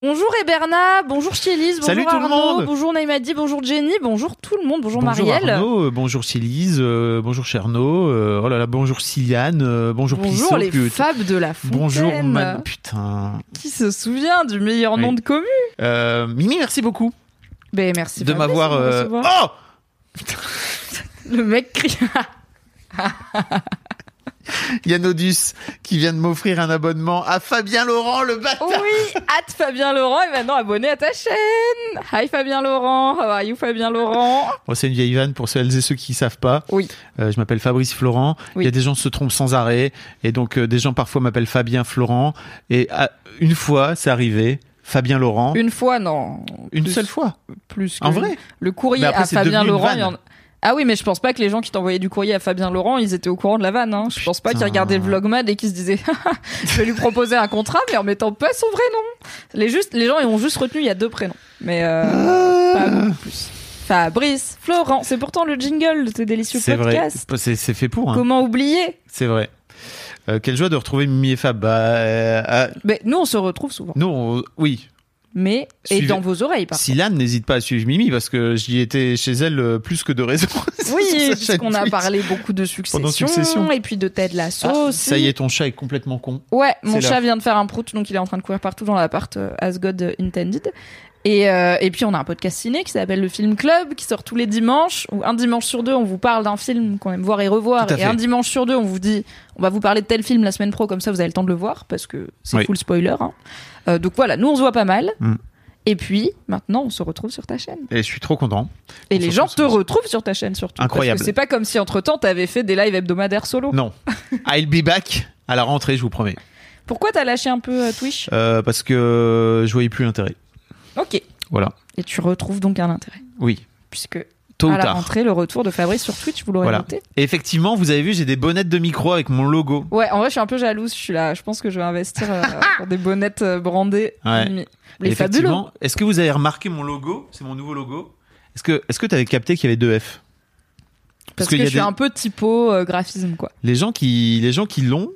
Bonjour Eberna, bonjour Chélise, bonjour Salut tout le Arnaud, monde. bonjour Naïmadi, bonjour Jenny, bonjour tout le monde, bonjour, bonjour Marielle. Arnaud, euh, bonjour Célise, euh, bonjour Cherno, euh, oh là là, bonjour Ciliane, euh, bonjour Bonjour les fables de la fontaine. Bonjour Man... Putain. Qui se souvient du meilleur Oui. nom de commu Mimi, merci beaucoup Ben merci de m'avoir... Oh Le mec crie. Yann Odus qui vient de m'offrir un abonnement à Fabien Laurent, le bâtard oui, hâte Fabien Laurent est maintenant abonné à ta chaîne. Hi Fabien Laurent, how are you Fabien Laurent? Bon, c'est une vieille vanne pour celles et ceux qui savent pas. Oui. Euh, je m'appelle Fabrice Florent. Oui. Il y a des gens qui se trompent sans arrêt. Et donc, euh, des gens parfois m'appellent Fabien Florent. Et ah, une fois, c'est arrivé, Fabien Laurent. Une fois non. Une Plus- seule fois. Plus que En vrai Le courrier après, à Fabien Laurent, il y en. Ah oui, mais je pense pas que les gens qui t'envoyaient du courrier à Fabien Laurent, ils étaient au courant de la vanne. Hein. Je pense pas qu'ils regardaient le Vlogmad et qu'ils se disaient je vais lui proposer un contrat, mais en mettant pas son vrai nom. Les, juste, les gens, ils ont juste retenu il y a deux prénoms. Mais euh, Ah. pas beaucoup plus. Fabrice, Florent, c'est pourtant le jingle de tes délicieux C'est vrai. podcasts. C'est c'est fait pour. Hein. Comment oublier? C'est vrai. Euh, quelle joie de retrouver Mimi et Fab. Bah, euh, ah, Mais nous, on se retrouve souvent. nous, on- oui. Mais, et dans vos oreilles, par Si Lan n'hésite pas à suivre Mimi parce que j'y étais chez elle euh, plus que de raison. Oui, puisqu'on a parlé beaucoup de succession, et puis de Ted Lasso Ah, aussi. ça y est, ton chat est complètement con. Ouais, mon chat vient de faire un prout, donc il est en train de courir partout dans l'appart euh, As God Intended. Et, euh, et puis on a un podcast ciné qui s'appelle le Film Club, qui sort tous les dimanches, où un dimanche sur deux on vous parle d'un film qu'on aime voir et revoir, et fait. un dimanche sur deux on vous dit on va vous parler de tel film la semaine pro, comme ça vous avez le temps de le voir, parce que c'est Oui. full spoiler. hein. Euh, donc voilà, nous on se voit pas mal. Mm. Et puis maintenant on se retrouve sur ta chaîne. Et je suis trop content. Et On les gens te retrouvent sur ta chaîne surtout. Incroyable. Parce que c'est pas comme si entre temps t'avais fait des lives hebdomadaires solo. Non. I'll be back à la rentrée, je vous promets. Pourquoi t'as lâché un peu euh, Twitch? Euh, parce que je voyais plus l'intérêt. Ok. Voilà. Et tu retrouves donc un intérêt. Oui. Puisque Tôt à la tard. rentrée, le retour de Fabrice sur Twitch, vous l'aurez Voilà. noté. Et effectivement, vous avez vu, j'ai des bonnettes de micro avec mon logo. Ouais, en vrai, je suis un peu jalouse. Je suis là. Je pense que je vais investir euh, pour des bonnettes euh, brandées. Ouais. Les fabuleux. effectivement, Est-ce que vous avez remarqué mon logo? C'est mon nouveau logo. Est-ce que est-ce que tu avais capté qu'il y avait deux F? Parce que y je suis un peu typo euh, graphisme, quoi. les gens qui les gens qui l'ont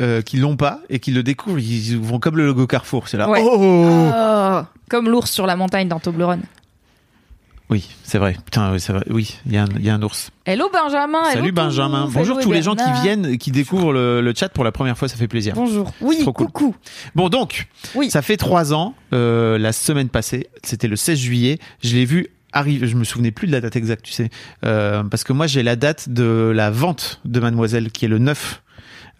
euh, qui l'ont pas et qui le découvrent, ils vont comme le logo Carrefour, c'est là. Ouais. Oh Oh, comme l'ours sur la montagne dans Toblerone. Oui, c'est vrai. Putain, oui, c'est vrai. Oui, il y, a un- il y a un ours. Hello Benjamin. hello Salut Benjamin. Bonjour hello tous les gens qui viennent et qui découvrent le, le chat pour la première fois, ça fait plaisir. Bonjour. Oui, trop cool. coucou. Bon donc, Oui. ça fait trois ans. euh, la semaine passée, c'était le 16 juillet. Je l'ai vu arriver. Je me souvenais plus de la date exacte, tu sais, euh, parce que moi j'ai la date de la vente de Mademoiselle qui est le 9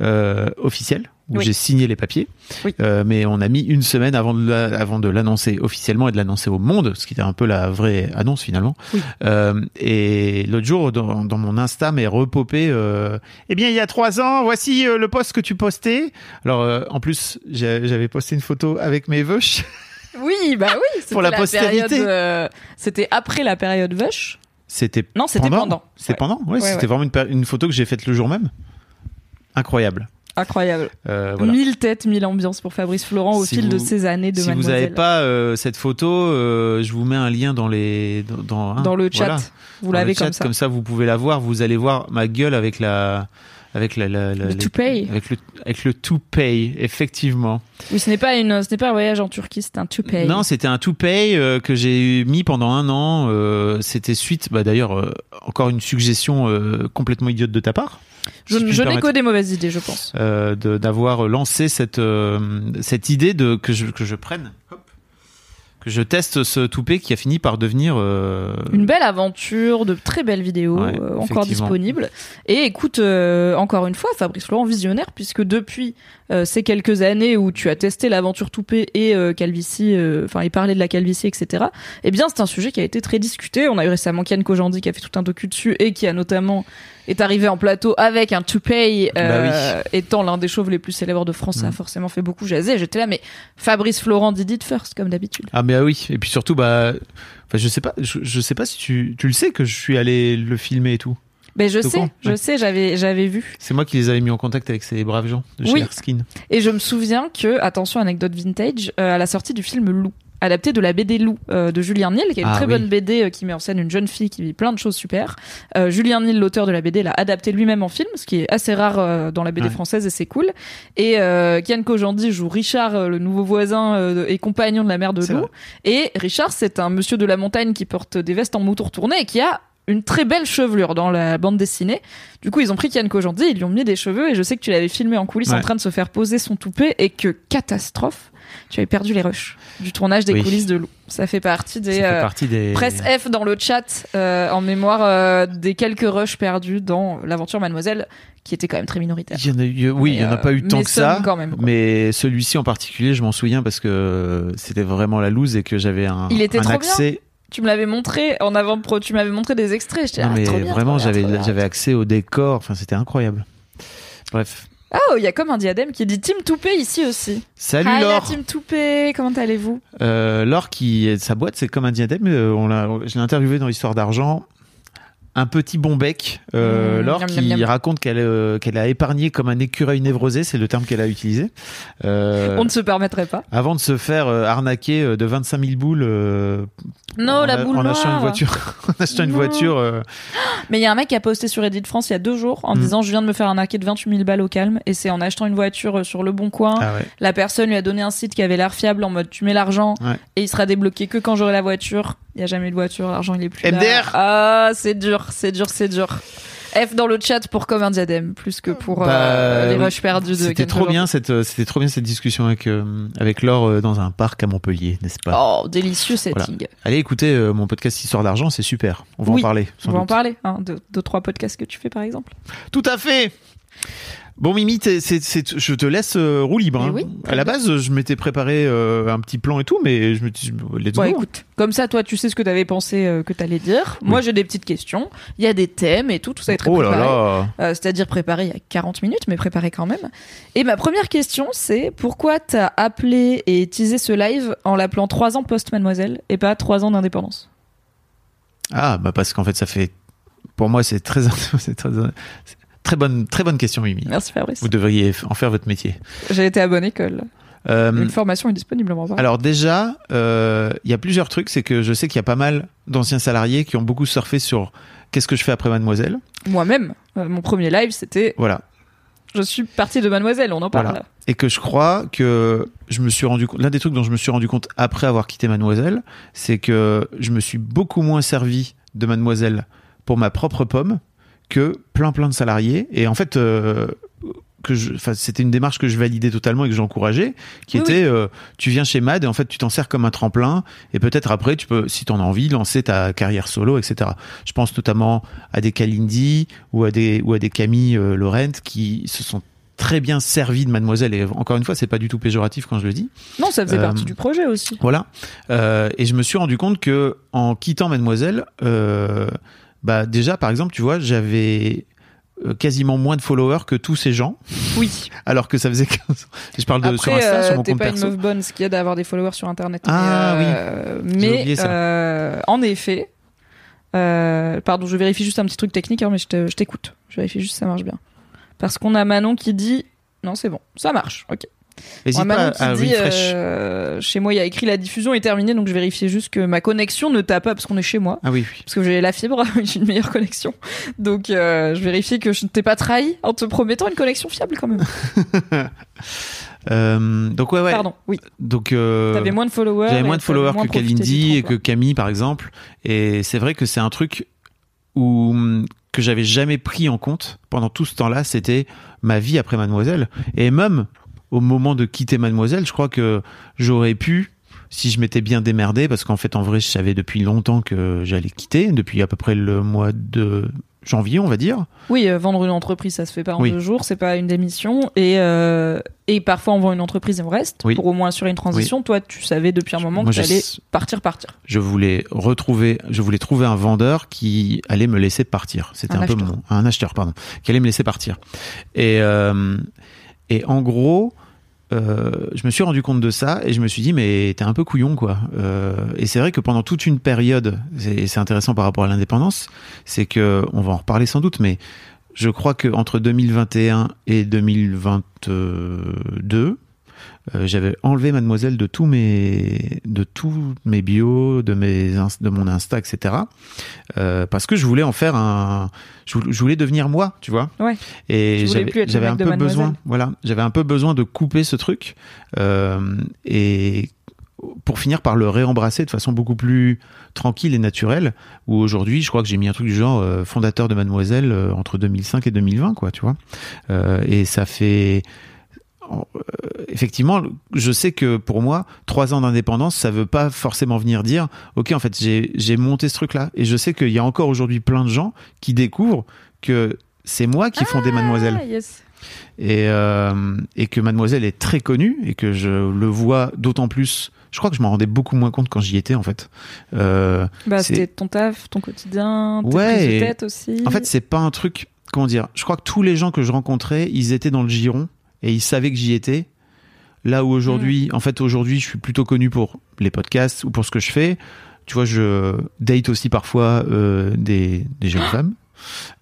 euh, officiel où Oui. j'ai signé les papiers. Oui. Euh, mais on a mis une semaine avant de la- avant de l'annoncer officiellement et de l'annoncer au monde, ce qui était un peu la vraie annonce finalement. Oui. Euh, et l'autre jour, dans, dans mon Insta, m'est repopé. Euh, eh bien, il y a trois ans, voici le post que tu postais. Alors, en plus, j'avais posté une photo avec mes veuches. Oui, bah oui. c'était Pour la postérité. période, euh, c'était après la période Vush. C'était Non, c'était pendant. C'était pendant. Ouais, Ouais, c'était ouais. vraiment une photo que j'ai faite le jour même. Incroyable. Incroyable. Euh, voilà. Mille têtes, mille ambiances pour Fabrice Florent au Si fil de vous- ces années de si vous Mademoiselle. n'avez pas euh, cette photo, euh, je vous mets un lien dans les dans, dans, hein, dans le chat, voilà. vous l'avez comme ça. Comme ça, vous pouvez la voir. Vous allez voir ma gueule avec la avec la, la- la- Le les- toupet. avec le avec le toupet, effectivement. Oui, ce n'est pas une, ce n'est pas un voyage en Turquie, c'est un toupet. Non, c'était un toupet euh, que j'ai mis pendant un an. euh, c'était suite, bah d'ailleurs, euh, encore une suggestion complètement idiote de ta part. Je si je n'ai que des mauvaises idées, je pense. euh, d'avoir lancé cette euh, cette idée de que je que je prenne hop, que je teste ce toupet qui a fini par devenir euh, Une belle aventure, de très belles vidéos Ouais, encore disponibles. Et écoute, encore une fois, Fabrice Laurent visionnaire, puisque depuis ces quelques années où tu as testé l'aventure Toupet et calvitie, enfin et parlé de la calvitie, etc. Eh bien, c'est un sujet qui a été très discuté. On a eu récemment Kian Kojandi qui a fait tout un docu dessus et qui a notamment est arrivé en plateau avec un toupet euh, étant l'un des chauves les plus célèbres de France, ça a Mm. forcément fait beaucoup jaser. J'étais là, mais Fabrice Florent did it first, comme d'habitude. Ah mais ah oui et puis surtout bah enfin je sais pas je, je sais pas si tu tu le sais que je suis allé le filmer et tout. Mais je sais, je ouais. sais, j'avais j'avais vu. C'est moi qui les avais mis en contact avec ces braves gens de chez Oui. Erskine. Et je me souviens que, attention, anecdote vintage, euh, à la sortie du film Lou, adapté de la BD Lou euh, de Julien Niel, qui est une Ah très oui. bonne BD euh, qui met en scène une jeune fille qui vit plein de choses super. Euh, Julien Niel, l'auteur de la BD, l'a adapté lui-même en film, ce qui est assez rare dans la BD Ouais. française et c'est cool. Et euh, Kian Kojandi joue Richard, le nouveau voisin et compagnon de la mère de C'est Lou. vrai. Et Richard, c'est un monsieur de la montagne qui porte des vestes en mouton retourné et qui a une très belle chevelure dans la bande dessinée. Du coup, ils ont pris Kian Kojandi, ils lui ont mis des cheveux et je sais que tu l'avais filmé en coulisses Ouais. en train de se faire poser son toupet et que catastrophe, tu avais perdu les rushs du tournage des Oui. coulisses de Lou. Ça fait partie des fait euh, partie des presse F dans le chat euh, en mémoire euh, des quelques rushs perdus dans l'aventure Mademoiselle qui était quand même très minoritaire. Il y en a eu, oui, il y en a pas eu tant que ça. quand même. Mais celui-ci en particulier, je m'en souviens parce que c'était vraiment la loose et que j'avais un, Il était un trop accès. Tu me l'avais montré en avant pro, tu m'avais montré des extraits, j'étais ah, mais trop bien, vraiment, bien, j'avais bien. j'avais accès au décor. Enfin, c'était incroyable. Bref. Oh, il y a comme un diadème qui dit Team Toupé ici aussi. Salut Hi, la Laure. Team Toupé, comment allez-vous? Euh, Laure qui sa boîte, c'est comme un diadème. euh, on l'a, je l'ai interviewé dans l'histoire d'argent. Un petit bon bec. Euh, Mmh, Laure qui miam, miam. raconte qu'elle euh, qu'elle a épargné comme un écureuil névrosé, c'est le terme qu'elle a utilisé. Euh, On ne se permettrait pas. Avant de se faire euh, arnaquer euh, de 25 000 boules euh, Non, en, la boule en achetant une voiture. en achetant une voiture. Mais il y a un mec qui a posté sur Reddit France il y a deux jours en Mm. disant je viens de me faire arnaquer de 28 000 balles au calme et c'est en achetant une voiture sur le bon coin. Ah ouais. La personne lui a donné un site qui avait l'air fiable en mode tu mets l'argent Ouais. et il sera débloqué que quand j'aurai la voiture. Il y a jamais eu de voiture, l'argent il est plus là. MDR. Ah c'est dur, c'est dur, c'est dur. F dans le chat pour comme un diadème plus que pour euh, Bah, les rushs perdus de C'était trop bien cette, euh, c'était trop bien cette discussion avec euh, avec Laure euh, dans un parc à Montpellier, n'est-ce pas? Oh délicieux setting. Allez écouter euh, mon podcast Histoire d'argent, c'est super. On va Oui, en parler. On va en parler hein, de deux trois podcasts que tu fais par exemple. Tout à fait. Bon Mimi, je te laisse euh, roue libre. Hein. oui, à la bien. base, je m'étais préparé euh, un petit plan et tout, mais je me dis, Bon, go. écoute, comme ça, toi, tu sais ce que t'avais pensé euh, que t'allais dire. Moi, j'ai des petites questions. Il y a des thèmes et tout, tout ça est très oh préparé. là. Euh, C'est-à-dire préparé il y a 40 minutes, mais préparé quand même. Et ma première question, c'est pourquoi t'as appelé et teasé ce live en l'appelant 3 ans post-mademoiselle et pas 3 ans d'indépendance? Ah bah parce qu'en fait, ça fait, pour moi, c'est très, c'est très, très bonne, très bonne question Mimi. Merci Fabrice. Vous devriez en faire votre métier. J'ai été à bonne école. Euh, Une formation est disponible, on va. Alors déjà, euh, il y a plusieurs trucs. C'est que je sais qu'il y a pas mal d'anciens salariés qui ont beaucoup surfé sur qu'est-ce que je fais après Mademoiselle. Moi-même, euh, mon premier live, c'était Voilà. je suis partie de mademoiselle, on en parle. Voilà. Et que je crois que je me suis rendu compte. L'un des trucs dont je me suis rendu compte après avoir quitté Mademoiselle, c'est que je me suis beaucoup moins servi de Mademoiselle pour ma propre pomme que plein plein de salariés. Et en fait. euh, que c'était une démarche que je validais totalement et que j'encourageais, qui Oui, était, euh, tu viens chez Mad et en fait tu t'en sers comme un tremplin et peut-être après tu peux, si t'en as envie, lancer ta carrière solo, etc. Je pense notamment à des Kalindi ou à des ou à des Camille euh, Laurent qui se sont très bien servis de Mademoiselle et encore une fois c'est pas du tout péjoratif quand je le dis. Non, ça faisait Euh, partie du projet aussi. Voilà. Euh, et je me suis rendu compte que en quittant Mademoiselle, euh, bah déjà par exemple tu vois j'avais euh, quasiment moins de followers que tous ces gens Oui. alors que ça faisait 15 ans. Je parle de sur Insta, euh, sur mon t'es compte pas une meuf bonne, ce qui aide à avoir des followers sur Internet. Ah, mais, euh, J'ai Mais oublié ça. euh, en effet, euh, pardon, je vérifie juste un petit truc technique, hein, mais je t'écoute. Je vérifie juste si ça marche bien. Parce qu'on a Manon qui dit non, c'est bon, ça marche. Ok. N'hésite Manon pas à dit refresh. euh, chez moi, il y a écrit la diffusion est terminée, donc je vérifiais juste que ma connexion ne tape pas parce qu'on est chez moi. Ah oui, oui. Parce que j'ai la fibre, j'ai une meilleure connexion. Donc, euh, je vérifie que je ne t'ai pas trahi en te promettant une connexion fiable quand même. Euh, donc ouais, ouais. Pardon, oui. Donc T'avais moins de followers. j'avais moins de followers moins que Kalindi et que. Camille par exemple. Et c'est vrai que c'est un truc où que j'avais jamais pris en compte pendant tout ce temps-là. C'était ma vie après Mademoiselle. Et même au moment de quitter Mademoiselle, je crois que j'aurais pu si je m'étais bien démerdé, parce qu'en fait, en vrai, je savais depuis longtemps que j'allais quitter, depuis à peu près le mois de janvier, on va dire. Oui, euh, vendre une entreprise, ça se fait pas en Oui. deux jours, c'est pas une démission. Et, euh, et parfois, on vend une entreprise et on reste Oui. pour au moins assurer une transition. Toi, tu savais depuis un moment Moi, que t'allais partir, partir. je voulais retrouver, je voulais trouver un vendeur qui allait me laisser partir. C'était Un un, peu mon, un acheteur, pardon, qui allait me laisser partir. Et euh, et en gros, euh, je me suis rendu compte de ça et je me suis dit mais t'es un peu couillon quoi. Euh, et c'est vrai que pendant toute une période, c'est c'est intéressant par rapport à l'indépendance, c'est que on va en reparler sans doute, mais je crois que entre 2021 et 2022, euh, j'avais enlevé Mademoiselle de tous mes de tous mes bios, de mes de mon Insta, etc. Euh, parce que je voulais en faire un, je voulais, je voulais devenir moi, tu vois. Ouais. Et j'avais un peu besoin, voilà, j'avais un peu besoin de couper ce truc euh, et pour finir par le réembrasser de façon beaucoup plus tranquille et naturelle. Où aujourd'hui, je crois que j'ai mis un truc du genre euh, fondateur de Mademoiselle euh, entre 2005 et 2020, quoi, tu vois. Euh, et ça fait effectivement, je sais que pour moi, trois ans d'indépendance, ça veut pas forcément venir dire, ok, en fait, j'ai monté ce truc-là, et je sais qu'il y a encore aujourd'hui plein de gens qui découvrent que c'est moi qui fondais Mademoiselle Ah, yes. et, euh, et que Mademoiselle est très connue et que je le vois d'autant plus. Je crois que je m'en rendais beaucoup moins compte quand j'y étais en fait. Euh, Bah, c'était ton taf, ton quotidien, tes Ouais, de tête aussi. en fait, c'est pas un truc. Comment dire Je crois que tous les gens que je rencontrais, ils étaient dans le giron et ils savaient que j'y étais. Là où aujourd'hui, en fait, aujourd'hui, je suis plutôt connu pour les podcasts ou pour ce que je fais. Tu vois, je date aussi parfois euh, des, des jeunes femmes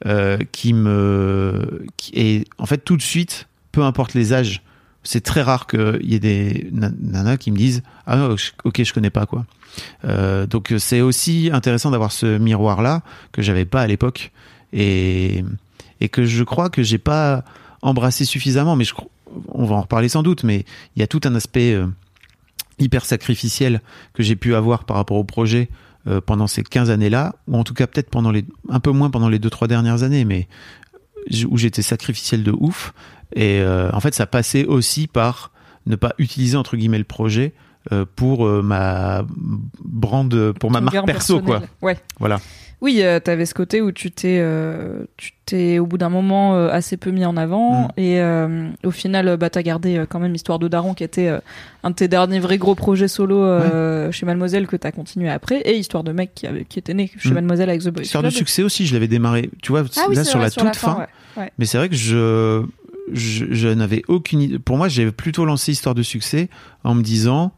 euh, qui me. Qui, et en fait, tout de suite, peu importe les âges, c'est très rare qu'il y ait des na- nanas qui me disent Ah, non, je- ok, je connais pas, quoi. Euh, donc, c'est aussi intéressant d'avoir ce miroir-là que j'avais pas à l'époque et, et que je crois que j'ai pas embrassé suffisamment. Mais je, on va en reparler sans doute, mais il y a tout un aspect euh, hyper sacrificiel que j'ai pu avoir par rapport au projet euh, pendant ces 15 années-là, ou en tout cas peut-être pendant les, un peu moins pendant les deux trois dernières années, mais où j'étais sacrificiel de ouf. Et euh, en fait, ça passait aussi par ne pas utiliser entre guillemets le projet pour ma brand, pour ma marque perso, quoi. Ouais. Voilà. Oui, euh, t'avais ce côté où tu t'es, euh, tu t'es au bout d'un moment euh, assez peu mis en avant Mm. et euh, au final, bah t'as gardé quand même Histoire de Daron qui était un de tes derniers vrais gros projets solo chez Mademoiselle que t'as continué après et Histoire de mec qui, avait, qui était né chez Mm. Mademoiselle avec The Boys Histoire de succès aussi, je l'avais démarré, tu vois, Ah oui, là sur vrai, la toute fin. ouais. Ouais. Mais c'est vrai que je, je, je n'avais aucune idée. Pour moi, j'ai plutôt lancé Histoire de succès en me disant,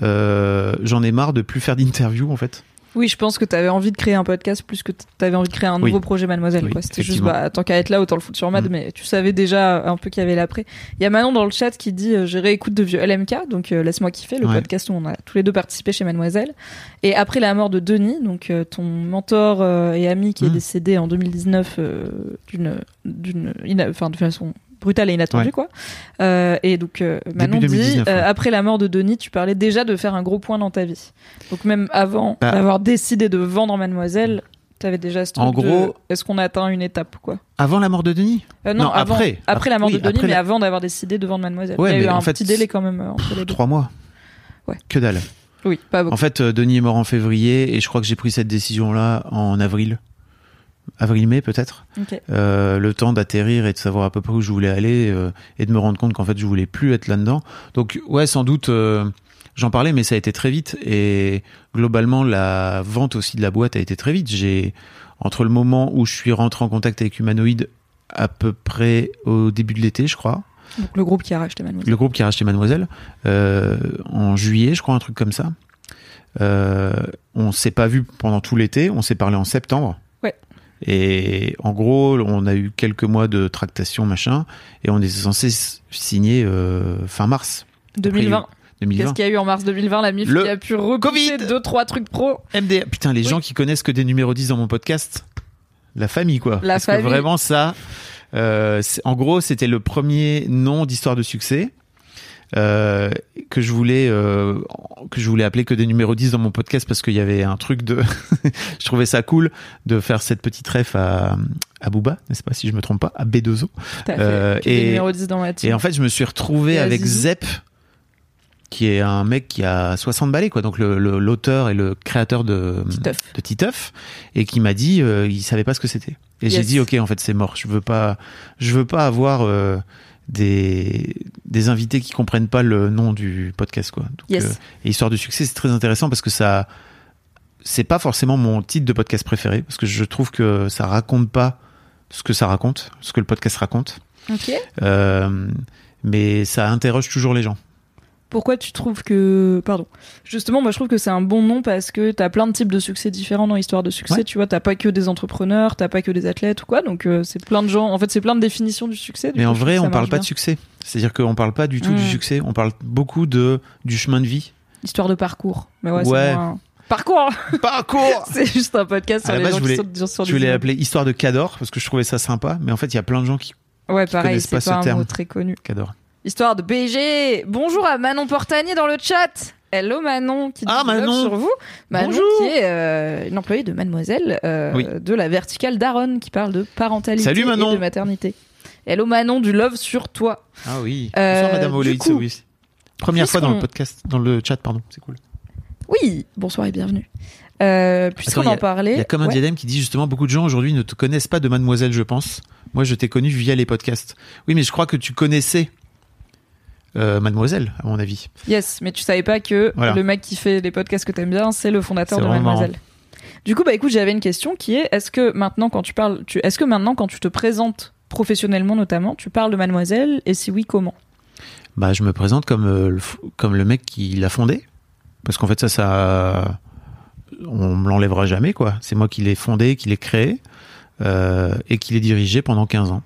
j'en ai marre de plus faire d'interviews en fait. Oui, je pense que t'avais envie de créer un podcast plus que t'avais envie de créer un Oui. nouveau projet Mademoiselle. Oui. C'était juste, bah, tant qu'à être là, autant le foutre sur Mad, Mm. mais tu savais déjà un peu qu'il y avait l'après. Il y a Manon dans le chat qui dit, euh, j'ai réécoute de vieux LMK, donc euh, laisse-moi kiffer, le Ouais. podcast où on a tous les deux participé chez Mademoiselle. Et après la mort de Denis, donc euh, ton mentor euh, et ami qui est Mm. décédé en 2019 euh, d'une, d'une, enfin de façon brutale et inattendue Ouais. quoi. Euh, et donc euh, Manon dit, 2019, euh, après la mort de Denis, tu parlais déjà de faire un gros point dans ta vie. Donc même avant Bah. d'avoir décidé de vendre Mademoiselle, t'avais déjà ce truc En de, gros- est-ce qu'on a atteint une étape quoi? Avant la mort de Denis? Euh, non, Non, avant, après. après la mort Oui, de Denis, mais la- avant d'avoir décidé de vendre Mademoiselle. Ouais, Il y a eu un en fait, petit délai quand même entre les deux. Trois mois. Ouais. Que dalle. Oui, pas beaucoup. En fait, Denis est mort en février et je crois que j'ai pris cette décision-là en avril. Avril-mai peut-être. Euh, le temps d'atterrir et de savoir à peu près où je voulais aller euh, et de me rendre compte qu'en fait je voulais plus être là-dedans. Donc ouais, sans doute, euh, j'en parlais, mais ça a été très vite et globalement la vente aussi de la boîte a été très vite. J'ai entre le moment où je suis rentré en contact avec Humanoid à peu près au début de l'été, je crois, Donc le groupe qui a racheté Mademoiselle. le groupe qui a racheté Mademoiselle en juillet, je crois, un truc comme ça. On s'est pas vu pendant tout l'été, on s'est parlé en septembre. Et en gros, on a eu quelques mois de tractation, machin, et on était censé signer euh, fin mars 2020. Qu'est-ce 2020. qu'il y a eu en mars 2020 La MIF Le qui a pu repousser deux trois trucs pro. MDR. Putain, les Oui. gens qui connaissent que des numéros 10 dans mon podcast, la famille, quoi. La Parce famille. que vraiment, ça, euh, en gros, c'était le premier nom d'histoire de succès. Euh, que je voulais euh, que je voulais appeler que des numéros 10 dans mon podcast parce qu'il y avait un truc de je trouvais ça cool de faire cette petite ref à à Booba n'est-ce pas si je me trompe pas à B2O T'as Euh, et- numéros 10 dans et en fait je me suis retrouvé Et avec. Zep qui est un mec qui a 60 balais, quoi. Donc le- le- l'auteur et le créateur de Titeuf. de Titeuf, et qui m'a dit, euh, il savait pas ce que c'était. Et j'ai dit, ok, en fait, c'est mort. Je veux pas, je veux pas avoir des des invités qui comprennent pas le nom du podcast, quoi. Donc, Yes. euh, et histoire de succès, c'est très intéressant parce que ça, c'est pas forcément mon titre de podcast préféré parce que je trouve que ça raconte pas ce que ça raconte, ce que le podcast raconte. Ok. Euh, mais ça interroge toujours les gens. Pourquoi tu trouves que. Pardon. Justement, moi je trouve que c'est un bon nom parce que t'as plein de types de succès différents dans l'histoire de succès. Ouais. Tu vois, t'as pas que des entrepreneurs, t'as pas que des athlètes ou quoi. Donc euh, c'est plein de gens. En fait, c'est plein de définitions du succès. du Mais coup, en vrai, on parle pas de succès. C'est-à-dire qu'on parle pas du tout du succès. On parle beaucoup de du chemin de vie. Histoire de parcours. Mais ouais, Parcours Parcours. C'est juste un podcast sur les base, gens je qui voulais- sont sur Je voulais histoire de Cador parce que je trouvais ça sympa. Mais en fait, il y a plein de gens qui Ouais, pareil, connaissent c'est pas pas, ce un terme. mot très connu. Cador. Histoire de BG. Bonjour à Manon Portanier dans le chat. Hello Manon qui Ah, Manon. sur vous. Manon Bonjour. qui est euh, une employée de Mademoiselle euh, Oui. de la verticale d'Aaron qui parle de parentalité Salut, Manon. et de maternité. Hello Manon du love sur toi. Ah oui. Euh, Bonsoir, Madame coup, oui. Première fois dans le podcast, dans le chat, pardon. C'est cool. Oui, bonsoir et bienvenue. Euh, Puisqu'on en parlait. Il y a comme un ouais. diadème qui dit justement beaucoup de gens aujourd'hui ne te connaissent pas de Mademoiselle, je pense. Moi, je t'ai connu via les podcasts. Oui, mais je crois que tu connaissais euh, Mademoiselle, à mon avis. Yes, mais tu savais pas que Voilà. le mec qui fait les podcasts que t'aimes bien, c'est le fondateur de Mademoiselle. Du coup, bah écoute, j'avais une question qui est est-ce que maintenant quand tu parles, tu, est-ce que maintenant quand tu te présentes professionnellement notamment, tu parles de Mademoiselle et si oui, comment? Bah, je me présente comme euh, le, comme le mec qui l'a fondé, parce qu'en fait ça, ça, on me l'enlèvera jamais quoi. C'est moi qui l'ai fondé, qui l'ai créé euh, et qui l'ai dirigé pendant 15 ans.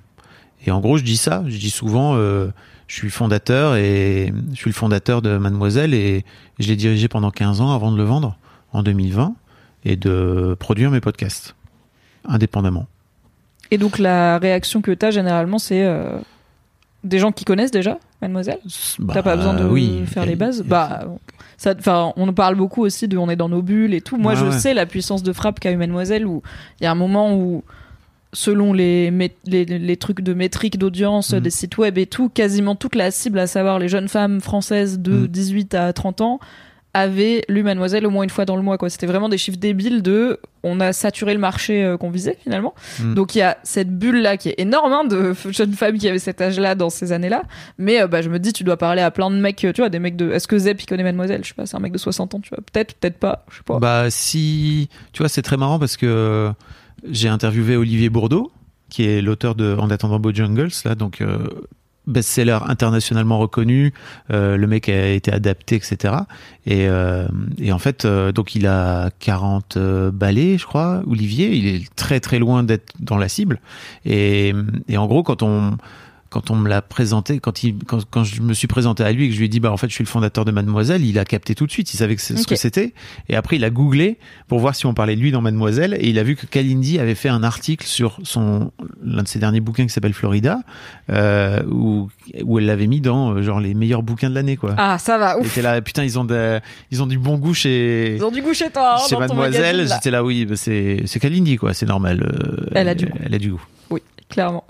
Et en gros, je dis ça, je dis souvent, euh, je suis fondateur et je suis le fondateur de Mademoiselle et je l'ai dirigé pendant 15 ans avant de le vendre en 2020 et de produire mes podcasts indépendamment. Et donc la réaction que t'as généralement, c'est euh, des gens qui connaissent déjà Mademoiselle? Bah, T'as pas besoin de oui, faire les bases? a- Bah, ça, on parle beaucoup aussi de on est dans nos bulles et tout. Moi, Ouais, je ouais. sais la puissance de frappe qu'a eu Mademoiselle où il y a un moment où, selon les, mé- les, les trucs de métrique d'audience Mhm. des sites web et tout, quasiment toute la cible, à savoir les jeunes femmes françaises de Mhm. 18 à 30 ans, avaient lu Mademoiselle au moins une fois dans le mois. quoi. C'était vraiment des chiffres débiles de on a saturé le marché euh, qu'on visait finalement. Mhm. Donc il y a cette bulle là qui est énorme hein, de jeunes femmes qui avaient cet âge là dans ces années là. Mais euh, bah, je me dis, tu dois parler à plein de mecs, euh, tu vois, des mecs de. Est-ce que Zep il connaît Mademoiselle? Je sais pas, c'est un mec de 60 ans, tu vois. Peut-être, peut-être pas, je sais pas. Bah si, tu vois, c'est très marrant parce que j'ai interviewé Olivier Bourdeau, qui est l'auteur de En attendant Bojangles, là, donc euh, best-seller internationalement reconnu. Euh, le mec a été adapté, etc. Et, euh, et en fait, euh, donc il a 40 euh, balais, je crois. Olivier, il est très très loin d'être dans la cible. Et, et en gros, quand on quand on me l'a présenté, quand, il, quand, quand je me suis présenté à lui et que je lui ai dit, bah, en fait, je suis le fondateur de Mademoiselle, il a capté tout de suite, il savait que c'est ce que c'était. Et après, il a googlé pour voir si on parlait de lui dans Mademoiselle et il a vu que Kalindi avait fait un article sur son, l'un de ses derniers bouquins qui s'appelle Florida, euh, où, où elle l'avait mis dans, euh, genre, les meilleurs bouquins de l'année, quoi. Ah, ça va, ouf. était là, putain, ils ont, de- ils ont du bon goût chez, Ils ont du goût chez toi, hein, chez Mademoiselle. J'étais là, oui, bah, c'est, c'est Kalindi, quoi, c'est normal. euh, Elle a du goût. Elle a du goût. Oui, clairement.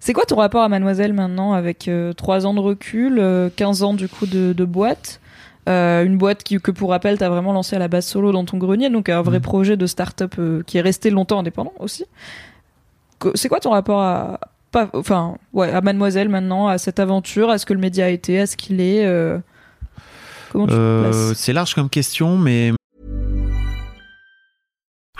C'est quoi ton rapport à Mademoiselle maintenant avec 3 ans de recul, euh, 15 ans du coup de, de boîte Euh, une boîte qui, que pour rappel, t'as vraiment lancé à la base solo dans ton grenier, donc un vrai Mhm. projet de start-up euh, qui est resté longtemps indépendant aussi. C'est quoi ton rapport à, pas, enfin, ouais, à Mademoiselle maintenant, à cette aventure, à ce que le média a été, à ce qu'il est euh, Comment tu te Euh, places? c'est large comme question, mais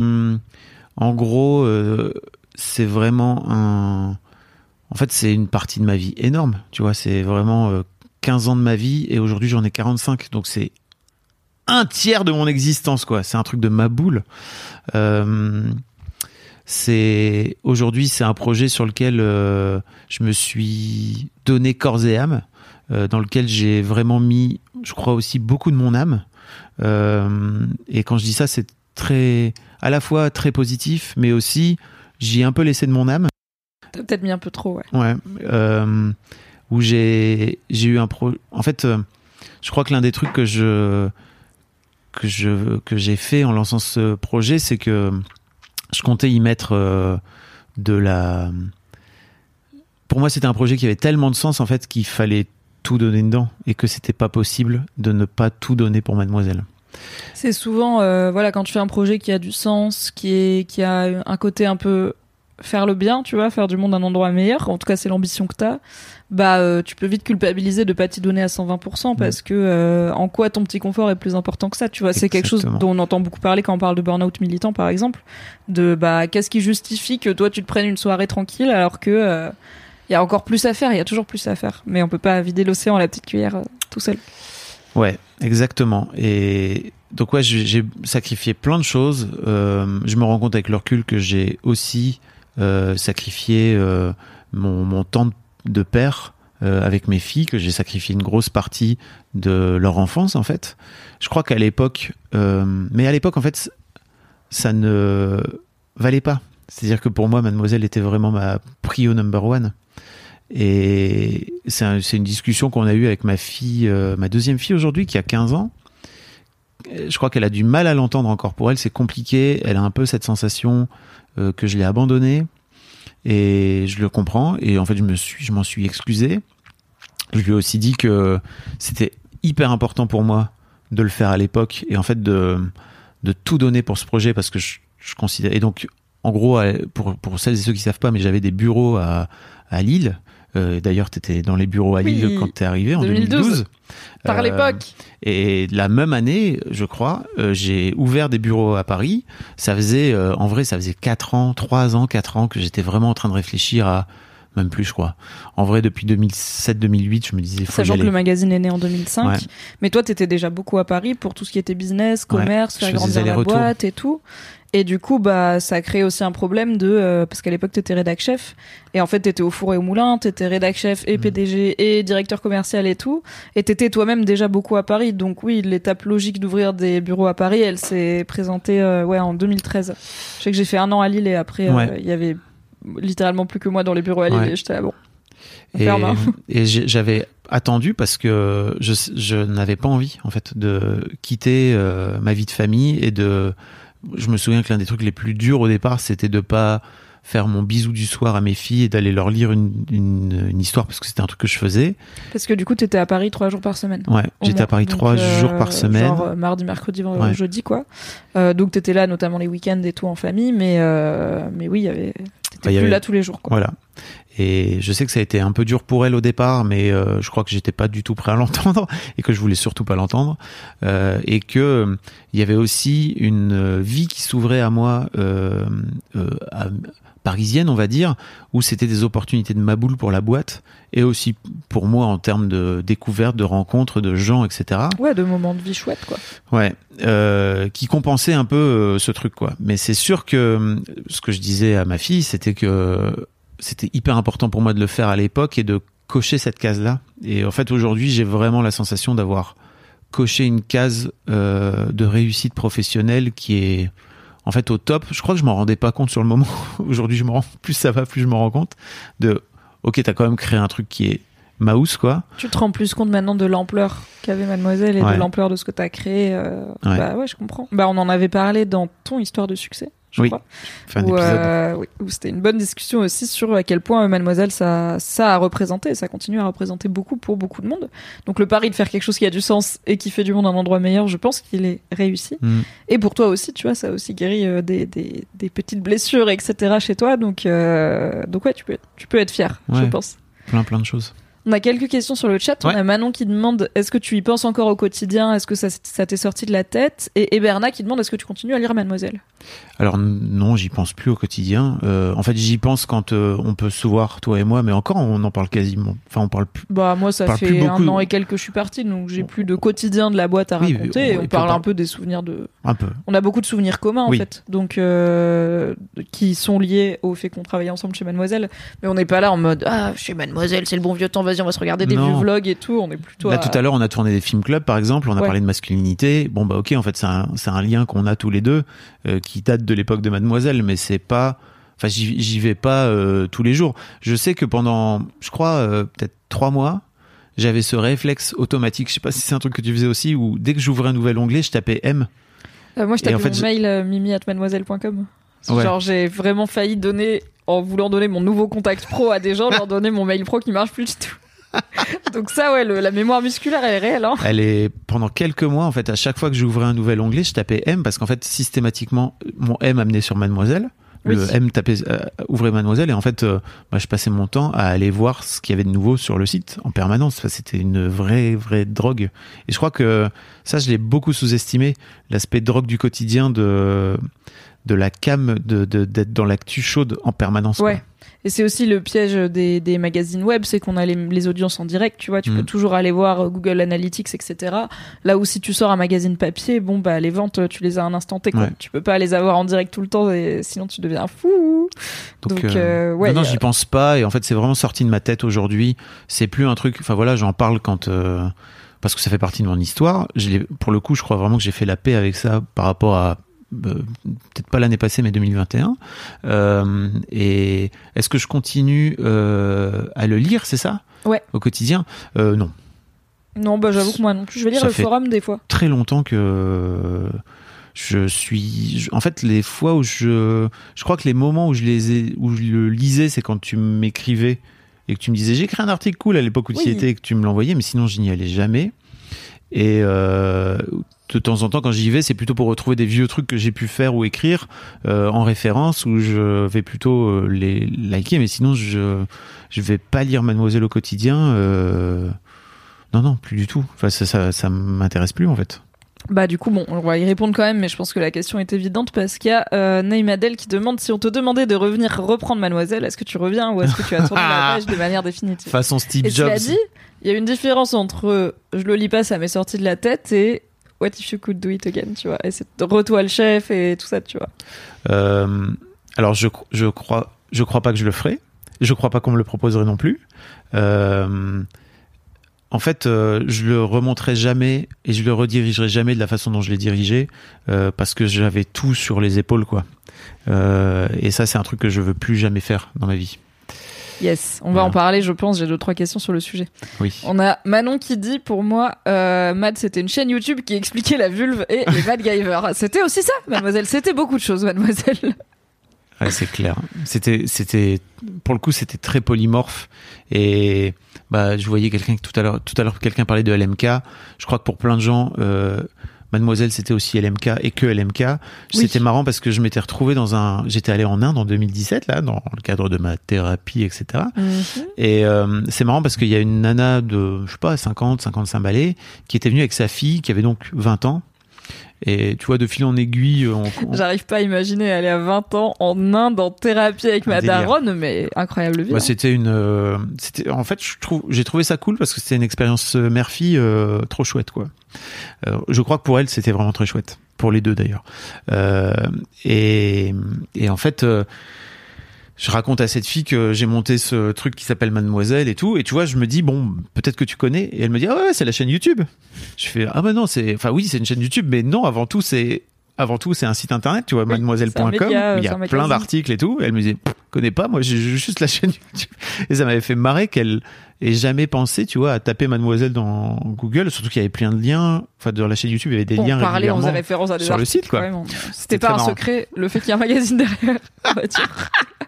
Hum, en gros, euh, c'est vraiment un. En fait, c'est une partie de ma vie énorme. Tu vois, c'est vraiment euh, 15 ans de ma vie et aujourd'hui j'en ai 45. Donc c'est un tiers de mon existence, quoi. C'est un truc de ma boule. Euh, c'est aujourd'hui, c'est un projet sur lequel euh, je me suis donné corps et âme. euh, dans lequel j'ai vraiment mis, je crois aussi beaucoup de mon âme. Euh, et quand je dis ça, c'est très, à la fois très positif, mais aussi j'y ai un peu laissé de mon âme. T'as peut-être mis un peu trop, ouais. Ouais. Euh, où j'ai j'ai eu un pro. En fait, euh, je crois que l'un des trucs que je que je que j'ai fait en lançant ce projet, c'est que je comptais y mettre euh, de la. Pour moi, c'était un projet qui avait tellement de sens en fait qu'il fallait tout donner dedans et que c'était pas possible de ne pas tout donner pour Mademoiselle. C'est souvent, euh, voilà, quand tu fais un projet qui a du sens, qui est, qui a un côté un peu faire le bien, tu vois, faire du monde un endroit meilleur. En tout cas, c'est l'ambition que t'as. Bah, euh, tu peux vite culpabiliser de pas t'y donner à 120% parce que euh, en quoi ton petit confort est plus important que ça, tu vois. C'est quelque chose dont on entend beaucoup parler quand on parle de burn-out militant, par exemple. De bah, qu'est-ce qui justifie que toi tu te prennes une soirée tranquille alors que euh, il y a encore plus à faire, il y a toujours plus à faire. Mais on peut pas vider l'océan à la petite cuillère tout seul. Ouais, exactement. Et donc ouais, j'ai sacrifié plein de choses. Euh, je me rends compte avec le recul que j'ai aussi euh, sacrifié euh, mon, mon temps de- père avec mes filles, que j'ai sacrifié une grosse partie de leur enfance en fait. Je crois qu'à l'époque, mais à l'époque en fait, ça ne valait pas. C'est-à-dire que pour moi, Mademoiselle était vraiment ma prio number one. Et c'est un- c'est une discussion qu'on a eue avec ma fille, euh, ma deuxième fille aujourd'hui, qui a 15 ans. Euh, Je crois qu'elle a du mal à l'entendre encore. Pour elle, c'est compliqué. Elle a un peu cette sensation euh, que je l'ai abandonnée. Et je le comprends. Et en fait, je me suis, m'en suis excusé. Je lui ai aussi dit que c'était hyper important pour moi de le faire à l'époque et en fait de, de tout donner pour ce projet parce que je, je considère. Et donc, en gros, pour, pour celles et ceux qui savent pas, mais j'avais des bureaux à, à Lille. Euh, D'ailleurs, tu étais dans les bureaux à Oui, Lille quand tu es arrivé en 2012. 2012. Par Euh, l'époque. et la même année, je crois, euh, j'ai ouvert des bureaux à Paris. Ça faisait, euh, en vrai, ça faisait 4 ans, 3 ans, 4 ans que j'étais vraiment en train de réfléchir à, même plus, je crois. En vrai, depuis 2007-2008, je me disais, faut y Sachant que le magazine est né en 2005. Ouais. Mais toi, t'étais déjà beaucoup à Paris pour tout ce qui était business, commerce, je faire grandir la boîte et tout. Et du coup, bah, ça a créé aussi un problème de, euh, parce qu'à l'époque, t'étais rédac chef. Et en fait, t'étais au four et au moulin, t'étais rédac chef Mm. et PDG et directeur commercial et tout. Et t'étais toi-même déjà beaucoup à Paris. Donc oui, l'étape logique d'ouvrir des bureaux à Paris, elle s'est présentée, euh, ouais, en 2013. Je sais que j'ai fait un an à Lille et après, euh, il Ouais. y avait littéralement plus que moi dans les bureaux à Lille Ouais. et j'étais là, bon. on Et, ferme, hein. et j'avais attendu parce que je, je n'avais pas envie, en fait, de quitter euh, ma vie de famille et de. Je me souviens que l'un des trucs les plus durs au départ, c'était de pas faire mon bisou du soir à mes filles et d'aller leur lire une, une, une histoire parce que c'était un truc que je faisais. Parce que du coup, t'étais à Paris trois jours par semaine. Ouais, j'étais à Paris trois euh, jours par semaine. Genre euh, mardi, mercredi, vendredi, Ouais. jeudi, quoi. Euh, donc t'étais là, notamment les week-ends et tout en famille, mais euh, mais oui, il y avait. T'étais Bah, plus avait- là tous les jours, quoi. Voilà. Et je sais que ça a été un peu dur pour elle au départ, mais euh, je crois que j'étais pas du tout prêt à l'entendre et que je voulais surtout pas l'entendre. Euh, et que il y avait aussi une euh, vie qui s'ouvrait à moi, euh, euh, à- parisienne, on va dire, où c'était des opportunités de maboule pour la boîte et aussi pour moi en termes de découverte, de rencontres, de gens, etc. Ouais, de moments de vie chouettes, quoi. Ouais, euh, qui compensait un peu euh, ce truc quoi. Mais c'est sûr que ce que je disais à ma fille, c'était que c'était hyper important pour moi de le faire à l'époque et de cocher cette case là. Et en fait aujourd'hui, j'ai vraiment la sensation d'avoir coché une case euh, de réussite professionnelle qui est en fait au top. Je crois que je m'en rendais pas compte sur le moment. aujourd'hui, je me rends plus ça va, plus je me rends compte de OK, t'as quand même créé un truc qui est mouse quoi. Tu te rends plus compte maintenant de l'ampleur qu'avait Mademoiselle et Ouais. de l'ampleur de ce que t'as créé. euh, Ouais. Bah ouais, je comprends. Bah on en avait parlé dans ton histoire de succès, je Oui, crois. Enfin, un où, euh, oui, où c'était une bonne discussion aussi sur à quel point Mademoiselle ça, ça a représenté, et ça continue à représenter beaucoup pour beaucoup de monde. Donc le pari de faire quelque chose qui a du sens et qui fait du monde un endroit meilleur, je pense qu'il est réussi. Mm. Et pour toi aussi, tu vois, ça a aussi guéri euh, des, des, des petites blessures, etc. chez toi. Donc, euh, donc ouais, tu peux, tu peux être fier, je pense. plein plein de choses. On a quelques questions sur le chat. Ouais. On a Manon qui demande est-ce que tu y penses encore au quotidien? Est-ce que ça, ça t'est sorti de la tête? Et Eberna qui demande est-ce que tu continues à lire Mademoiselle? Alors non, j'y pense plus au quotidien. Euh, en fait, j'y pense quand euh, on peut se voir toi et moi, mais encore on en parle quasiment. Enfin, on parle plus. Bah moi ça fait un an et quelques que je suis partie, donc j'ai plus de quotidien de la boîte à raconter. et on parle un peu des souvenirs de. Un peu. On a beaucoup de souvenirs communs en fait, donc euh, qui sont liés au fait qu'on travaillait ensemble chez Mademoiselle. Mais on n'est pas là en mode ah chez Mademoiselle c'est le bon vieux temps, vas-y vas-y, on va se regarder des Non. vieux vlogs et tout. On est plutôt. Là, à- tout à l'heure, on a tourné des films club, par exemple. On a Ouais. parlé de masculinité. Bon, bah, ok, en fait, c'est un, lien qu'on a tous les deux, euh, qui date de l'époque de Mademoiselle, mais c'est pas. Enfin, j'y vais pas euh, tous les jours. Je sais que pendant, je crois, euh, peut-être trois mois, j'avais ce réflexe automatique. Je sais pas si c'est un truc que tu faisais aussi, où dès que j'ouvrais un nouvel onglet, je tapais M. Moi, je tapais en fait, mon je- mail mimi at mademoiselle.com. Ouais. Genre, j'ai vraiment failli donner, en voulant donner mon nouveau contact pro à des gens, leur donner mon mail pro qui marche plus du tout. Donc ça, ouais, le- la mémoire musculaire, elle est réelle. Hein. Elle est pendant quelques mois en fait. À chaque fois que j'ouvrais un nouvel onglet, je tapais M parce qu'en fait systématiquement mon M amenait sur Mademoiselle. Le Oui. M tapait euh, ouvrait Mademoiselle et en fait euh, moi je passais mon temps à aller voir ce qu'il y avait de nouveau sur le site en permanence. Enfin, c'était une vraie vraie drogue. Et je crois que ça je l'ai beaucoup sous-estimé l'aspect drogue du quotidien de de la cam de d'être dans l'actu chaude en permanence. quoi. Ouais. Et c'est aussi le piège des, des magazines web, c'est qu'on a les, les audiences en direct, tu vois, tu Mm. peux toujours aller voir euh, Google Analytics, etc. Là où si tu sors un magazine papier, bon, bah, les ventes, tu les as à un instant T, quoi. Ouais. Tu peux pas les avoir en direct tout le temps, et sinon tu deviens fou. Donc, euh, ouais, non, non, j'y pense pas. Et en fait, c'est vraiment sorti de ma tête aujourd'hui. C'est plus un truc. Enfin voilà, j'en parle quand euh, parce que ça fait partie de mon histoire. Je pour le coup, je crois vraiment que j'ai fait la paix avec ça par rapport à euh, peut-être pas l'année passée, mais 2021. Euh, et est-ce que je continue euh, à le lire, c'est ça? Ouais. Au quotidien? Euh, Non. Non, bah, j'avoue que moi non plus, je vais lire Ça le fait- forum des fois. Très longtemps que je suis. En fait, les fois où je, je crois que les moments où je les ai, où je le lisais, c'est quand tu m'écrivais et que tu me disais j'ai écrit un article cool à l'époque où tu y étais et que tu me l'envoyais, mais sinon je n'y allais jamais. Et euh, de temps en temps, quand j'y vais, c'est plutôt pour retrouver des vieux trucs que j'ai pu faire ou écrire euh, en référence, où je vais plutôt euh, les liker. Mais sinon, je je vais pas lire Mademoiselle au quotidien. euh, non, non, plus du tout. Enfin, ça, ça, ça m'intéresse plus en fait. Bah du coup bon, on va y répondre quand même, mais je pense que la question est évidente parce qu'il y a euh, Neymadel qui demande si on te demandait de revenir reprendre Mademoiselle, est-ce que tu reviens ou est-ce que tu as tourné la page de manière définitive? Façon Steve Et Jobs. cela dit, il y a une différence entre euh, je le lis pas, ça m'est sorti de la tête et What if you could do it again, tu vois? Et c'est Retour le chef et tout ça, tu vois. Euh, alors je, je crois je crois pas que je le ferai. Je crois pas qu'on me le proposerait non plus. Euh, en fait, euh, je le remonterai jamais et je le redirigerai jamais de la façon dont je l'ai dirigé euh, parce que j'avais tout sur les épaules quoi. Euh, et ça, c'est un truc que je veux plus jamais faire dans ma vie. Yes, on va en parler, je pense. J'ai deux trois questions sur le sujet. Oui. On a Manon qui dit pour moi, euh, Mad c'était une chaîne YouTube qui expliquait la vulve et les MacGyver. C'était aussi ça, Mademoiselle. C'était beaucoup de choses, Mademoiselle. Ouais, c'est clair. C'était, c'était, pour le coup, c'était très polymorphe. Et bah, je voyais quelqu'un tout à l'heure, tout à l'heure, quelqu'un parlait de LMK. Je crois que pour plein de gens, euh, Mademoiselle, c'était aussi LMK et que LMK. Oui. C'était marrant parce que je m'étais retrouvé dans un, j'étais allé en Inde en 2017 là, dans le cadre de ma thérapie, etc. Et euh, c'est marrant parce qu'il y a une nana de, je sais pas, 50, 55 balais, qui était venue avec sa fille, qui avait donc 20 ans. Et tu vois, de fil en aiguille, on, on- J'arrive pas à imaginer aller à 20 ans en Inde en thérapie avec ma Délire. daronne, mais incroyable vie. Bah, hein. c'était une, euh, c'était, en fait, je trouve, j'ai trouvé ça cool parce que c'était une expérience euh, mère-fille euh, trop chouette, quoi. Euh, je crois que pour elle, c'était vraiment très chouette, pour les deux d'ailleurs. Euh, et, et en fait, euh, je raconte à cette fille que j'ai monté ce truc qui s'appelle Mademoiselle et tout, et tu vois, je me dis bon, peut-être que tu connais, et elle me dit ah ouais, c'est la chaîne YouTube. Je fais ah bah non, c'est, enfin oui, c'est une chaîne YouTube, mais non, avant tout c'est avant tout, c'est un site internet, tu vois, Oui, mademoiselle.com. média, Il y a plein d'articles et tout. Elle me disait, connais pas, moi, j'ai juste la chaîne YouTube. Et ça m'avait fait marrer qu'elle ait jamais pensé, tu vois, à taper mademoiselle dans Google, surtout qu'il y avait plein de liens. Enfin, dans la chaîne YouTube, il y avait des Pour liens parler, on régulièrement. faisait référence à des sur le site, quoi. C'était pas un marrant. secret, le fait qu'il y ait un magazine derrière, on.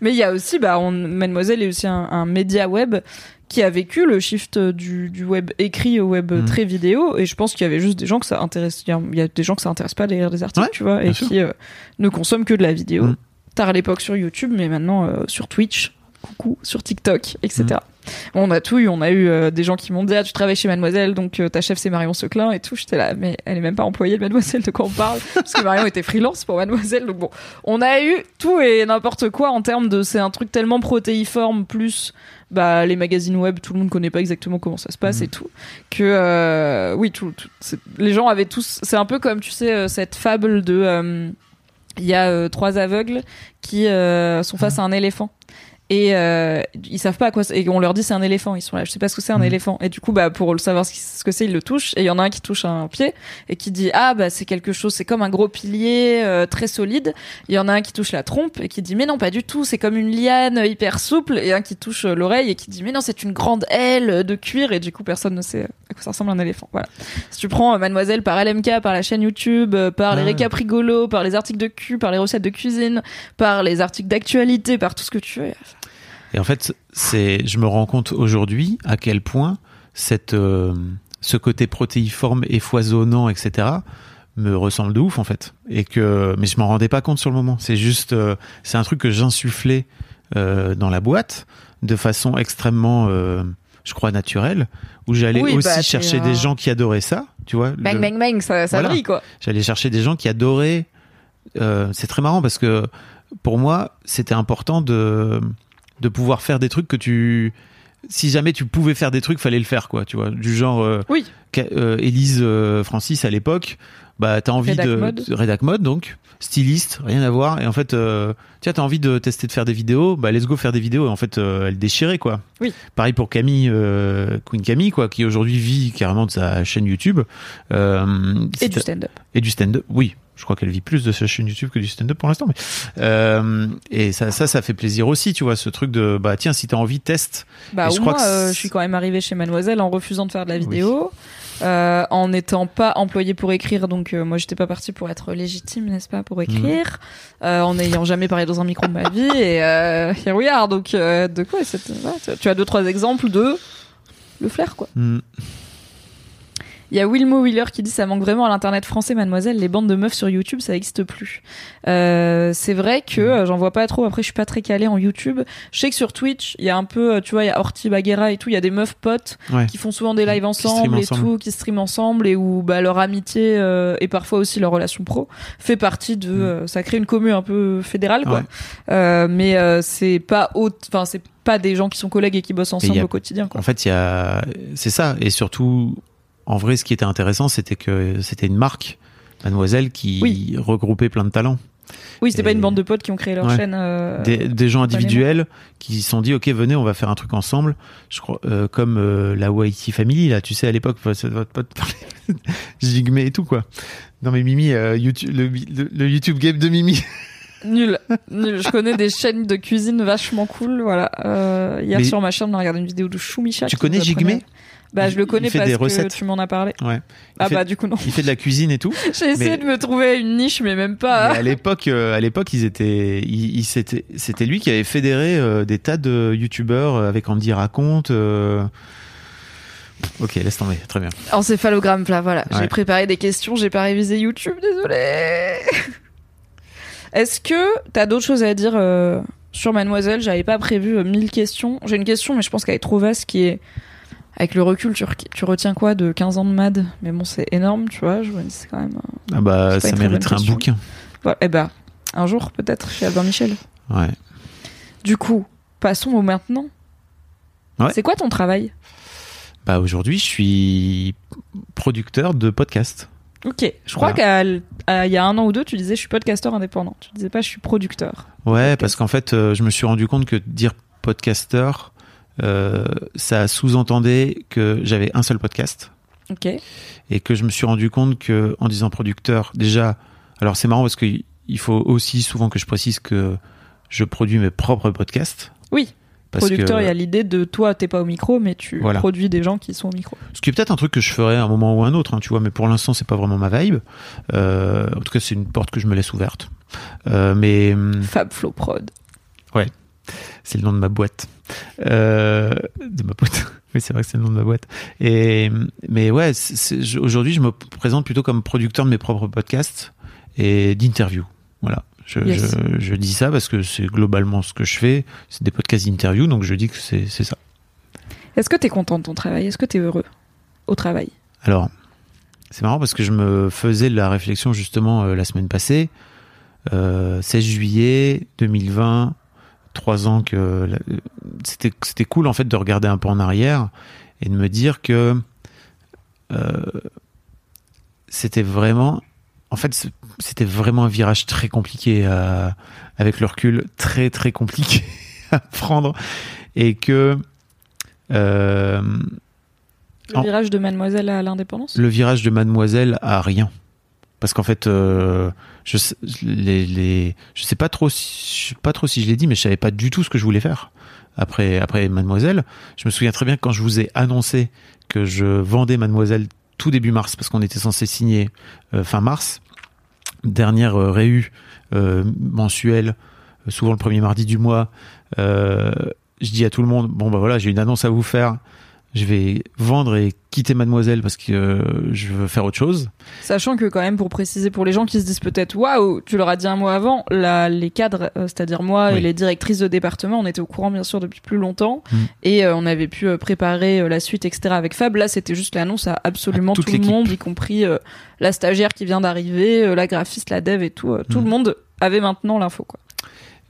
Mais il y a aussi, bah, on, Mademoiselle est aussi un, un média web qui a vécu le shift du, du web écrit au web Mhm. très vidéo et je pense qu'il y avait juste des gens que ça intéresse il y a- des gens que ça intéresse pas de lire des articles Ouais, tu vois et sûr. qui euh, ne consomment que de la vidéo Mhm. tard à l'époque sur YouTube mais maintenant euh, sur Twitch coucou sur TikTok etc. on a tout eu on a eu euh, des gens qui m'ont dit ah tu travailles chez Mademoiselle donc euh, ta chef c'est Marion Seclin et tout. J'étais là mais elle est même pas employée de Mademoiselle de quoi on parle? Parce que Marion était freelance pour Mademoiselle donc bon. On a eu tout et n'importe quoi en termes de c'est un truc tellement protéiforme plus bah les magazines web tout le monde connaît pas exactement comment ça se passe Mhm. et tout que euh, oui tout, les gens avaient tous c'est un peu comme tu sais cette fable de il y a trois aveugles qui sont face à un éléphant et euh, ils savent pas à quoi et on leur dit c'est un éléphant ils sont là je sais pas ce que c'est un Mhm. éléphant. Et du coup bah pour le savoir ce que c'est ils le touchent. Et il y en a un qui touche un pied et qui dit ah bah c'est quelque chose c'est comme un gros pilier euh, très solide. Il y en a un qui touche la trompe et qui dit mais non pas du tout c'est comme une liane hyper souple. Et un qui touche euh, l'oreille et qui dit mais non c'est une grande aile de cuir. Et du coup personne ne sait à quoi ça ressemble un éléphant. Voilà. Si tu prends euh, Mademoiselle par LMK par la chaîne YouTube euh, par les Ah. récaps rigolos par les articles de cul par les recettes de cuisine par les articles d'actualité par tout ce que tu veux Et en fait, c'est, je me rends compte aujourd'hui à quel point cette, euh, ce côté protéiforme et foisonnant, etc., me ressemble de ouf en fait. Et que, mais je m'en rendais pas compte sur le moment. C'est juste, euh, c'est un truc que j'insufflais euh, dans la boîte de façon extrêmement, euh, je crois, naturelle, où j'allais Oui, aussi bah, t'es chercher des gens qui adoraient ça, tu vois. bang le- bang bang ça, ça Voilà. brille quoi J'allais chercher des gens qui adoraient. euh, c'est très marrant parce que pour moi, c'était important de de pouvoir faire des trucs que tu. Si jamais tu pouvais faire des trucs, fallait le faire, quoi. Tu vois, du genre. euh, Oui. Euh, Élise euh, Francis à l'époque. Bah, t'as envie de mode. de- rédac mode donc styliste, rien à voir. Et en fait, tiens, t'as envie de tester de faire des vidéos, bah let's go faire des vidéos. Et en fait, elle déchirait quoi. Oui. Pareil pour Camille, Queen Camille quoi, qui aujourd'hui vit carrément de sa chaîne YouTube. Et du stand-up et du stand-up, oui. Je crois qu'elle vit plus de sa chaîne YouTube que du stand-up pour l'instant. Mais euh, et ça, ça, ça fait plaisir aussi, tu vois, ce truc de bah tiens, si t'as envie, teste. Bah, Et je crois moins, que euh, je suis quand même arrivée chez Mademoiselle en refusant de faire de la vidéo, euh, en n'étant pas employée pour écrire. Donc, moi, j'étais pas partie pour être légitime, n'est-ce pas, pour écrire, euh, en n'ayant jamais parlé dans un micro de ma vie. Et here we are. Donc, de quoi tu- as deux, trois exemples de le flair, quoi. Hmm. Il y a Wilmo Wheeler qui dit ça manque vraiment à l'internet français, mademoiselle. Les bandes de meufs sur YouTube, ça n'existe plus. Euh, c'est vrai que euh, j'en vois pas trop. Après, je suis pas très calée en YouTube. Je sais que sur Twitch, il y a un peu, euh, tu vois, il y a Horty Baguera et tout. Il y a des meufs potes Ouais. qui font souvent des lives ensemble et ensemble. tout, qui streament ensemble et où bah, leur amitié euh, et parfois aussi leur relation pro fait partie de. euh, ça crée une commune un peu fédérale, quoi. Ouais. Euh, mais euh, c'est pas haute. Enfin, c'est pas des gens qui sont collègues et qui bossent ensemble a- au quotidien, quoi. En fait, il y a, c'est ça. Et surtout, en vrai, ce qui était intéressant, c'était que c'était une marque, Mademoiselle, qui Oui. regroupait plein de talents. Oui, c'était pas une bande de potes qui ont créé leur Ouais. chaîne. euh, des, des gens individuels qui se sont dit ok venez on va faire un truc ensemble je crois euh, comme euh, la Waiti Family là tu sais à l'époque votre pote parlait Jigme et tout quoi non mais Mimi YouTube, le, le- le YouTube game de Mimi Nul, nul. Je connais des chaînes de cuisine vachement cool. Voilà. Hier Mais- sur ma chaîne, on a regardé une vidéo de Choumicha. Tu connais Jigme Bah, je le connais il fait parce des que recettes. tu m'en as parlé. ouais Ah fait, bah du coup non. il fait de la cuisine et tout J'ai essayé de me trouver une niche, mais même Mais pas. à l'époque euh, à l'époque ils étaient ils, ils- c'était c'était lui qui avait fédéré euh, des tas de youtubeurs euh, avec Andy raconte euh, ok laisse tomber très bien Encéphalogramme plat, voilà. J'ai préparé des questions, j'ai pas révisé YouTube, désolé. Est-ce que t'as d'autres choses à dire sur Mademoiselle? J'avais pas prévu 1000 questions. J'ai une question, mais je pense qu'elle est trop vaste, qui est avec le recul, tu, re- tu retiens quoi de 15 ans de Mad? Mais bon, c'est énorme, tu vois. Je c'est quand même. ah bah ça mériterait un bouquin Voilà. Eh ben, un jour peut-être chez Albin Michel. ouais Du coup, passons au maintenant. Ouais. C'est quoi ton travail? Bah aujourd'hui, je suis producteur de podcast. Ok, je crois qu'il y a un an ou deux, tu disais je suis podcasteur indépendant. Tu disais pas je suis producteur. Ouais, Podcast. parce qu'en fait, euh, je me suis rendu compte que dire podcasteur, ça sous-entendait que j'avais un seul podcast Ok. et que je me suis rendu compte que en disant producteur, déjà, alors c'est marrant parce que il faut aussi souvent que je précise que je produis mes propres podcasts. Oui. Parce producteur, il y a l'idée de toi, t'es pas au micro, mais tu Voilà. produis des gens qui sont au micro. Ce qui est peut-être un truc que je ferai à un moment ou un autre, hein, tu vois, mais pour l'instant, c'est pas vraiment ma vibe. Euh, en tout cas, c'est une porte que je me laisse ouverte. Euh, mais hum, Fab Flow Prod. C'est le nom de ma boîte. Euh, de ma boîte. Oui, c'est vrai que c'est le nom de ma boîte. Et, mais ouais, aujourd'hui, je me présente plutôt comme producteur de mes propres podcasts et d'interviews. Voilà. Je, Yes. je, je dis ça parce que c'est globalement ce que je fais. C'est des podcasts d'interview, donc je dis que c'est ça. Est-ce que t'es content de ton travail? Est-ce que t'es heureux au travail? Alors, c'est marrant parce que je me faisais la réflexion justement euh, la semaine passée, euh, 16 juillet 2020, trois ans que euh, c'était c'était cool en fait de regarder un peu en arrière et de me dire que euh, c'était vraiment, en fait, c'était vraiment un virage très compliqué à- avec le recul, très très compliqué à prendre et que euh, Le En- virage de Mademoiselle à l'indépendance? le virage de Mademoiselle a rien. Parce qu'en fait, euh, je les, je sais pas trop, si, je pas trop si je l'ai dit, mais je savais pas du tout ce que je voulais faire après après Mademoiselle. Je me souviens très bien quand je vous ai annoncé que je vendais Mademoiselle tout début mars, parce qu'on était censé signer euh, fin mars. Dernière euh, réu euh, mensuelle, euh, souvent le premier mardi du mois. Je dis à tout le monde bon bah voilà, j'ai une annonce à vous faire. Je vais vendre et quitter Mademoiselle parce que euh, je veux faire autre chose. Sachant que quand même, pour préciser pour les gens qui se disent peut-être waouh, tu leur as dit un mois avant, là, les cadres, euh, c'est-à-dire moi et les directrices de département, on était au courant bien sûr depuis plus longtemps Mm. et euh, on avait pu préparer la suite, etc. avec Fab. Là, c'était juste l'annonce à absolument À tout le monde, y compris la stagiaire qui vient d'arriver, la graphiste, la dev et tout. tout Mm. le monde avait maintenant l'info quoi.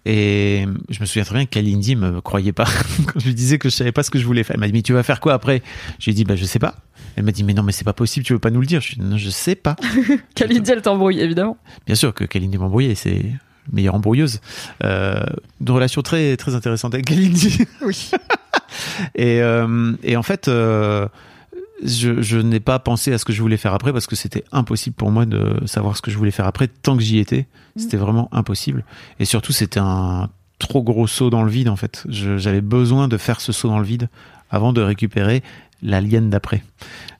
Et je me souviens très bien qu'Alindy me croyait pas quand je lui disais que je savais pas ce que je voulais faire. Elle m'a dit mais tu vas faire quoi après? J'ai dit bah je sais pas. Elle m'a dit mais non mais c'est pas possible, tu veux pas nous le dire. Je dis non je sais pas. Kalindi, elle t'embrouille évidemment. Bien sûr que Kalindi m'embrouillait, c'est meilleure embrouilleuse. Euh, une relation très très intéressante avec Kalindi. Oui. Et, euh, et en fait, euh, je, je n'ai pas pensé à ce que je voulais faire après parce que c'était impossible pour moi de savoir ce que je voulais faire après tant que j'y étais. C'était vraiment impossible. Et surtout, c'était un trop gros saut dans le vide en fait. J'avais besoin de faire ce saut dans le vide avant de récupérer l'alien d'après.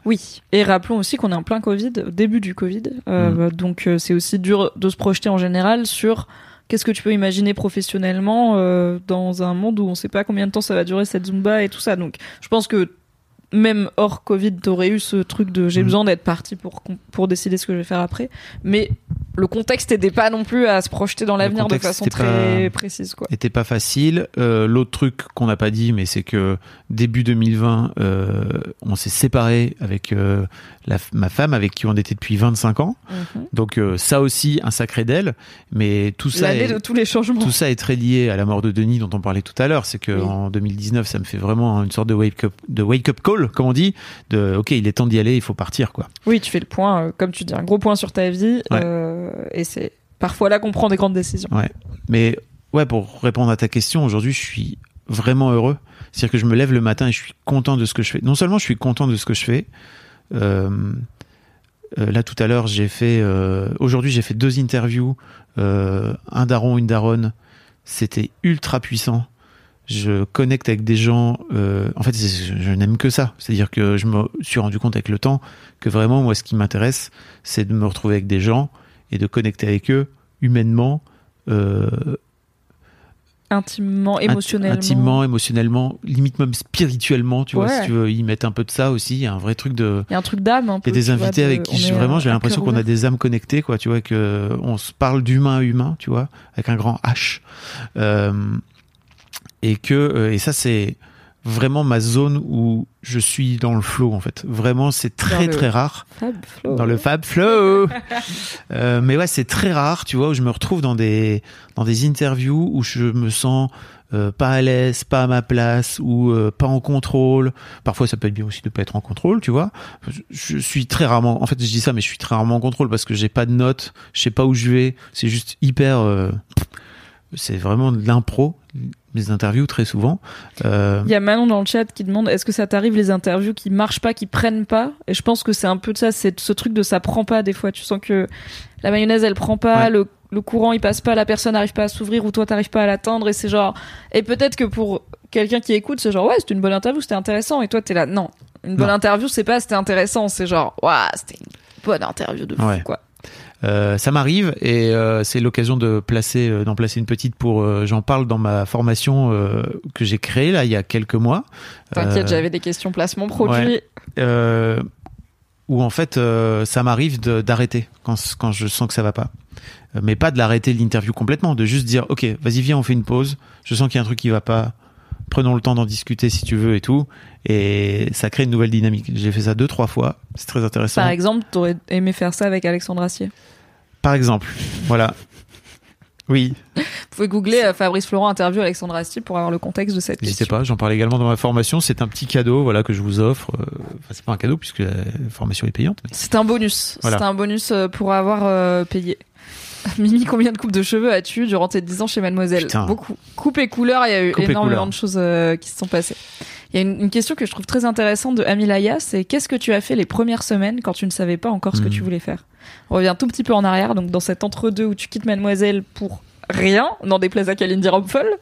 Oui, et rappelons aussi qu'on est en plein Covid, au début du Covid, euh, donc euh, c'est aussi dur de se projeter en général sur qu'est-ce que tu peux imaginer professionnellement euh, dans un monde où on sait pas combien de temps ça va durer cette Zumba et tout ça. Donc je pense que même hors Covid, t'aurais eu ce truc de j'ai Mhm. besoin d'être parti pour, pour décider ce que je vais faire après. Mais le contexte n'aidait pas non plus à se projeter dans l'avenir de façon très pas- précise. Quoi. Était pas facile. Euh, L'autre truc qu'on n'a pas dit, mais c'est que début 2020, euh, on s'est séparé avec euh, la, ma femme avec qui on était depuis 25 ans. Mhm. Donc ça aussi un sacré d'elle, mais tout ça est, de tous les changements. tout ça est très lié à la mort de Denis dont on parlait tout à l'heure. C'est que Oui. en 2019, ça me fait vraiment une sorte de wake up, de wake up call, comme on dit, de ok, il est temps d'y aller, il faut partir quoi. Oui, tu fais le point, comme tu dis, un gros point sur ta vie, Ouais. Euh, et c'est parfois là qu'on prend des grandes décisions. Ouais. Mais ouais, pour répondre à ta question, aujourd'hui, je suis vraiment heureux. C'est-à-dire que je me lève le matin et je suis content de ce que je fais. Non seulement je suis content de ce que je fais. euh, euh, là tout à l'heure, j'ai fait. aujourd'hui, j'ai fait deux interviews, un daron, une daronne. C'était ultra puissant. Je connecte avec des gens. en fait, je n'aime que ça. C'est-à-dire que je me suis rendu compte avec le temps que vraiment, moi, ce qui m'intéresse, c'est de me retrouver avec des gens et de connecter avec eux humainement, euh, Intimement, émotionnellement. intimement, émotionnellement, limite même spirituellement, tu vois, si tu veux y mettre un peu de ça aussi, il y a un vrai truc de. Il y a un truc d'âme un Il peu. y a des vois, invités avec qui je- vraiment euh, j'ai l'impression qu'on a des âmes connectées, quoi, tu vois, que on se parle d'humain à humain, tu vois, avec un grand H. Euh, et que et ça c'est vraiment ma zone où je suis dans le flow en fait. Vraiment, c'est très très rare Fab Flow. dans le Fab Flow. Euh, mais ouais, c'est très rare, tu vois, où je me retrouve dans des dans des interviews où je me sens euh, pas à l'aise, pas à ma place ou euh, pas en contrôle. Parfois, ça peut être bien aussi de pas être en contrôle, tu vois. Je, je suis très rarement, en fait, je dis ça, mais je suis très rarement en contrôle parce que j'ai pas de notes, je sais pas où je vais. C'est juste hyper. euh, c'est vraiment de l'impro. Mes interviews très souvent. Euh, Il y a Manon dans le chat qui demande est-ce que ça t'arrive les interviews qui marchent pas, qui prennent pas? Et je pense que c'est un peu de ça, c'est ce truc de ça prend pas des fois. Tu sens que la mayonnaise elle prend pas, Ouais. le, le courant il passe pas, la personne n'arrive pas à s'ouvrir ou toi t'arrives pas à l'atteindre et c'est genre. Et peut-être que pour quelqu'un qui écoute, c'est genre ouais, c'était une bonne interview, c'était intéressant. Et toi t'es là, non, une bonne Non. interview c'est pas c'était intéressant, c'est genre waouh, c'était une bonne interview de fou Ouais. quoi. Euh, ça m'arrive et euh, c'est l'occasion de placer euh, d'en placer une petite pour euh, j'en parle dans ma formation que j'ai créée là il y a quelques mois T'inquiète, j'avais des questions placement produit. ouais. où en fait ça m'arrive d'arrêter quand quand je sens que ça va pas mais pas de l'arrêter l'interview complètement de juste dire ok vas-y viens on fait une pause je sens qu'il y a un truc qui va pas prenons le temps d'en discuter si tu veux et tout et ça crée une nouvelle dynamique j'ai fait ça deux trois fois c'est très intéressant Par exemple, t'aurais aimé faire ça avec Alexandre Assier. par exemple voilà oui Vous pouvez googler euh, Fabrice Florent interview Alexandre Astier pour avoir le contexte de cette N'hésitez pas, j'en parle également dans ma formation. C'est un petit cadeau, voilà, que je vous offre. Euh, Enfin, c'est pas un cadeau puisque la formation est payante. mais- C'est un bonus. Voilà. C'est un bonus euh, pour avoir euh, payé. Mimi, combien de coupes de cheveux as-tu durant tes 10 ans chez Mademoiselle Putain. Beaucoup. Coupe et couleur, il y a eu Coupe énormément de choses euh, qui se sont passées. Il y a une, une question que je trouve très intéressante de Amilaya, c'est qu'est-ce que tu as fait les premières semaines quand tu ne savais pas encore ce que tu voulais faire? On revient tout petit peu en arrière, donc dans cet entre-deux où tu quittes Mademoiselle pour rien, des plaies à Kalindi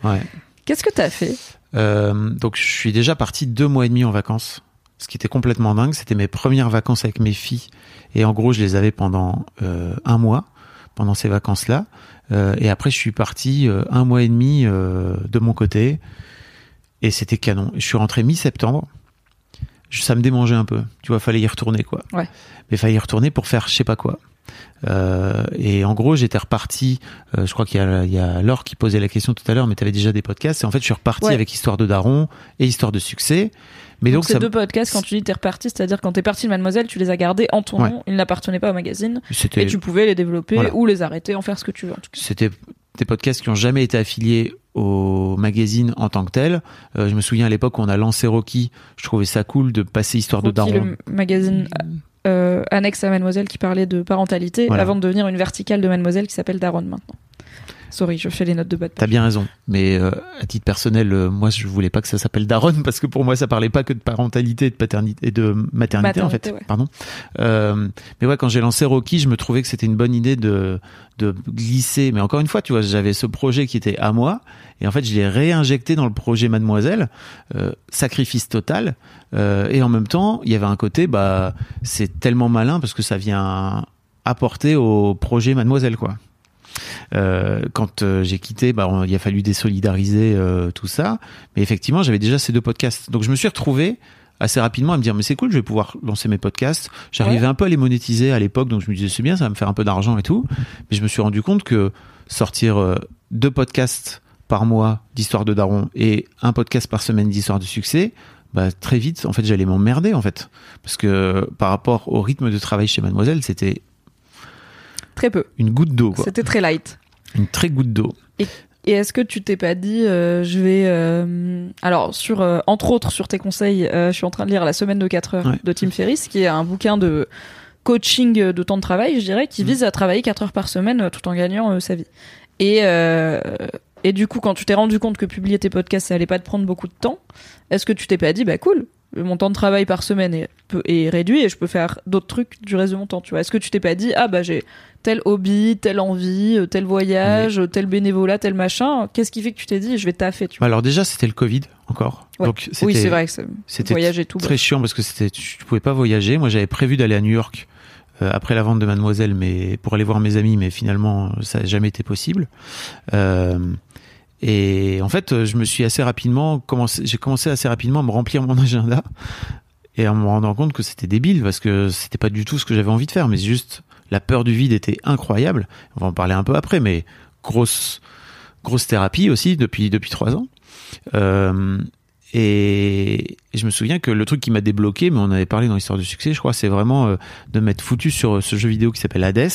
Ouais. qu'est-ce que tu as fait? Euh, donc je suis déjà parti deux mois et demi en vacances, ce qui était complètement dingue. C'était mes premières vacances avec mes filles et en gros je les avais pendant euh, un mois pendant ces vacances-là. Euh, et après je suis parti euh, un mois et demi euh, de mon côté et c'était canon. Je suis rentré mi-septembre. Ça me démangeait un peu. Tu vois, fallait y retourner quoi. Ouais. Mais fallait y retourner pour faire je sais pas quoi. Euh, et en gros, j'étais reparti. euh, je crois qu'il y a, il y a Laure qui posait la question tout à l'heure, mais tu avais déjà des podcasts. Et en fait, je suis reparti Ouais. avec Histoire de Daron et Histoire de succès. Mais Donc, donc, ces ça, deux podcasts, quand tu dis t'es reparti, c'est-à-dire quand t'es parti de Mademoiselle, tu les as gardés en ton Ouais. nom, ils n'appartenaient pas au magazine, et tu pouvais les développer Voilà. ou les arrêter, en faire ce que tu veux. C'était des podcasts qui ont jamais été affiliés au magazine en tant que tel. Euh, je me souviens à l'époque où on a lancé Rocky, je trouvais ça cool de passer Histoire de Daron. le magazine annexe à Mademoiselle qui parlait de parentalité Voilà. avant de devenir une verticale de Mademoiselle qui s'appelle Daron maintenant. Sorry, je fais les notes de bas de T'as bien raison, mais euh, à titre personnel, euh, moi je voulais pas que ça s'appelle Daron parce que pour moi ça parlait pas que de parentalité et de paternité et de maternité, en fait. ouais. Pardon. Euh, mais ouais, quand j'ai lancé Rocky, je me trouvais que c'était une bonne idée de de glisser. Mais encore une fois, tu vois, j'avais ce projet qui était à moi et en fait je l'ai réinjecté dans le projet Mademoiselle. Euh, sacrifice total. Et en même temps, il y avait un côté, bah c'est tellement malin parce que ça vient apporter au projet Mademoiselle, quoi. Euh, quand euh, j'ai quitté, bah, on- il a fallu désolidariser euh, tout ça. Mais effectivement, j'avais déjà ces deux podcasts. Donc je me suis retrouvé assez rapidement à me dire mais c'est cool, je vais pouvoir lancer mes podcasts. J'arrivais un peu à les monétiser à l'époque, donc je me disais c'est bien, ça va me faire un peu d'argent et tout. Mais je me suis rendu compte que sortir deux podcasts par mois d'histoire de Daron et un podcast par semaine d'histoire de succès, bah, très vite, en fait, j'allais m'emmerder, en fait. Parce que par rapport au rythme de travail chez Mademoiselle, c'était Très peu. une goutte d'eau, quoi. C'était très light. Une très goutte d'eau. Et est-ce que tu t'es pas dit, euh, je vais, euh, alors sur, euh, entre autres sur tes conseils, je suis en train de lire La semaine de 4 heures Ouais. de Tim Ferriss, qui est un bouquin de coaching de temps de travail, je dirais, qui Mm. vise à travailler 4 heures par semaine tout en gagnant sa vie. Et et du coup, quand tu t'es rendu compte que publier tes podcasts, ça allait pas te prendre beaucoup de temps, est-ce que tu t'es pas dit, bah cool, mon temps de travail par semaine est, réduit et je peux faire d'autres trucs du reste de mon temps, tu vois Est-ce que tu t'es pas dit, ah bah j'ai tel hobby, telle envie, euh, tel voyage, tel bénévolat, tel machin. Qu'est-ce qui fait que tu t'es dit je vais taffer tu vois? Alors déjà, c'était le Covid encore. Ouais. Donc Oui, c'est vrai que c'était voyage et tout. très chiant parce que c'était tu pouvais pas voyager. Moi, j'avais prévu d'aller à New York euh, après la vente de Mademoiselle, mais pour aller voir mes amis, mais finalement, ça n'a jamais été possible. Euh, et en fait, je me suis assez rapidement commencé, j'ai commencé assez rapidement à me remplir mon agenda et à me rendant compte que c'était débile parce que c'était pas du tout ce que j'avais envie de faire, mais juste la peur du vide était incroyable. On va en parler un peu après, mais grosse grosse thérapie aussi depuis depuis trois ans. Euh, et je me souviens que le truc qui m'a débloqué, mais on avait parlé dans l'histoire du succès, je crois, c'est vraiment euh, de m'être foutu sur ce jeu vidéo qui s'appelle Hades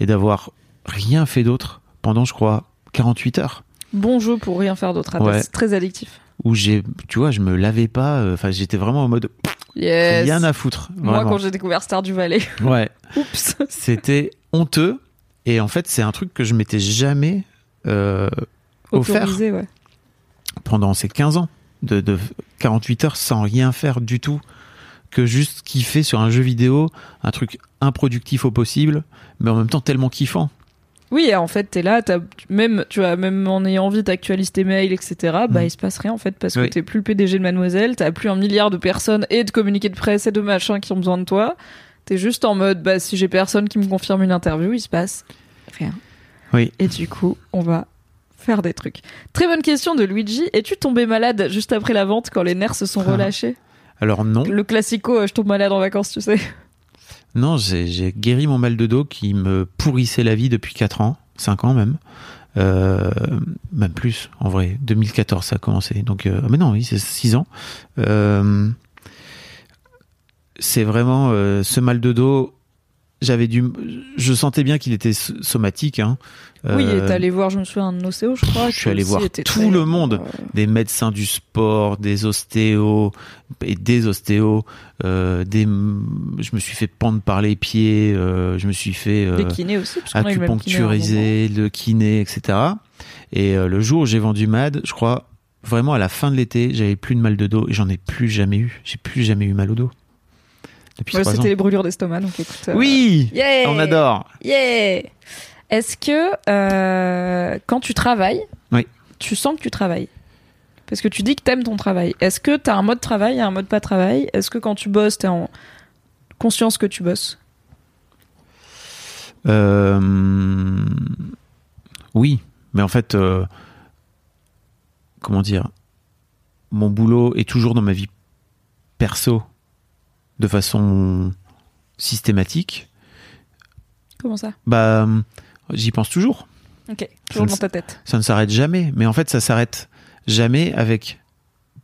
et d'avoir rien fait d'autre pendant, je crois, 48 heures. Bon jeu pour rien faire d'autre. Ouais. C'est très addictif. Où j'ai, tu vois, je me lavais pas, euh, enfin, j'étais vraiment en mode Yes. rien à foutre. Moi, quand j'ai découvert Star du Valais, Ouais. oups. C'était honteux. Et en fait, c'est un truc que je m'étais jamais euh, offert ouais. pendant ces 15 ans de, de 48 heures sans rien faire du tout que juste kiffer sur un jeu vidéo, un truc improductif au possible, mais en même temps tellement kiffant. Oui, en fait, t'es là, t'as même, tu vois, même en ayant envie, t'actualises tes mails, etc. Bah, Mm. il se passe rien en fait parce que Oui. t'es plus le PDG de Mademoiselle, t'as plus un milliard de personnes et de communiqués de presse et de machins qui ont besoin de toi. T'es juste en mode, bah, si j'ai personne qui me confirme une interview, il se passe rien. Oui. Et du coup, on va faire des trucs. Très bonne question de Luigi. Es-tu tombé malade juste après la vente quand les nerfs se sont Ah. relâchés? Alors non, Le classico, euh, je tombe malade en vacances, tu sais. Non, j'ai guéri mon mal de dos qui me pourrissait la vie depuis 4 ans, 5 ans même. Euh, même plus, en vrai. 2014, ça a commencé. Donc, euh, ah, mais non, oui, c'est 6 ans. Euh, c'est vraiment euh, ce mal de dos. J'avais du, je sentais bien qu'il était somatique. Hein. Oui, Euh, et t'es allé voir, je me souviens, un océo, je crois. je suis allé voir tout très- le monde, Ouais. des médecins du sport, des ostéos et des ostéos, euh, des, je me suis fait pendre par les pieds, euh, je me suis fait euh, kinés aussi, parce qu'on a eu le kiné acupuncturiser, le kiné, etc. Et euh, le jour où j'ai vendu Mad, je crois vraiment à la fin de l'été, j'avais plus de mal de dos et j'en ai plus jamais eu. J'ai plus jamais eu mal au dos depuis Ouais. C'était les brûlures d'estomac, donc écoute. euh, Oui, Yeah on adore. Yeah Est-ce que euh, quand tu travailles, Oui. tu sens que tu travailles? Parce que tu dis que t'aimes ton travail. Est-ce que t'as un mode travail et un mode pas travail? Est-ce que quand tu bosses, t'es en conscience que tu bosses? Euh, oui, mais en fait, euh, comment dire, mon boulot est toujours dans ma vie perso de façon systématique. Comment ça? Bah, j'y pense toujours. Ok, toujours dans ta tête. Ça ne s'arrête jamais, mais en fait, ça s'arrête jamais avec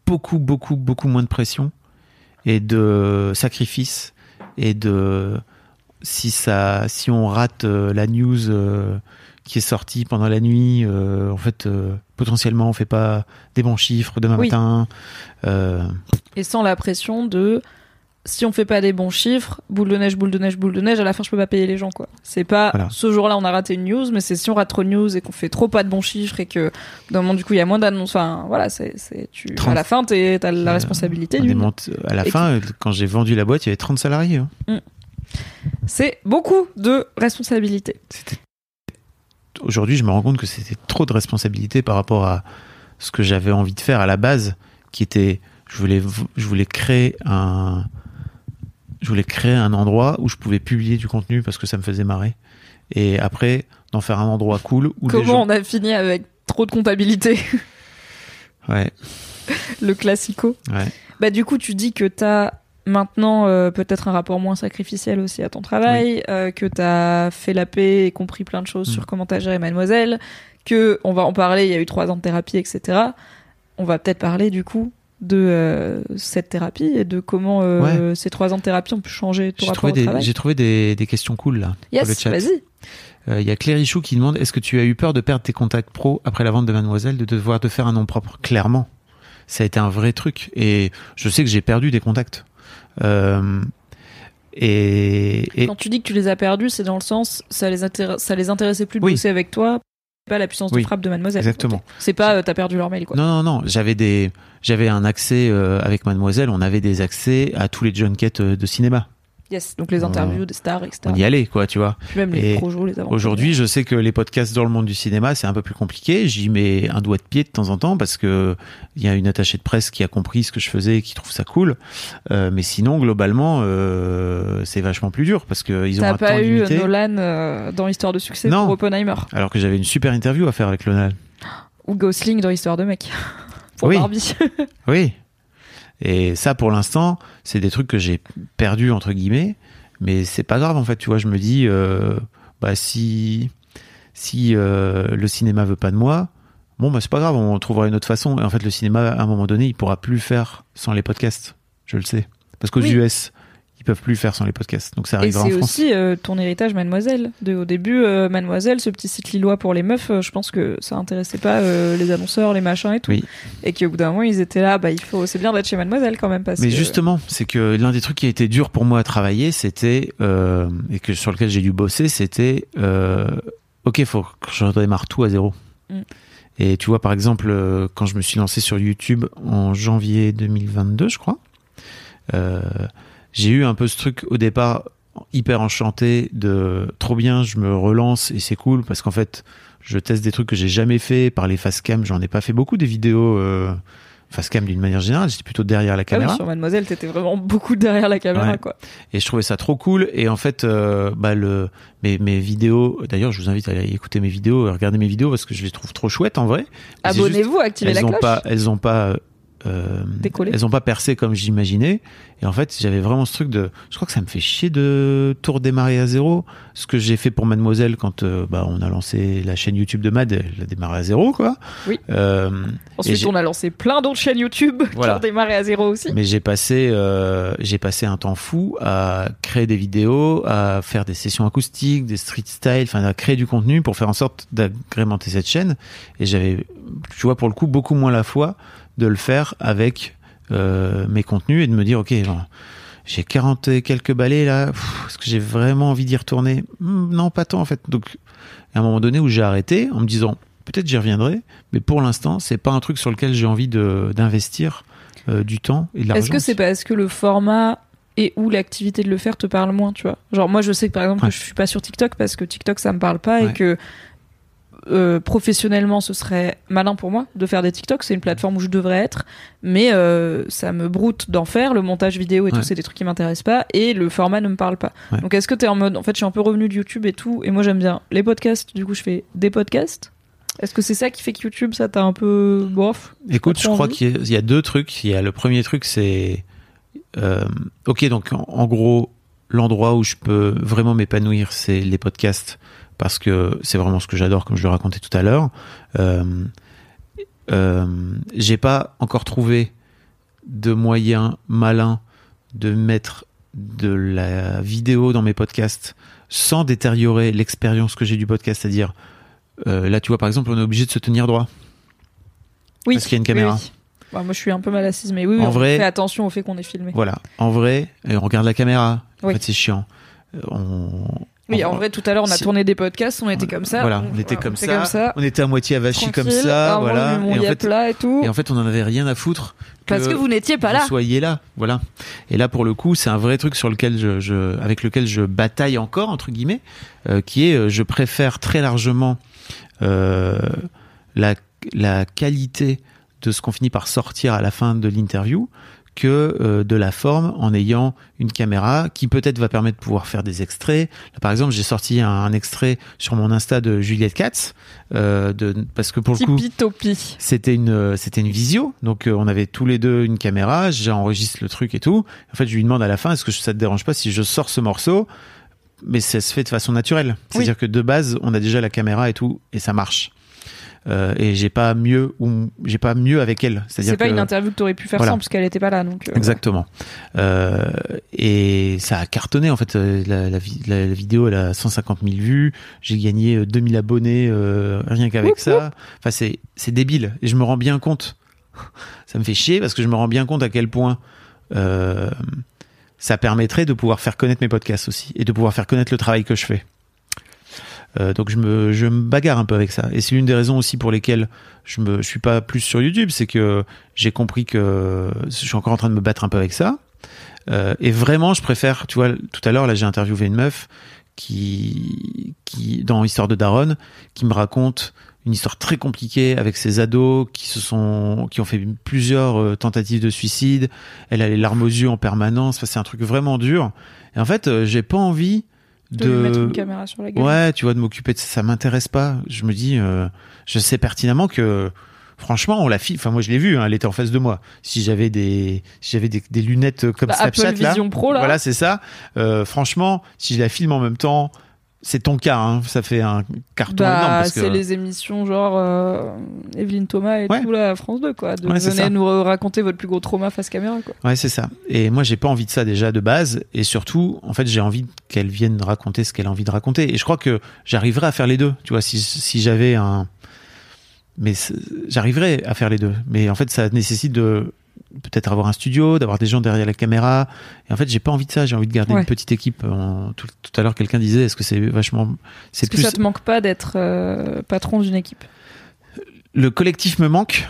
beaucoup, beaucoup, beaucoup moins de pression et de sacrifice et de si ça, si on rate euh, la news euh, qui est sortie pendant la nuit, euh, en fait, potentiellement, on fait pas des bons chiffres demain Oui. matin. Euh, Et sans la pression de si on fait pas des bons chiffres, boule de neige, boule de neige, boule de neige, à la fin je peux pas payer les gens quoi. C'est pas Voilà. ce jour-là on a raté une news, mais c'est si on rate trop de news et qu'on fait trop pas de bons chiffres et que d'un moment du coup il y a moins d'annonces. Enfin voilà, c'est à 30. la fin t'es- t'as la Euh, responsabilité du. démonte- à la Et fin, euh, quand j'ai vendu la boîte, il y avait 30 salariés. hein. C'est beaucoup de responsabilité. Aujourd'hui je me rends compte que c'était trop de responsabilité par rapport à ce que j'avais envie de faire à la base qui était je voulais je voulais créer un je voulais créer un endroit où je pouvais publier du contenu parce que ça me faisait marrer et après d'en faire un endroit cool où les Comment gens on a fini avec trop de comptabilité, ouais le classico. ouais Bah du coup tu dis que t'as maintenant euh, peut-être un rapport moins sacrificiel aussi à ton travail, euh, que t'as fait la paix et compris plein de choses Mm. sur comment t'as géré Mademoiselle, que on va en parler, il y a eu trois ans de thérapie, etc. On va peut-être parler du coup de euh, cette thérapie et de comment euh, ces trois ans de thérapie ont pu changer ton j'ai rapport trouvé au des j'ai trouvé des, des questions cool là le Yes, chat vas-y. Euh, Il y a Clérichou qui demande est-ce que tu as eu peur de perdre tes contacts pro après la vente de Mademoiselle, de devoir te faire un nom propre? Clairement, ça a été un vrai truc et je sais que j'ai perdu des contacts. Et, et Quand tu dis que tu les as perdus, c'est dans le sens ça les ça les intéressait plus de Oui. bosser avec toi, pas la puissance Oui, de frappe de Mademoiselle. exactement. C'est pas euh, t'as perdu leur mail quoi. non non non, j'avais des j'avais un accès euh, avec Mademoiselle, on avait des accès à tous les junkets euh, de cinéma. Yes, donc les On- interviews des stars, etc. On y allait quoi, tu vois. Puis même les Et projos, les aventures. Aujourd'hui, je sais que les podcasts dans le monde du cinéma, c'est un peu plus compliqué. J'y mets un doigt de pied de temps en temps parce que il y a une attachée de presse qui a compris ce que je faisais et qui trouve ça cool. Euh, mais sinon, globalement, euh, c'est vachement plus dur parce que ils ont un temps pas eu limité. Nolan euh, dans Histoire de succès Non. pour Oppenheimer? Alors que j'avais une super interview à faire avec Lonal. ou Gosling dans Histoire de mec pour Oui. Barbie. Oui. Et ça, pour l'instant, c'est des trucs que j'ai perdus entre guillemets, mais c'est pas grave en fait. Tu vois, je me dis, euh, bah si si euh, le cinéma veut pas de moi, bon bah c'est pas grave, on trouvera une autre façon. Et en fait, le cinéma, à un moment donné, il pourra plus faire sans les podcasts. Je le sais, parce qu'aux Oui. US, ils peuvent plus faire sans les podcasts. Donc ça Et arrivera en c'est France. aussi euh, ton héritage Mademoiselle. De, au début, euh, Mademoiselle, ce petit site lillois pour les meufs, euh, je pense que ça intéressait pas les annonceurs, les machins et tout. Oui. Et qu'au bout d'un moment, ils étaient là, bah il faut, c'est bien d'être chez Mademoiselle quand même parce Mais que justement, c'est que l'un des trucs qui a été dur pour moi à travailler, c'était et que sur lequel j'ai dû bosser, c'était ok, faut que je redémarre tout à zéro. Mm. Et tu vois, par exemple, quand je me suis lancé sur YouTube en janvier 2022, je crois, euh, j'ai eu un peu ce truc au départ hyper enchanté de trop bien, je me relance et c'est cool parce qu'en fait, je teste des trucs que j'ai jamais fait par les face cam. J'en ai pas fait beaucoup des vidéos euh, face cam d'une manière générale. J'étais plutôt derrière la Ah oui, caméra. sur Mademoiselle, t'étais vraiment beaucoup derrière la caméra Ouais. quoi. Et je trouvais ça trop cool. Et en fait, euh, bah le mes, mes vidéos. D'ailleurs, je vous invite à aller écouter mes vidéos, et regarder mes vidéos parce que je les trouve trop chouettes en vrai. Abonnez-vous, activez elles la ont cloche. pas, elles ont pas euh, elles ont pas percé comme j'imaginais. Et en fait, j'avais vraiment ce truc de, je crois que ça me fait chier de tout redémarrer à zéro. Ce que j'ai fait pour Mademoiselle quand euh, bah, on a lancé la chaîne YouTube de Mad, elle a démarré à zéro, quoi. Oui. Euh, Ensuite, on a lancé plein d'autres chaînes YouTube Voilà. qui ont démarré à zéro aussi. Mais j'ai passé, j'ai passé un temps fou à créer des vidéos, à faire des sessions acoustiques, des street style, enfin à créer du contenu pour faire en sorte d'agrémenter cette chaîne. Et j'avais, tu vois, pour le coup, beaucoup moins la foi de le faire avec euh, mes contenus et de me dire, ok, genre, j'ai 40 et quelques balais là, est-ce que j'ai vraiment envie d'y retourner? Hmm, Non, pas tant en fait. Donc, à un moment donné où j'ai arrêté en me disant, peut-être j'y reviendrai, mais pour l'instant, c'est pas un truc sur lequel j'ai envie d'investir euh, du temps et de l'argent. Est-ce que c'est parce que le format et ou l'activité de le faire te parle moins, tu vois? Genre moi je sais que par exemple Ouais. que je suis pas sur TikTok parce que TikTok ça me parle pas et que euh, professionnellement ce serait malin pour moi de faire des TikTok, c'est une plateforme où je devrais être, mais euh, ça me broute d'en faire, le montage vidéo et Ouais. tout c'est des trucs qui m'intéressent pas et le format ne me parle pas. Ouais. Donc est-ce que t'es en mode en fait je suis un peu revenu de YouTube et tout et moi j'aime bien les podcasts, du coup je fais des podcasts. Est-ce que c'est ça qui fait que YouTube ça t'a un peu bof? Écoute, je crois qu'il y, a- il y a deux trucs. Il y a le premier truc, c'est euh, ok. Donc en, en gros, l'endroit où je peux vraiment m'épanouir, c'est les podcasts parce que c'est vraiment ce que j'adore, comme je le racontais tout à l'heure. Euh, euh, J'ai pas encore trouvé de moyen malin de mettre de la vidéo dans mes podcasts sans détériorer l'expérience que j'ai du podcast, c'est-à-dire euh, là, tu vois, par exemple, on est obligé de se tenir droit. Oui. Parce qu'il y a une caméra. oui, oui. Bah, moi, je suis un peu mal assise, mais oui, oui, En on vrai- fait attention au fait qu'on est filmé. Voilà. En vrai, on regarde la caméra. En fait, c'est chiant. Euh, On... Oui, en vrai, tout à l'heure, on a tourné des podcasts, on était comme ça. Voilà, on était comme, ça, comme ça. On était à moitié avachis comme ça. Voilà. Et en, fait, et tout. et en fait, on en avait rien à foutre. parce que vous n'étiez pas vous là. soyez là, voilà. Et là, pour le coup, c'est un vrai truc sur lequel je, je- avec lequel je bataille encore entre guillemets, euh, qui est, euh, je préfère très largement euh, la, la qualité de ce qu'on finit par sortir à la fin de l'interview que euh, de la forme en ayant une caméra qui peut-être va permettre de pouvoir faire des extraits. Là, par exemple, j'ai sorti un, un extrait sur mon Insta de Juliette Katz, euh, de, parce que pour le coup, c'était une c'était une visio. Donc euh, on avait tous les deux une caméra. J'enregistre le truc et tout. En fait je lui demande à la fin est-ce que ça te dérange pas si je sors ce morceau? Mais ça se fait de façon naturelle. C'est à dire que de base on a déjà la caméra et tout et ça marche Euh, et j'ai pas mieux ou j'ai pas mieux avec elle c'est pas que une interview que t'aurais pu faire Voilà. sans, parce qu'elle était pas là. Donc, euh, Exactement. Euh, et ça a cartonné en fait. La, la, vi- la- la vidéo elle a 150 000 vues. J'ai gagné euh, 2000 abonnés rien qu'avec ça. Enfin c'est c'est débile. Et je me rends bien compte. Ça me fait chier parce que je me rends bien compte à quel point ça permettrait de pouvoir faire connaître mes podcasts aussi et de pouvoir faire connaître le travail que je fais. Euh, donc je me, je me bagarre un peu avec ça. Et c'est l'une des raisons aussi pour lesquelles je me, je suis pas plus sur YouTube, c'est que j'ai compris que je suis encore en train de me battre un peu avec ça. Euh, et vraiment, je préfère, tu vois, tout à l'heure, là, j'ai interviewé une meuf qui, qui, dans Histoire de Daronne, qui me raconte une histoire très compliquée avec ses ados qui se sont, qui ont fait plusieurs euh, tentatives de suicide. Elle a les larmes aux yeux en permanence. C'est un truc vraiment dur. Et en fait, euh, j'ai pas envie de, lui mettre une caméra sur la gueule. Ouais, tu vois, de m'occuper de ça, ça m'intéresse pas. Je me dis, euh, je sais pertinemment que, franchement, on la fille. Enfin, moi, je l'ai vu, hein, elle était en face de moi. Si j'avais des, si j'avais des, des lunettes comme Bah, Snapchat Apple là, Vision Pro là. voilà, c'est ça. Euh, franchement, si je la filme en même temps, c'est ton cas. Hein, ça fait un carton énorme Bah, que. c'est les émissions genre euh, Evelyne Thomas et Ouais. tout là à France 2 quoi. De Ouais, venez nous raconter votre plus gros trauma face caméra quoi. Ouais, c'est ça. Et moi, j'ai pas envie de ça déjà de base. Et surtout, en fait, j'ai envie qu'elle vienne raconter ce qu'elle a envie de raconter. Et je crois que j'arriverai à faire les deux. Tu vois, si, si j'avais un. Mais j'arriverais à faire les deux. Mais en fait, ça nécessite de peut-être avoir un studio, d'avoir des gens derrière la caméra. Et en fait, j'ai pas envie de ça. J'ai envie de garder Ouais. une petite équipe. En- Tout, tout à l'heure, quelqu'un disait, est-ce que c'est vachement. C'est Est-ce que plus. ça te manque pas d'être euh, patron d'une équipe? Le collectif me manque.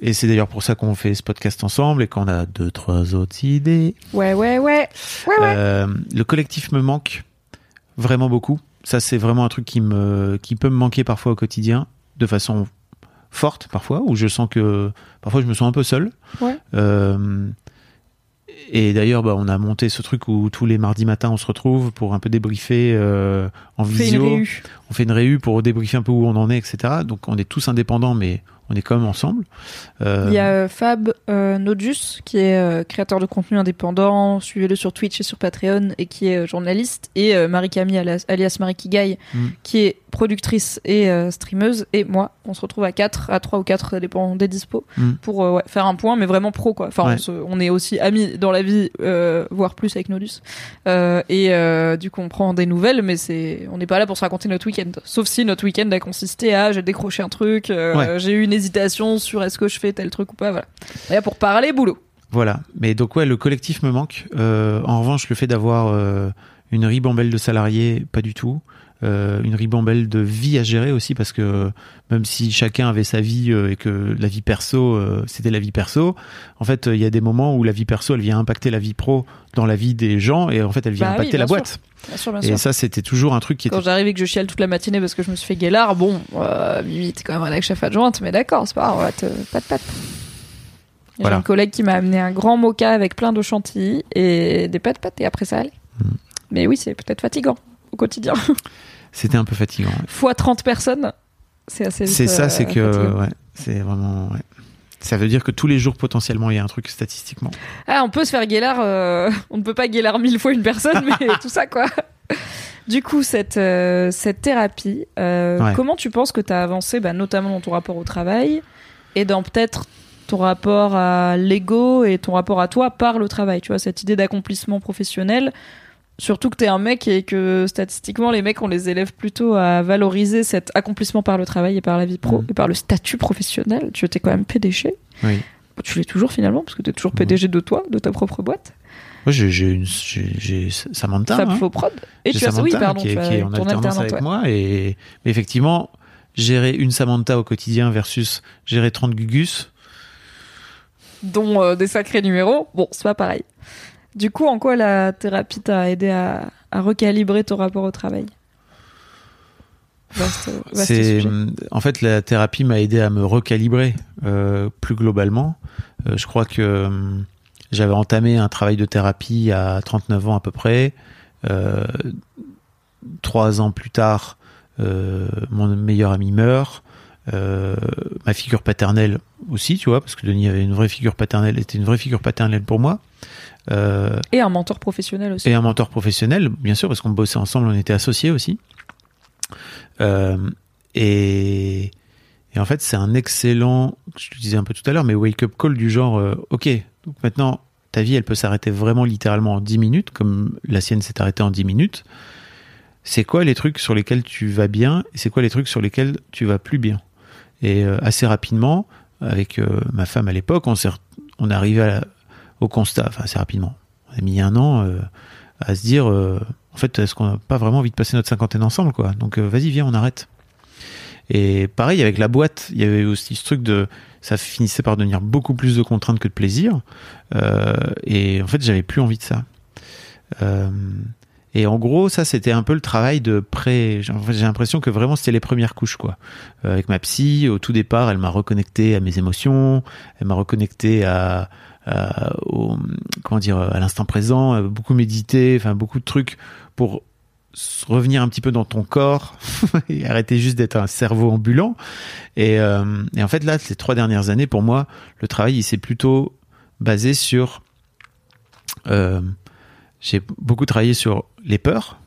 Et c'est d'ailleurs pour ça qu'on fait ce podcast ensemble et qu'on a deux, trois autres idées. Ouais ouais ouais. Ouais ouais. Euh, le collectif me manque vraiment beaucoup. Ça, c'est vraiment un truc qui me, qui peut me manquer parfois au quotidien, de façon forte parfois, où je sens que parfois je me sens un peu seul. Ouais. Euh, et d'ailleurs, bah, on a monté ce truc où tous les mardis matins on se retrouve pour un peu débriefer euh, en une visio. réu. On fait une réu pour débriefer un peu où on en est, etc. Donc on est tous indépendants, mais on est quand même ensemble. Euh, Il y a euh, Fab euh, Nodus qui est euh, créateur de contenu indépendant, suivez-le sur Twitch et sur Patreon et qui est journaliste et Marie-Camille alias, Marie Kigai Mm. qui est productrice et streameuse et moi on se retrouve à 4 à 3 ou 4 ça dépend des dispos Mm. pour ouais, faire un point mais vraiment pro quoi enfin Ouais. on, se- on est aussi amis dans la vie voire plus avec Nodus et du coup on prend des nouvelles mais c'est on n'est pas là pour se raconter notre week-end sauf si notre week-end a consisté à j'ai décroché un truc Ouais. j'ai eu une hésitation sur est-ce que je fais tel truc ou pas voilà là pour parler boulot Voilà. Mais donc ouais, le collectif me manque. Euh, en revanche, le fait d'avoir euh, une ribambelle de salariés, pas du tout. Euh, une ribambelle de vie à gérer aussi parce que même si chacun avait sa vie euh, et que la vie perso euh, c'était la vie perso en fait euh, il y a des moments où la vie perso elle vient impacter la vie pro dans la vie des gens et en fait elle vient Bah oui, impacter la boîte bien sûr bien et ça c'était toujours un truc qui quand était j'arrive et que je chiale toute la matinée parce que je me suis fait guélard, bon, euh, Mimi, t'es quand même rédac chef adjointe, mais d'accord, c'est pas grave, on va te pas de patte. J'ai Voilà. un collègue qui m'a amené un grand mocha avec plein de chantilly et des pâtes pâtes et après ça allait. Hmm. Mais oui, c'est peut-être fatigant au quotidien. c'était un peu fatigant ouais. Fois 30 personnes, c'est assez c'est ça euh, c'est que fatigant. ouais, c'est vraiment ouais. ça veut dire que tous les jours potentiellement il y a un truc statistiquement Ah, on peut se faire guélard, euh, on ne peut pas guélard mille fois une personne, mais tout ça, quoi. Du coup, cette, euh, cette thérapie, euh, Ouais. comment tu penses que tu as avancé, bah, notamment dans ton rapport au travail et dans peut-être ton rapport à l'ego et ton rapport à toi par le travail, tu vois, cette idée d'accomplissement professionnel Surtout que t'es un mec et que statistiquement les mecs on les élève plutôt à valoriser cet accomplissement par le travail et par la vie pro Mhm. et par le statut professionnel. Tu étais quand même PDG. oui Tu l'es toujours finalement parce que t'es toujours. PDG de toi, de ta propre boîte. Moi, j'ai une, j'ai Samantha. Fab hein. Faux Prod. Et tu as oui, pardon, qui, est, tu as qui est en alternance avec ouais. moi et mais effectivement gérer une Samantha au quotidien versus gérer 30 Gugus. dont euh, des sacrés numéros. Bon, c'est pas pareil. Du coup, en quoi la thérapie t'a aidé à, à recalibrer ton rapport au travail? Vaste, vaste C'est sujet. en fait la thérapie m'a aidé à me recalibrer euh, plus globalement. Euh, je crois que euh, j'avais entamé un travail de thérapie à 39 ans à peu près. Euh, trois ans plus tard, euh, mon meilleur ami meurt. Euh, ma figure paternelle aussi, tu vois, parce que Denis avait une vraie figure paternelle, était une vraie figure paternelle pour moi. Euh, Et un mentor professionnel aussi. et un mentor professionnel, bien sûr, parce qu'on bossait ensemble, on était associés aussi. Euh, et, et en fait, c'est un excellent, je te disais un peu tout à l'heure, mais wake-up call du genre, ok, donc maintenant, ta vie, elle peut s'arrêter vraiment littéralement en 10 minutes, comme la sienne s'est arrêtée en 10 minutes. C'est quoi les trucs sur lesquels tu vas bien et c'est quoi les trucs sur lesquels tu vas plus bien? Et euh, assez rapidement, avec euh, ma femme à l'époque, on on est arrivé au constat, enfin assez rapidement, on a mis un an euh, à se dire, en fait, est-ce qu'on n'a pas vraiment envie de passer notre cinquantaine ensemble, quoi? Donc vas-y, viens, on arrête. Et pareil avec la boîte, il y avait aussi ce truc de, ça finissait par devenir beaucoup plus de contraintes que de plaisir. Et en fait, j'avais plus envie de ça. Et en gros, ça, c'était un peu le travail de pré. J'ai l'impression que vraiment, c'était les premières couches, quoi. Euh, avec ma psy, au tout départ, elle m'a reconnecté à mes émotions, elle m'a reconnecté à, à- au, comment dire, à l'instant présent, euh, beaucoup médité, enfin beaucoup de trucs pour revenir un petit peu dans ton corps et arrêter juste d'être un cerveau ambulant. Et, euh, et en fait, là, ces trois dernières années, pour moi, le travail, il s'est plutôt basé sur. euh, j'ai beaucoup travaillé sur les peurs.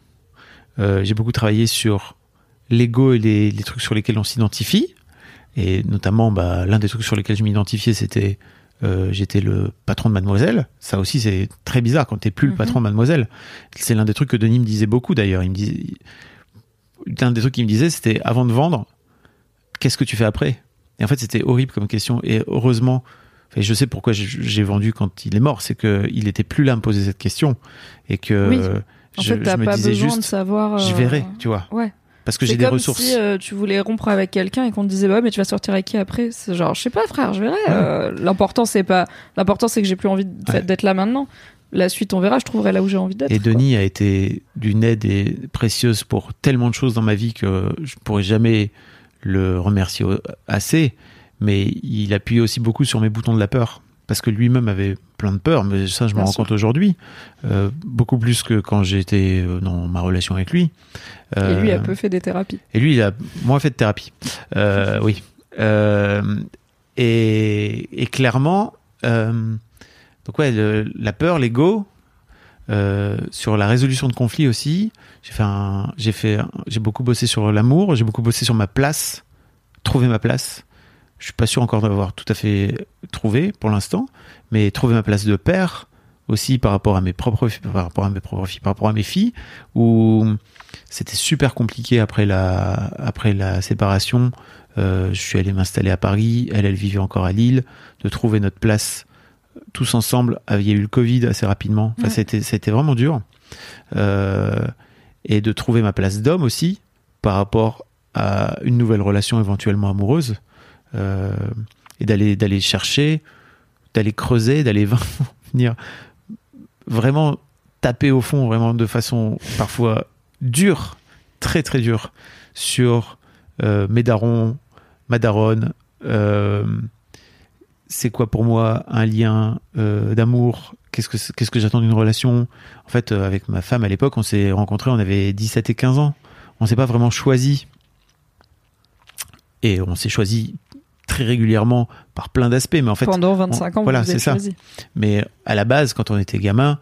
Euh, j'ai beaucoup travaillé sur l'ego et les, les trucs sur lesquels on s'identifie. Et notamment, bah, l'un des trucs sur lesquels je m'identifiais, c'était euh, j'étais le patron de Mademoiselle. Ça aussi, c'est très bizarre quand t'es plus le Mhm. patron de Mademoiselle. C'est l'un des trucs que Denis me disait beaucoup d'ailleurs. Il me disait, l'un des trucs qu'il me disait, c'était avant de vendre, qu'est-ce que tu fais après? Et en fait, c'était horrible comme question. Et heureusement, enfin, je sais pourquoi j'ai- vendu quand il est mort, c'est que il était plus là à me poser cette question et que Oui. En je, fait, je me pas disais besoin juste, de savoir. je euh, verrai, tu vois, Ouais. parce que j'ai des comme ressources. si euh, tu voulais rompre avec quelqu'un et qu'on te disait bah mais tu vas sortir avec qui après? C'est genre je sais pas frère, je verrai. Euh, l'important c'est pas l'important c'est que j'ai plus envie Ouais. d'être là maintenant. La suite on verra, je trouverai là où j'ai envie d'être. Et quoi. Denis a été d'une aide et précieuse pour tellement de choses dans ma vie que je pourrais jamais le remercier assez. Mais il appuyait aussi beaucoup sur mes boutons de la peur. Parce que lui-même avait plein de peur, mais ça je m'en Bien rends sûr. compte aujourd'hui. Euh, beaucoup plus que quand j'étais euh, dans ma relation avec lui. Et lui a Euh, peu fait des thérapies. Et lui, il a moins fait de thérapie. Euh, oui. Et, et clairement, donc ouais, le- la peur, l'ego, euh, sur la résolution de conflits aussi. J'ai fait, un, j'ai fait, un- j'ai beaucoup bossé sur l'amour, j'ai beaucoup bossé sur ma place, trouver ma place. Je suis pas sûr encore d'avoir tout à fait trouvé pour l'instant, mais trouver ma place de père aussi par rapport à mes propres, par rapport à mes propres filles, par rapport à mes filles, où c'était super compliqué après la, après la séparation. Euh, je suis allé m'installer à Paris, elle, elle vivait encore à Lille, de trouver notre place tous ensemble. Il y a eu le Covid assez rapidement. Enfin, Ouais. c'était, c'était vraiment dur. Euh, et de trouver ma place d'homme aussi par rapport à une nouvelle relation éventuellement amoureuse. Euh, et d'aller, d'aller chercher, d'aller creuser, d'aller venir vraiment taper au fond, vraiment de façon parfois dure, très très dure, sur euh, mes darons, ma daronne, euh, c'est quoi pour moi un lien d'amour? Qu'est-ce que, qu'est-ce que j'attends d'une relation? En fait, avec ma femme à l'époque, on s'est rencontrés, on avait 17 et 15 ans. On s'est pas vraiment choisi. Et on s'est choisi très régulièrement par plein d'aspects. Mais en fait, Pendant 25 ans, voilà, c'est ça. mais à la base, quand on était gamin,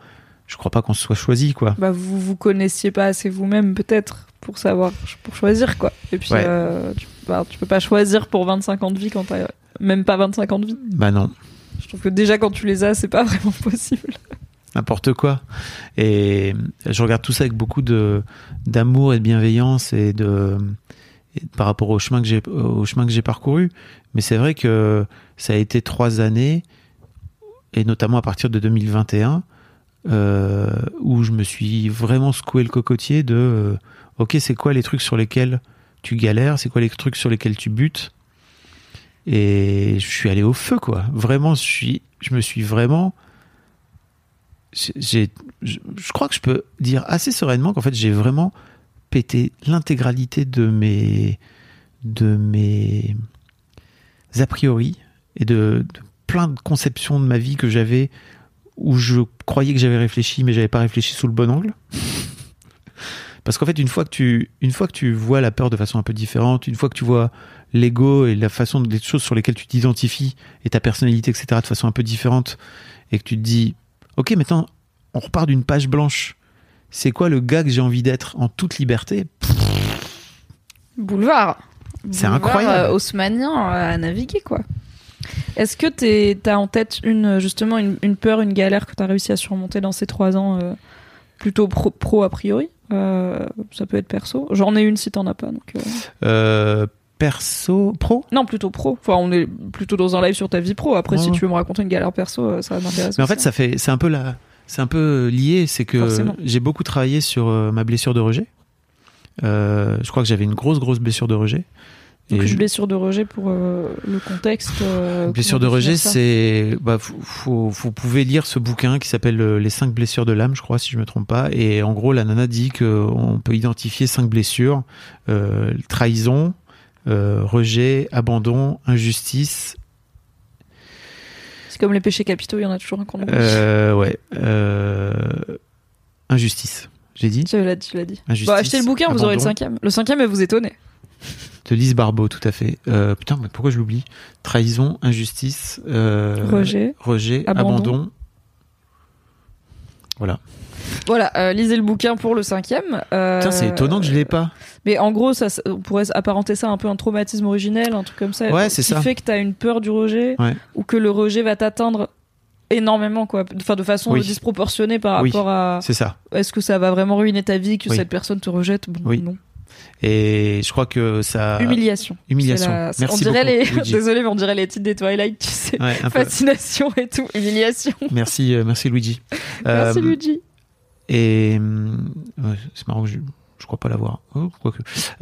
je crois pas qu'on se soit choisi, quoi. Bah, vous vous connaissiez pas assez vous-même, peut-être, pour savoir, pour choisir, quoi. Et puis, Ouais. euh, tu, bah, tu peux pas choisir pour 25 ans de vie quand t'as même pas 25 ans de vie. Bah non. Je trouve que déjà, quand tu les as, c'est pas vraiment possible. n'importe quoi. Et je regarde tout ça avec beaucoup de d'amour et de bienveillance et de par rapport au chemin que j'ai au chemin que j'ai parcouru. Mais c'est vrai que ça a été trois années et notamment à partir de 2021 euh, où je me suis vraiment secoué le cocotier de euh, ok c'est quoi les trucs sur lesquels tu galères, c'est quoi les trucs sur lesquels tu butes? Et je suis allé au feu quoi. Vraiment, je suis, je me suis vraiment j'ai, je, je crois que je peux dire assez sereinement qu'en fait j'ai vraiment pété l'intégralité de mes de mes a priori et de, de plein de conceptions de ma vie que j'avais où je croyais que j'avais réfléchi mais j'avais pas réfléchi sous le bon angle. Parce qu'en fait une fois que tu une fois que tu vois la peur de façon un peu différente une fois que tu vois l'ego et la façon des choses sur lesquelles tu t'identifies et ta personnalité etc de façon un peu différente et que tu te dis ok maintenant on repart d'une page blanche c'est quoi le gars que j'ai envie d'être en toute liberté? Boulevard. C'est incroyable. euh, haussmannien euh, à naviguer, quoi. Est-ce que t'as en tête une, justement une, une peur, une galère que t'as réussi à surmonter dans ces trois ans euh, plutôt pro, pro a priori? Euh, Ça peut être perso. J'en ai une si t'en as pas. Donc, euh, perso pro? Non, plutôt pro. Enfin, on est plutôt dans un live sur ta vie pro. Après, Ouais, si tu veux me raconter une galère perso, ça m'intéresse. mais en fait ça fait c'est un peu la c'est un peu lié c'est que Forcément. j'ai beaucoup travaillé sur euh, ma blessure de rejet Euh, je crois que j'avais une grosse grosse blessure de rejet Donc, Et une blessure de rejet pour euh, le contexte. euh, blessure de rejet, c'est, bah, faut, faut- vous pouvez lire ce bouquin qui s'appelle euh, Les cinq blessures de l'âme, je crois, si je me trompe pas. Et en gros, la nana dit qu'on peut identifier cinq blessures euh, trahison, euh, rejet, abandon, injustice. C'est comme les péchés capitaux, il y en a toujours un qu'on oublie. Euh, ouais, euh, injustice. J'ai dit. Tu l'as dit, tu l'as dit. Injustice, Bah, achetez le bouquin, vous aurez le cinquième. Le cinquième, elle vous étonner. De Lise Barbeau, tout à fait. Euh, putain, mais pourquoi je l'oublie? Trahison, injustice, euh, Rejet. rejet, abandon. abandon. Voilà. Voilà, euh, lisez le bouquin pour le cinquième. Euh, c'est étonnant que je l'ai pas. Mais en gros, ça, on pourrait apparenter ça un peu un traumatisme originel, un truc comme ça. Ouais, c'est qui ça. fait que t'as une peur du rejet Ouais. ou que le rejet va t'atteindre énormément, quoi. Enfin, de façon Oui. disproportionnée par Oui. rapport à. C'est ça. Est-ce que ça va vraiment ruiner ta vie que Oui. cette personne te rejette? Bon, Oui. non. Et je crois que ça. Humiliation. Humiliation. La- Merci on dirait beaucoup, les. Désolé, mais on dirait les titres des Twilight, tu sais. Ouais, un peu. Fascination et tout. Humiliation. Merci, euh, merci Luigi. Merci Euh, Luigi. Et ouais, c'est marrant que je, je crois pas l'avoir. Oh.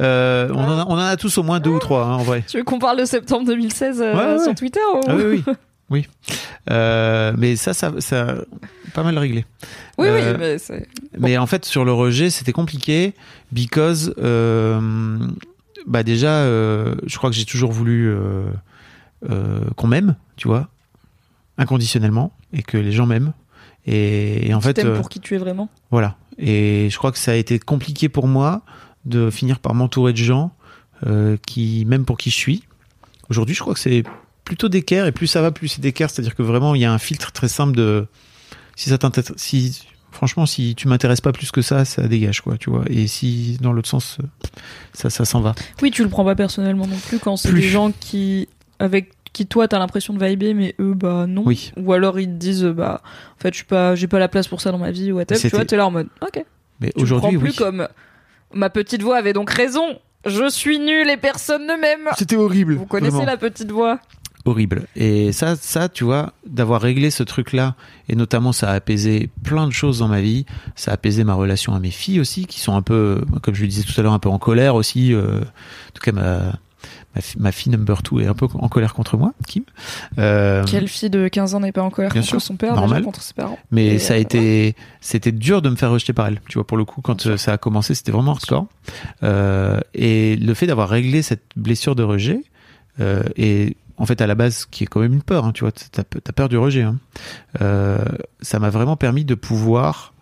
Euh, on, en a, on en a tous au moins deux ou trois, hein, en vrai. Tu veux qu'on parle de septembre 2016 euh, Ouais, ouais, sur. Twitter ou- Ah oui, oui. oui. Euh, mais ça, ça, ça, a pas mal réglé. Oui, Euh, oui, mais. Mais en fait, sur le rejet, c'était compliqué because, euh, bah déjà, euh, je crois que j'ai toujours voulu euh, euh, qu'on m'aime, tu vois, inconditionnellement, et que les gens m'aiment. Et, et en Tu fait, euh, pour qui tu es vraiment? voilà. Et je crois que ça a été compliqué pour moi de finir par m'entourer de gens euh, qui, même pour qui je suis, Aujourd'hui, je crois que c'est plutôt d'équerre et plus ça va, plus c'est d'équerre. C'est-à-dire que vraiment, il y a un filtre très simple de si ça t'intéresse, si franchement, si tu m'intéresses pas plus que ça, ça dégage quoi, tu vois. Et si dans l'autre sens, euh, ça, ça s'en va. Oui, tu le prends pas personnellement non plus quand c'est des gens qui avec qui toi t'as l'impression de vibrer mais eux bah non. Oui. Ou alors ils te disent bah en fait je suis pas j'ai pas la place pour ça dans ma vie ou whatever. Tu vois t'es là en mode ok. Mais aujourd'hui, plus oui. comme ma petite voix avait donc raison. Je suis nulle et personne ne m'aime. C'était horrible. Vous connaissez vraiment. la petite voix? Horrible. Et ça, ça, tu vois, d'avoir réglé ce truc-là, et notamment ça a apaisé plein de choses dans ma vie. Ça a apaisé ma relation à mes filles aussi, qui sont un peu, comme je le disais tout à l'heure, un peu en colère aussi. euh, en tout cas, ma, ma, fi- ma fille number two est un peu en colère contre moi, Kim. Euh, Quelle fille de 15 ans n'est pas en colère contre sûr, son père, normal. déjà contre ses parents mais Et, ça a euh, été, c'était dur de me faire rejeter par elle. Tu vois, pour le coup, quand ça a commencé, c'était vraiment hardcore. Euh, et le fait d'avoir réglé cette blessure de rejet, euh, et en fait à la base, qui est quand même une peur, hein, tu vois, t'as peur du rejet. Hein, euh, ça m'a vraiment permis de pouvoir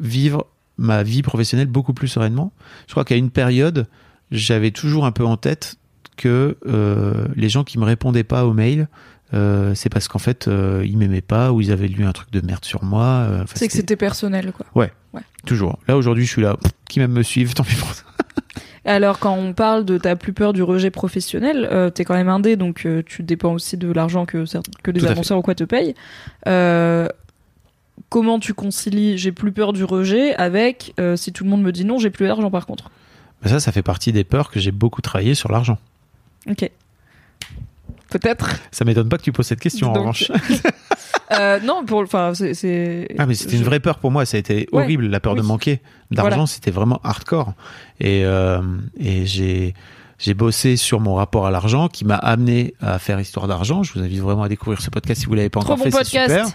vivre ma vie professionnelle beaucoup plus sereinement. Je crois qu'à une période, j'avais toujours un peu en tête que euh, les gens qui me répondaient pas aux mails, euh, c'est parce qu'en fait euh, ils m'aimaient pas ou ils avaient lu un truc de merde sur moi. euh, C'est que c'était personnel quoi. toujours. Là aujourd'hui, je suis là, pff, qui même me suivent, tant pis pour ça. Alors quand on parle de ta plus peur du rejet professionnel, euh, t'es quand même indé, donc tu dépends aussi de l'argent que, que les fait. annonceurs ou quoi te payent. Comment tu concilies j'ai plus peur du rejet avec si tout le monde me dit non, j'ai plus d'argent par contre? Mais ça, ça fait partie des peurs que j'ai beaucoup travaillé sur l'argent. Ok. Peut-être. Ça m'étonne pas que tu poses cette question en revanche. Euh, non, pour enfin c'est-. Ah mais c'était une vraie peur pour moi, ça a été Ouais. horrible, la peur de manquer d'argent, Voilà. c'était vraiment hardcore. Et, euh, et j'ai j'ai bossé sur mon rapport à l'argent qui m'a amené à faire Histoire d'argent. Je vous invite vraiment à découvrir ce podcast si vous l'avez pas Trop encore bon fait, c'est super.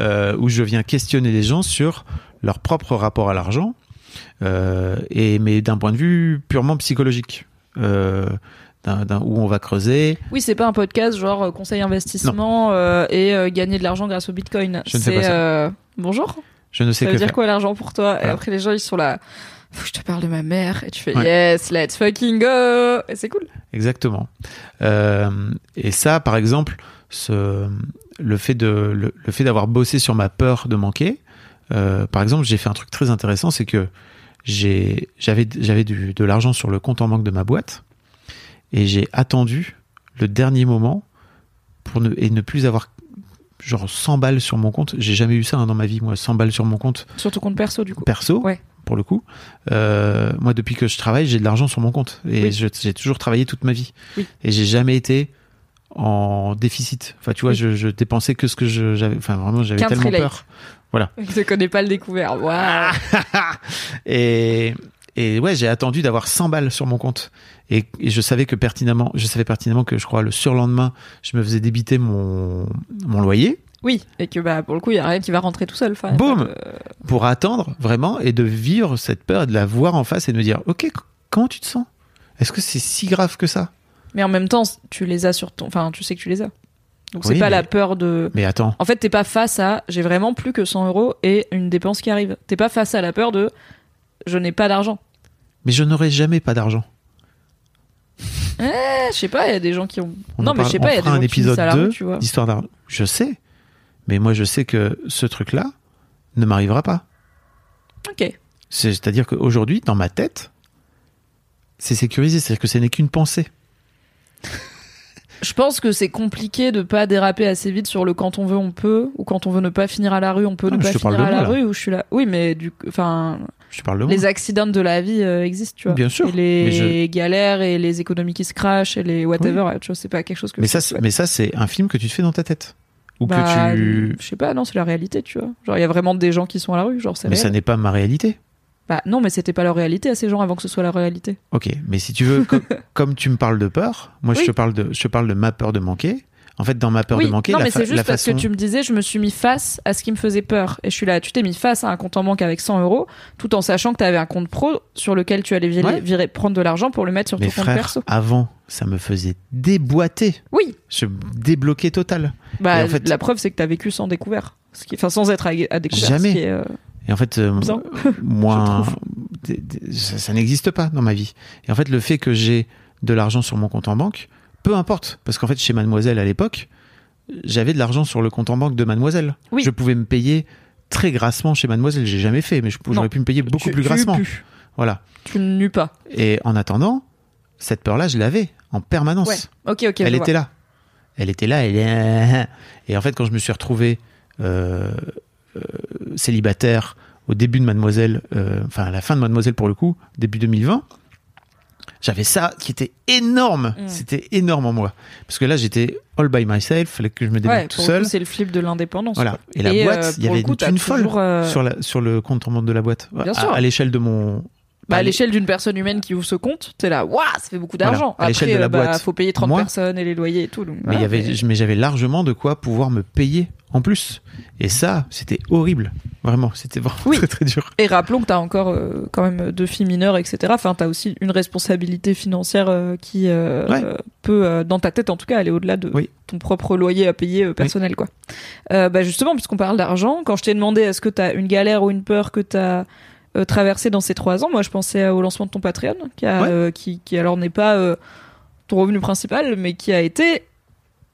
Euh, où je viens questionner les gens sur leur propre rapport à l'argent, euh, et mais d'un point de vue purement psychologique. Euh, d'un- d'un- où on va creuser. Oui, c'est pas un podcast genre euh, conseil investissement euh, et euh, gagner de l'argent grâce au bitcoin. Je ne C'est, pas ça. euh, Bonjour. Je ne sais Ça que veut dire quoi l'argent pour toi? Et après les gens ils sont là. Faut que je te parle de ma mère et tu fais Ouais. yes, let's fucking go. Et c'est cool. Exactement. Euh, et ça, par exemple, ce, le fait de le, le fait d'avoir bossé sur ma peur de manquer. euh, par exemple, j'ai fait un truc très intéressant, c'est que j'ai j'avais j'avais du- de l'argent sur le compte en banque de ma boîte et j'ai attendu le dernier moment pour ne et ne plus avoir genre 100 balles sur mon compte. J'ai jamais eu ça hein, dans ma vie, moi, 100 balles sur mon compte Sur ton compte perso du coup. perso, Ouais. pour le coup. Euh, moi, depuis que je travaille, j'ai de l'argent sur mon compte et Oui. j'ai toujours travaillé toute ma vie. Oui. Et j'ai jamais été en déficit. Enfin, tu vois, Oui. je, je dépensais que ce que j'avais. Enfin, vraiment, j'avais tellement relate. peur. Je ne connais pas le découvert. Waouh. et, et ouais, j'ai attendu d'avoir 100 balles sur mon compte. Et, et je savais que pertinemment, je savais pertinemment que je crois le surlendemain, je me faisais débiter mon, mon loyer. Oui, et que bah pour le coup il y a rien qui va rentrer tout seul. Enfin, Boum. euh, pour attendre vraiment et de vivre cette peur et de la voir en face et de me dire ok comment tu te sens? Est-ce que c'est si grave que ça? Mais en même temps, tu les as sur ton. Enfin, tu sais que tu les as. Donc Oui, c'est pas mais- la peur de. mais attends En fait, t'es pas face à j'ai vraiment plus que 100 euros et une dépense qui arrive. T'es pas face à la peur de je n'ai pas d'argent. mais je n'aurai jamais pas d'argent Eh, je sais pas, il y a des gens qui ont. On non, mais je sais pas, il y a des gens un qui épisode à la 2 rue, tu vois. d'histoire d'argent je sais mais moi je sais que ce truc là ne m'arrivera pas Ok. c'est à dire qu'aujourd'hui dans ma tête c'est sécurisé c'est à dire que ce n'est qu'une pensée Je pense que c'est compliqué de pas déraper assez vite sur le quand on veut on peut ou quand on veut ne pas finir à la rue on peut Non, ne mais pas je te parle finir à la moi, là. rue ou je suis là. Oui, mais du enfin je te parle de moi les accidents de la vie euh, existent, tu vois. Bien sûr, Et les galères et les économies qui se crachent et les whatever, tu vois, c'est pas quelque chose que mais ça mais ça c'est un film que tu te fais dans ta tête ou Bah, que tu je sais pas, non, c'est la réalité, tu vois. Genre il y a vraiment des gens qui sont à la rue, genre mais ça n'est pas ma réalité Bah non, mais c'était pas leur réalité à ces gens avant que ce soit la réalité. Ok, mais si tu veux, comme, comme tu me parles de peur, moi je te parle de, je te parle de ma peur de manquer. En fait, dans ma peur oui, de manquer, non, la, mais c'est juste parce façon, que tu me disais, je me suis mis face à ce qui me faisait peur. Et je suis là, tu t'es mis face à un compte en banque avec 100 euros, tout en sachant que tu avais un compte pro sur lequel tu allais virer, Ouais. virer- prendre de l'argent pour le mettre sur ton compte perso. avant, ça me faisait déboîter. Oui, Je débloquais total. bah, Et en fait- la preuve, c'est que tu as vécu sans découvert. Ce qui, enfin, sans être à, à découvert. Jamais. ce qui est, euh, Et en fait, euh, moi, ça n'existe pas dans ma vie. Et en fait, le fait que j'ai de l'argent sur mon compte en banque peu importe, parce qu'en fait, chez Mademoiselle à l'époque, j'avais de l'argent sur le compte en banque de Mademoiselle. Oui. Je pouvais me payer très grassement chez Mademoiselle. J'ai jamais fait, mais j'aurais pu me payer beaucoup Tu- plus tu grassement. pues. Voilà. Tu ne nues pas. Et en attendant, cette peur-là, je l'avais en permanence. Ouais. Ok, ok. elle était vois. là. Elle était là. Elle. Et en fait, quand je me suis retrouvé euh, euh, célibataire au début de Mademoiselle, euh, enfin à la fin de Mademoiselle pour le coup, début 2020, j'avais ça qui était énorme. Mm. C'était énorme en moi. Parce que là, j'étais all by myself, fallait que je me débrouille Ouais, tout seul. c'est le flip de l'indépendance. Voilà. Et la euh, boîte, il y avait coup, une folle toujours, euh, sur, la, sur le compte en banque de la boîte. Bien à, sûr. à l'échelle de mon. Bah, à l'échelle d'une personne humaine qui ouvre ce compte, t'es là, waouh, ça fait beaucoup d'argent. Voilà, à l'échelle Après, de la euh, bah, boîte. faut payer 30 Moi- personnes et les loyers et tout. donc voilà, mais j'avais largement de quoi pouvoir me payer en plus. Et ça, c'était horrible. Vraiment, c'était vraiment Oui. très très dur. Et rappelons que t'as encore euh, quand même deux filles mineures, etc. Enfin, t'as aussi une responsabilité financière euh, qui euh, Ouais. peut, dans ta tête en tout cas, aller au-delà de Oui. ton propre loyer à payer personnel, quoi. Bah justement, puisqu'on parle d'argent, quand je t'ai demandé est-ce que t'as une galère ou une peur que t'as euh, traversé dans ces trois ans, moi je pensais au lancement de ton Patreon, qui, a, Ouais. qui, qui alors n'est pas ton revenu principal, mais qui a été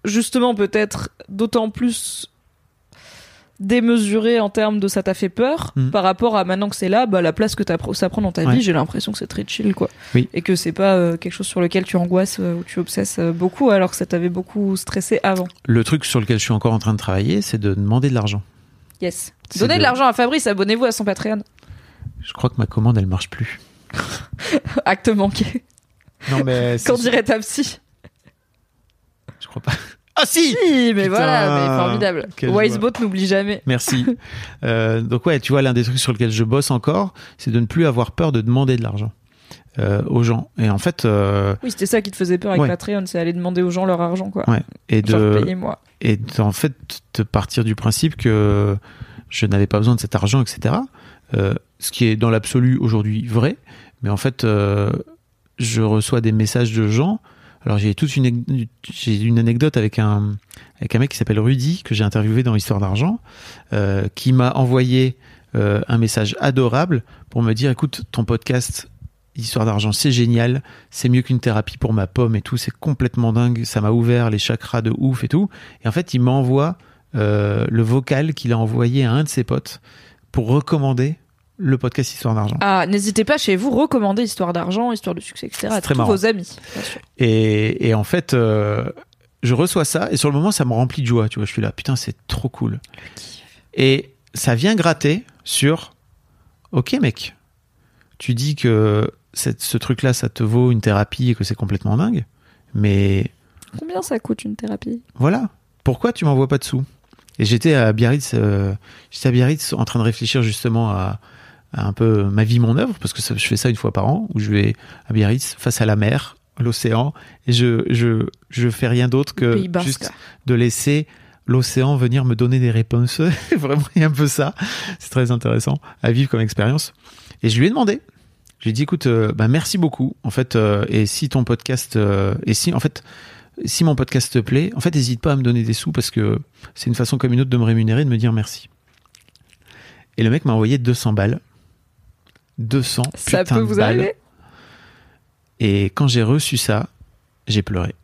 justement peut-être d'autant plus démesuré en termes de ça t'a fait peur Mhm. par rapport à maintenant que c'est là bah la place que ça prend dans ta Ouais. vie j'ai l'impression que c'est très chill quoi Oui. et que c'est pas euh, quelque chose sur lequel tu angoisses euh, ou tu obsesses euh, beaucoup alors que ça t'avait beaucoup stressé avant Le truc sur lequel je suis encore en train de travailler, c'est de demander de l'argent. yes donnez de de- l'argent à Fabrice abonnez-vous à son Patreon Je crois que ma commande, elle marche plus. acte manqué Non, mais. qu'en dirait ta psy Je crois pas. Ah si si mais Putain, voilà mais formidable Wisebot n'oublie jamais Merci. Euh, donc ouais, tu vois, l'un des trucs sur lesquels je bosse encore, c'est de ne plus avoir peur de demander de l'argent euh, aux gens. Et en fait, euh, oui c'était ça qui te faisait peur avec Ouais. Patreon c'est aller demander aux gens leur argent quoi ouais, et genre de payez-moi et en fait de partir du principe que je n'avais pas besoin de cet argent, etc. Euh, ce qui est dans l'absolu aujourd'hui vrai, mais en fait, je reçois des messages de gens. Alors j'ai toute une une anecdote avec un avec un mec qui s'appelle Rudy que j'ai interviewé dans Histoire d'argent, euh, qui m'a envoyé euh, un message adorable pour me dire écoute ton podcast Histoire d'argent c'est génial, c'est mieux qu'une thérapie pour ma pomme et tout, c'est complètement dingue, ça m'a ouvert les chakras de ouf et tout. Et en fait il m'envoie euh, le vocal qu'il a envoyé à un de ses potes pour recommander le podcast Histoire d'argent. ah n'hésitez pas chez vous recommander Histoire d'argent Histoire de succès etc à tous marrant. vos amis bien sûr. Et, et en fait, euh, je reçois ça et sur le moment, ça me remplit de joie. Tu vois, je suis là, putain, c'est trop cool. Et ça vient gratter sur, ok mec, tu dis que cette- ce truc-là, ça te vaut une thérapie et que c'est complètement dingue, mais combien ça coûte une thérapie? Voilà, pourquoi tu m'envoies pas de sous? Et j'étais à Biarritz, euh, j'étais à Biarritz en train de réfléchir justement à un peu ma vie, mon œuvre, parce que ça- je fais ça une fois par an, où je vais à Biarritz face à la mer, l'océan, et je, je, je fais rien d'autre que juste de laisser l'océan venir me donner des réponses. Vraiment, il y a un peu ça. C'est très intéressant à vivre comme expérience. Et je lui ai demandé. Je lui ai dit, écoute, euh, bah, merci beaucoup. En fait, euh, et si ton podcast, euh, et si, en fait, si mon podcast te plaît, en fait, n'hésite pas à me donner des sous parce que c'est une façon comme une autre de me rémunérer, de me dire merci. Et le mec m'a envoyé 200 balles. 200 ça peut de vous balles. arriver Et quand j'ai reçu ça, j'ai pleuré.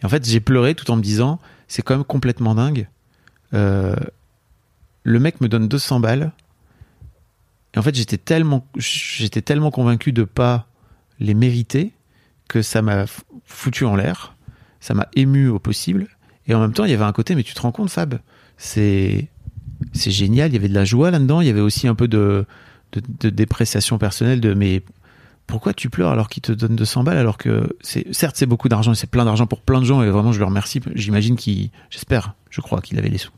Et en fait, j'ai pleuré tout en me disant, c'est quand même complètement dingue. Euh, le mec me donne 200 balles. Et en fait, j'étais tellement, j'étais tellement convaincu de pas les mériter que ça m'a foutu en l'air. Ça m'a ému au possible. Et en même temps, il y avait un côté, mais tu te rends compte, Fab, c'est, c'est génial. Il y avait de la joie là-dedans. Il y avait aussi un peu de, de, de dépréciation personnelle de, mais pourquoi tu pleures alors qu'il te donne 200 balles alors que c'est certes c'est beaucoup d'argent et c'est plein d'argent pour plein de gens et vraiment je le remercie. J'imagine qu'il j'espère je crois qu'il avait les sous.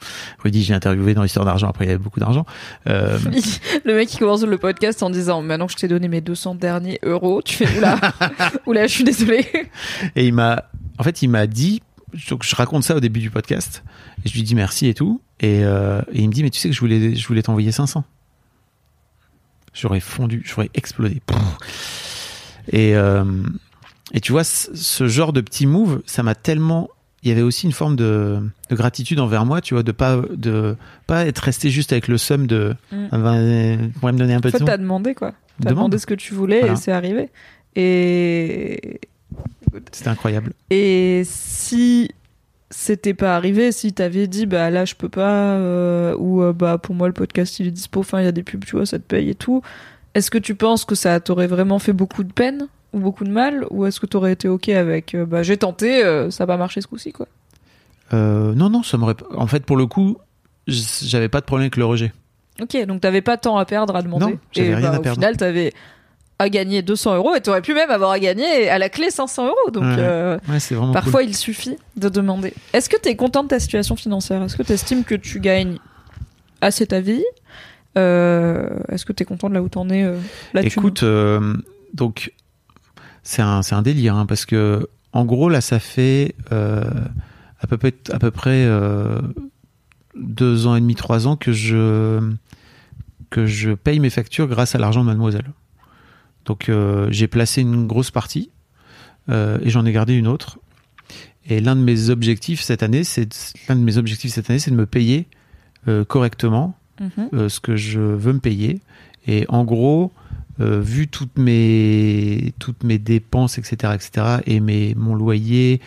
Rudy j'ai interviewé dans l'histoire d'argent après il avait beaucoup d'argent. Euh, le mec qui commence le podcast en disant maintenant que je t'ai donné mes 200 derniers euros tu fais oula oula je suis désolé et il m'a en fait il m'a dit donc je raconte ça au début du podcast et je lui dis merci et tout. Et, euh, et il me dit mais tu sais que je voulais je voulais t'envoyer 500 j'aurais fondu j'aurais explosé et euh, et tu vois ce genre de petit move ça m'a tellement il y avait aussi une forme de, de gratitude envers moi tu vois de pas de pas être resté juste avec le somme de Mm. pourrais me donner un peu en de fait sous t'as demandé quoi t'as Demande. demandé ce que tu voulais Voilà. et c'est arrivé et C'était incroyable. Et si c'était pas arrivé, si t'avais dit bah là je peux pas euh, ou euh, bah pour moi le podcast il est dispo, enfin il y a des pubs, tu vois, ça te paye et tout. Est-ce que tu penses que ça t'aurait vraiment fait beaucoup de peine ou beaucoup de mal ou est-ce que t'aurais été ok avec euh, bah j'ai tenté, ça va marcher ce coup-ci quoi? Non, non, ça m'aurait. pas- En fait, pour le coup, j'avais pas de problème avec le rejet. Ok, donc t'avais pas tant à perdre à demander. Non, et rien bah, à au perdre. final t'avais à gagner 200 euros et t'aurais pu même avoir à gagner à la clé 500 euros. Donc Ouais. euh, Ouais, Parfois, il suffit de demander. Est-ce que tu es content de ta situation financière? Est-ce que tu estimes que tu gagnes assez ta vie? Euh, Est-ce que tu es content de là où t'en es euh, là-dessus? Écoute, donc c'est un, un délire hein, parce que en gros là, ça fait à peu près à peu près euh, deux ans et demi, trois ans que je que je paye mes factures grâce à l'argent de Mademoiselle. Donc euh, j'ai placé une grosse partie euh, et j'en ai gardé une autre. Et l'un de mes objectifs cette année, c'est l'un de mes objectifs cette année, c'est de me payer euh, correctement Mhm. euh, ce que je veux me payer. Et en gros, euh, vu toutes mes, toutes mes dépenses, etc., etc., et mes, mon loyer,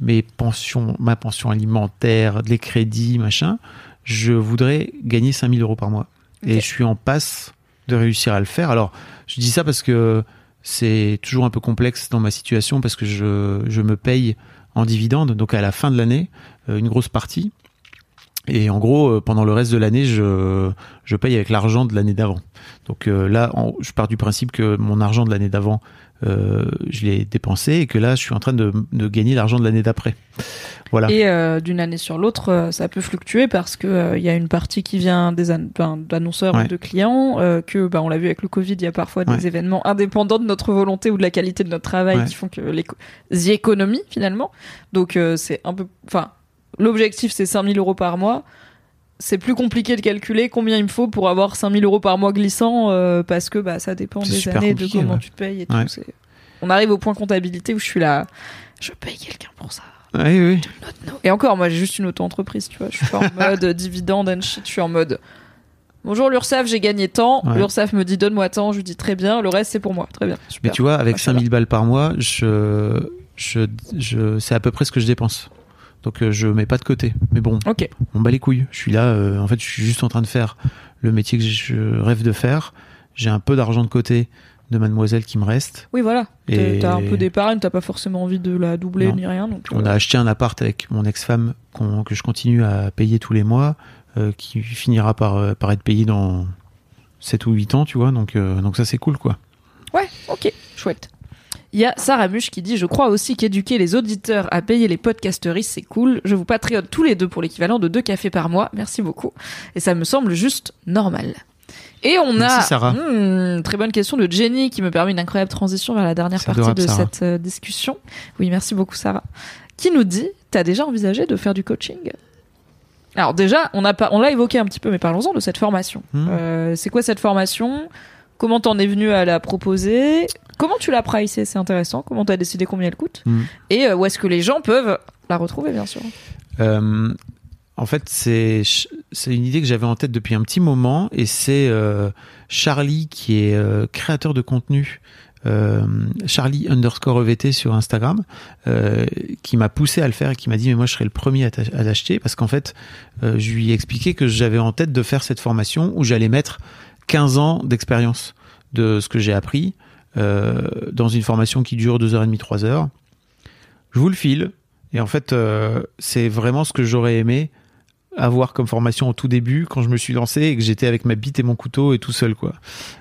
mes pensions, ma pension alimentaire, les crédits, machin, je voudrais gagner 5000 euros par mois. Et je suis en passe de réussir à le faire. Alors, je dis ça parce que c'est toujours un peu complexe dans ma situation parce que je, me paye en dividende, donc à la fin de l'année, euh, une grosse partie. Et en gros, euh, pendant le reste de l'année, je, paye avec l'argent de l'année d'avant. Donc euh, là, je pars du principe que mon argent de l'année d'avant, euh, je l'ai dépensé et que là, je suis en train de, de gagner l'argent de l'année d'après. Voilà. Et euh, d'une année sur l'autre, euh, ça peut fluctuer parce que il y a une partie qui vient des ben, d'annonceurs Ouais. ou de clients, que bah, on l'a vu avec le Covid, il y a parfois des événements indépendants de notre volonté ou de la qualité de notre travail Ouais. qui font que l'éco- the économie finalement. Donc c'est un peu, enfin, l'objectif c'est 5000 euros par mois. C'est plus compliqué de calculer combien il me faut pour avoir 5000 euros par mois glissant euh, parce que bah ça dépend des années, de comment ouais. tu payes et tout. On arrive au point comptabilité où je suis là, je paye quelqu'un pour ça. Oui, oui. Et encore, moi, j'ai juste une auto-entreprise, tu vois. Je suis pas en mode dividende and shit. Je suis en mode. Bonjour l'URSSAF, j'ai gagné tant. Ouais. L'URSSAF me dit donne-moi tant. Je lui dis très bien. Le reste, c'est pour moi. Très bien. Mais tu vois, avec Machallah. 5000 balles par mois, je, je, je, c'est à peu près ce que je dépense. Donc euh, je mets pas de côté. Mais bon, Ok. on bat les couilles. Je suis là, euh, en fait, je suis juste en train de faire le métier que je rêve de faire. J'ai un peu d'argent de côté de mademoiselle qui me reste. Oui, voilà. Et- T'as un peu d'épargne. T'as pas forcément envie de la doubler Non. ni rien. Donc, On euh, a acheté un appart avec mon ex-femme qu'on- que je continue à payer tous les mois, euh, qui finira par, euh, par être payé dans 7 ou 8 ans, tu vois. Donc, euh, donc ça, c'est cool, quoi. Ouais, ok, chouette. Il y a Sarah Muche qui dit Je crois aussi qu'éduquer les auditeurs à payer les podcasteristes, c'est cool. Je vous patriote tous les deux pour l'équivalent de deux cafés par mois. Merci beaucoup. Et ça me semble juste normal. Et on Merci, a Sarah. Hmm, très bonne question de Jenny qui me permet une incroyable transition vers la dernière partie adorable, de Sarah. cette euh, discussion. Oui, merci beaucoup Sarah. Qui nous dit T'as déjà envisagé de faire du coaching? Alors déjà, on a pas, on l'a évoqué un petit peu, mais parlons-en de cette formation. Hmm. Euh, c'est quoi cette formation? Comment t'en es venu à la proposer? Comment tu l'as pricée? C'est intéressant. Comment t'as décidé combien elle coûte? Hmm. Et euh, où est-ce que les gens peuvent la retrouver, bien sûr Euh, en fait, c'est une idée que j'avais en tête depuis un petit moment et c'est euh, Charlie qui est créateur de contenu. euh, Charlie underscore EVT sur Instagram euh, qui m'a poussé à le faire et qui m'a dit mais moi je serais le premier à l'acheter parce qu'en fait euh, je lui ai expliqué que j'avais en tête de faire cette formation où j'allais mettre 15 ans d'expérience de ce que j'ai appris euh, dans une formation qui dure 2h30 3 heures je vous le file et en fait, euh, c'est vraiment ce que j'aurais aimé avoir comme formation au tout début quand je me suis lancé et que j'étais avec ma bite et mon couteau et tout seul quoi.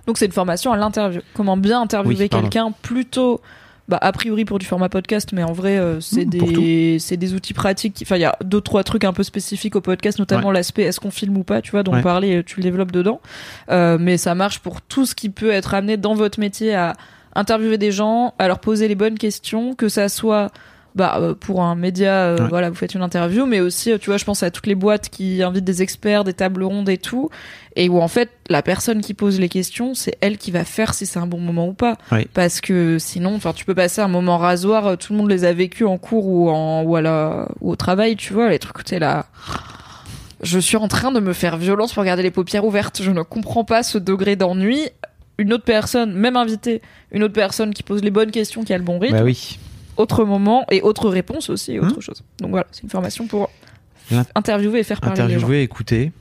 Donc c'est une formation à l'interview. Comment bien interviewer Oui, quelqu'un plutôt bah, a priori pour du format podcast, mais en vrai, euh, c'est Mmh, pour des, c'est des outils pratiques. Enfin, il y a deux, trois trucs un peu spécifiques au podcast, notamment l'aspect est-ce qu'on filme ou pas, tu vois, dont on Ouais. parlait, tu le développes dedans. Euh, mais ça marche pour tout ce qui peut être amené dans votre métier à interviewer des gens, à leur poser les bonnes questions, que ça soit bah, euh, pour un média, euh, Ouais. voilà, vous faites une interview, mais aussi, euh, tu vois, je pense à toutes les boîtes qui invitent des experts, des tables rondes et tout, et où en fait, la personne qui pose les questions, c'est elle qui va faire si c'est un bon moment ou pas. Parce que sinon, enfin, tu peux passer un moment rasoir, tout le monde les a vécus en cours ou en ou à la ou au travail, tu vois, les trucs t'es là. Je suis en train de me faire violence pour garder les paupières ouvertes. Je ne comprends pas ce degré d'ennui. Une autre personne, même invitée, une autre personne qui pose les bonnes questions, qui a le bon rythme. Bah oui. Autre moment et autre réponse aussi, autre Hmm. chose. Donc voilà, c'est une formation pour interviewer et faire parler les gens. interviewer, écouter.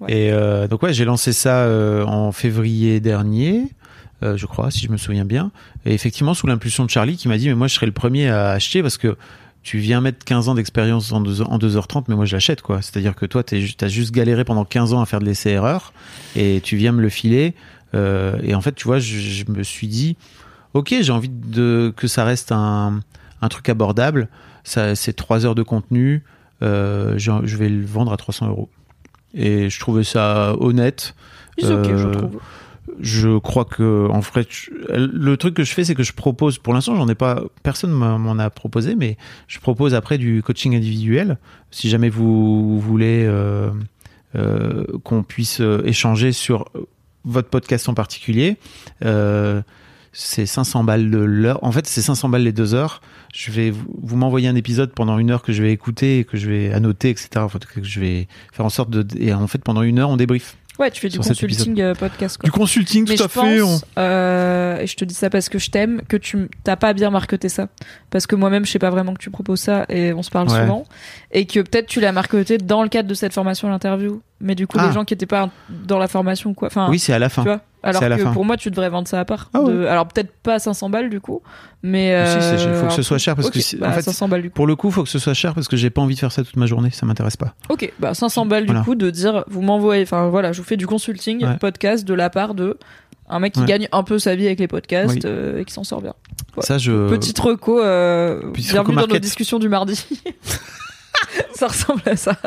Ouais. Et euh, donc ouais, j'ai lancé ça euh, en février dernier, euh, je crois, si je me souviens bien. Et effectivement, sous l'impulsion de Charlie, qui m'a dit mais moi je serais le premier à acheter parce que tu viens mettre 15 ans d'expérience en, deux- en 2h30, mais moi je l'achète quoi. C'est-à-dire que toi tu as juste galéré pendant 15 ans à faire de l'essai-erreur et tu viens me le filer. Et en fait, tu vois, je, je me suis dit ok, j'ai envie de que ça reste un, un truc abordable. Ça, c'est 3 heures de contenu. Euh, je, je vais le vendre à 300 euros. Et je trouvais ça honnête. C'est ok, je Euh, trouve. Je crois que en fait, je- le truc que je fais, c'est que je propose. Pour l'instant, j'en ai pas. Personne m'en m'en a proposé, mais je propose après du coaching individuel. Si jamais vous voulez euh, qu'on puisse échanger sur votre podcast en particulier, c'est 500 balles de l'heure. En fait, c'est 500 balles les deux heures. Je vais vous, vous m'envoyer un épisode pendant une heure que je vais écouter, et que je vais annoter, etc. Enfin, que je vais faire en sorte de. Et en fait, pendant une heure, on débrief. Ouais, tu fais du consulting euh, podcast. Quoi. Du consulting, Mais tout je à fait. on- pense, euh, et je te dis ça parce que je t'aime, que tu t'as pas bien marketé ça. Parce que moi-même, je sais pas vraiment que tu proposes ça et on se parle Ouais. souvent. Et que peut-être tu l'as marketé dans le cadre de cette formation à l'interview. Mais du coup, Ah. les gens qui étaient pas dans la formation, quoi. Enfin, Oui, c'est à la fin. tu vois. Alors que fin. pour moi, tu devrais vendre ça à part. Ah ouais. De- Alors peut-être pas 500 balles du coup, mais. Si, c'est- euh, faut que ce soit cher parce que bah, en fait, 500 balles du coup. Pour le coup, faut que ce soit cher parce que j'ai pas envie de faire ça toute ma journée. Ça m'intéresse pas. Ok, bah 500 balles du coup de dire vous m'envoyez, enfin voilà, je vous fais du consulting Ouais. podcast de la part de un mec qui Ouais. gagne un peu sa vie avec les podcasts Oui. euh, et qui s'en sort bien. Ça, je. Petite reco, euh, Petite bienvenue reco dans nos discussions du mardi. ça ressemble à ça.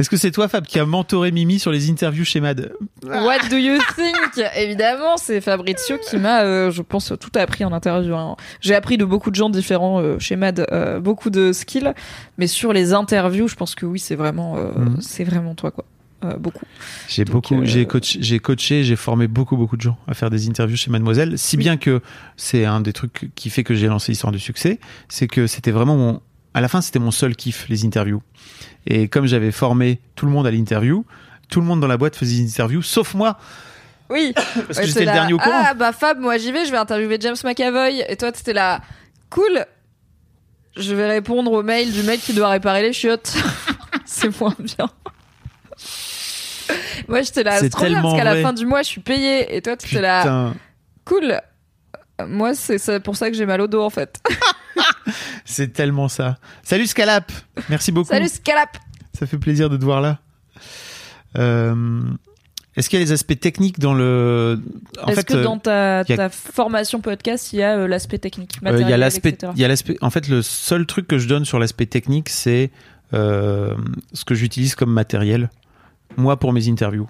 Est-ce que c'est toi, Fab, qui a mentoré Mimi sur les interviews chez Mad? What do you think? Évidemment, c'est Fabrizio qui m'a, euh, je pense, tout appris en interview. hein. J'ai appris de beaucoup de gens différents euh, chez Mad, euh, beaucoup de skills, mais sur les interviews, je pense que oui, c'est vraiment, euh, Mhm. c'est vraiment toi, quoi. Euh, beaucoup. J'ai beaucoup, euh, j'ai coaché, j'ai coaché, j'ai formé beaucoup, beaucoup de gens à faire des interviews chez Mademoiselle. Si Oui. bien que c'est un des trucs qui fait que j'ai lancé Histoire du succès, c'est que c'était vraiment mon, à la fin, c'était mon seul kiff, les interviews. Et comme j'avais formé tout le monde à l'interview, tout le monde dans la boîte faisait des interviews, sauf moi, Oui. parce que Ouais, j'étais le là, dernier au courant. Ah bah Fab, moi j'y vais, je vais interviewer James McAvoy. Et toi t'étais là, cool. Je vais répondre au mail du mec qui doit réparer les chiottes. c'est moins bien. moi j'étais là, C'est trop bien parce qu'à la fin du mois je suis payé. Et toi t'étais là, Putain, cool. Moi c'est pour ça que j'ai mal au dos en fait. c'est tellement ça. Salut Scalap, merci beaucoup. Salut Scalap. Ça fait plaisir de te voir là. Euh, Est-ce qu'il y a les aspects techniques dans le En Est-ce fait, que euh, dans ta, a- formation podcast il y a euh, l'aspect technique Il y a l'aspect, etc. il y a l'aspect. En fait, le seul truc que je donne sur l'aspect technique, c'est euh, ce que j'utilise comme matériel, moi pour mes interviews.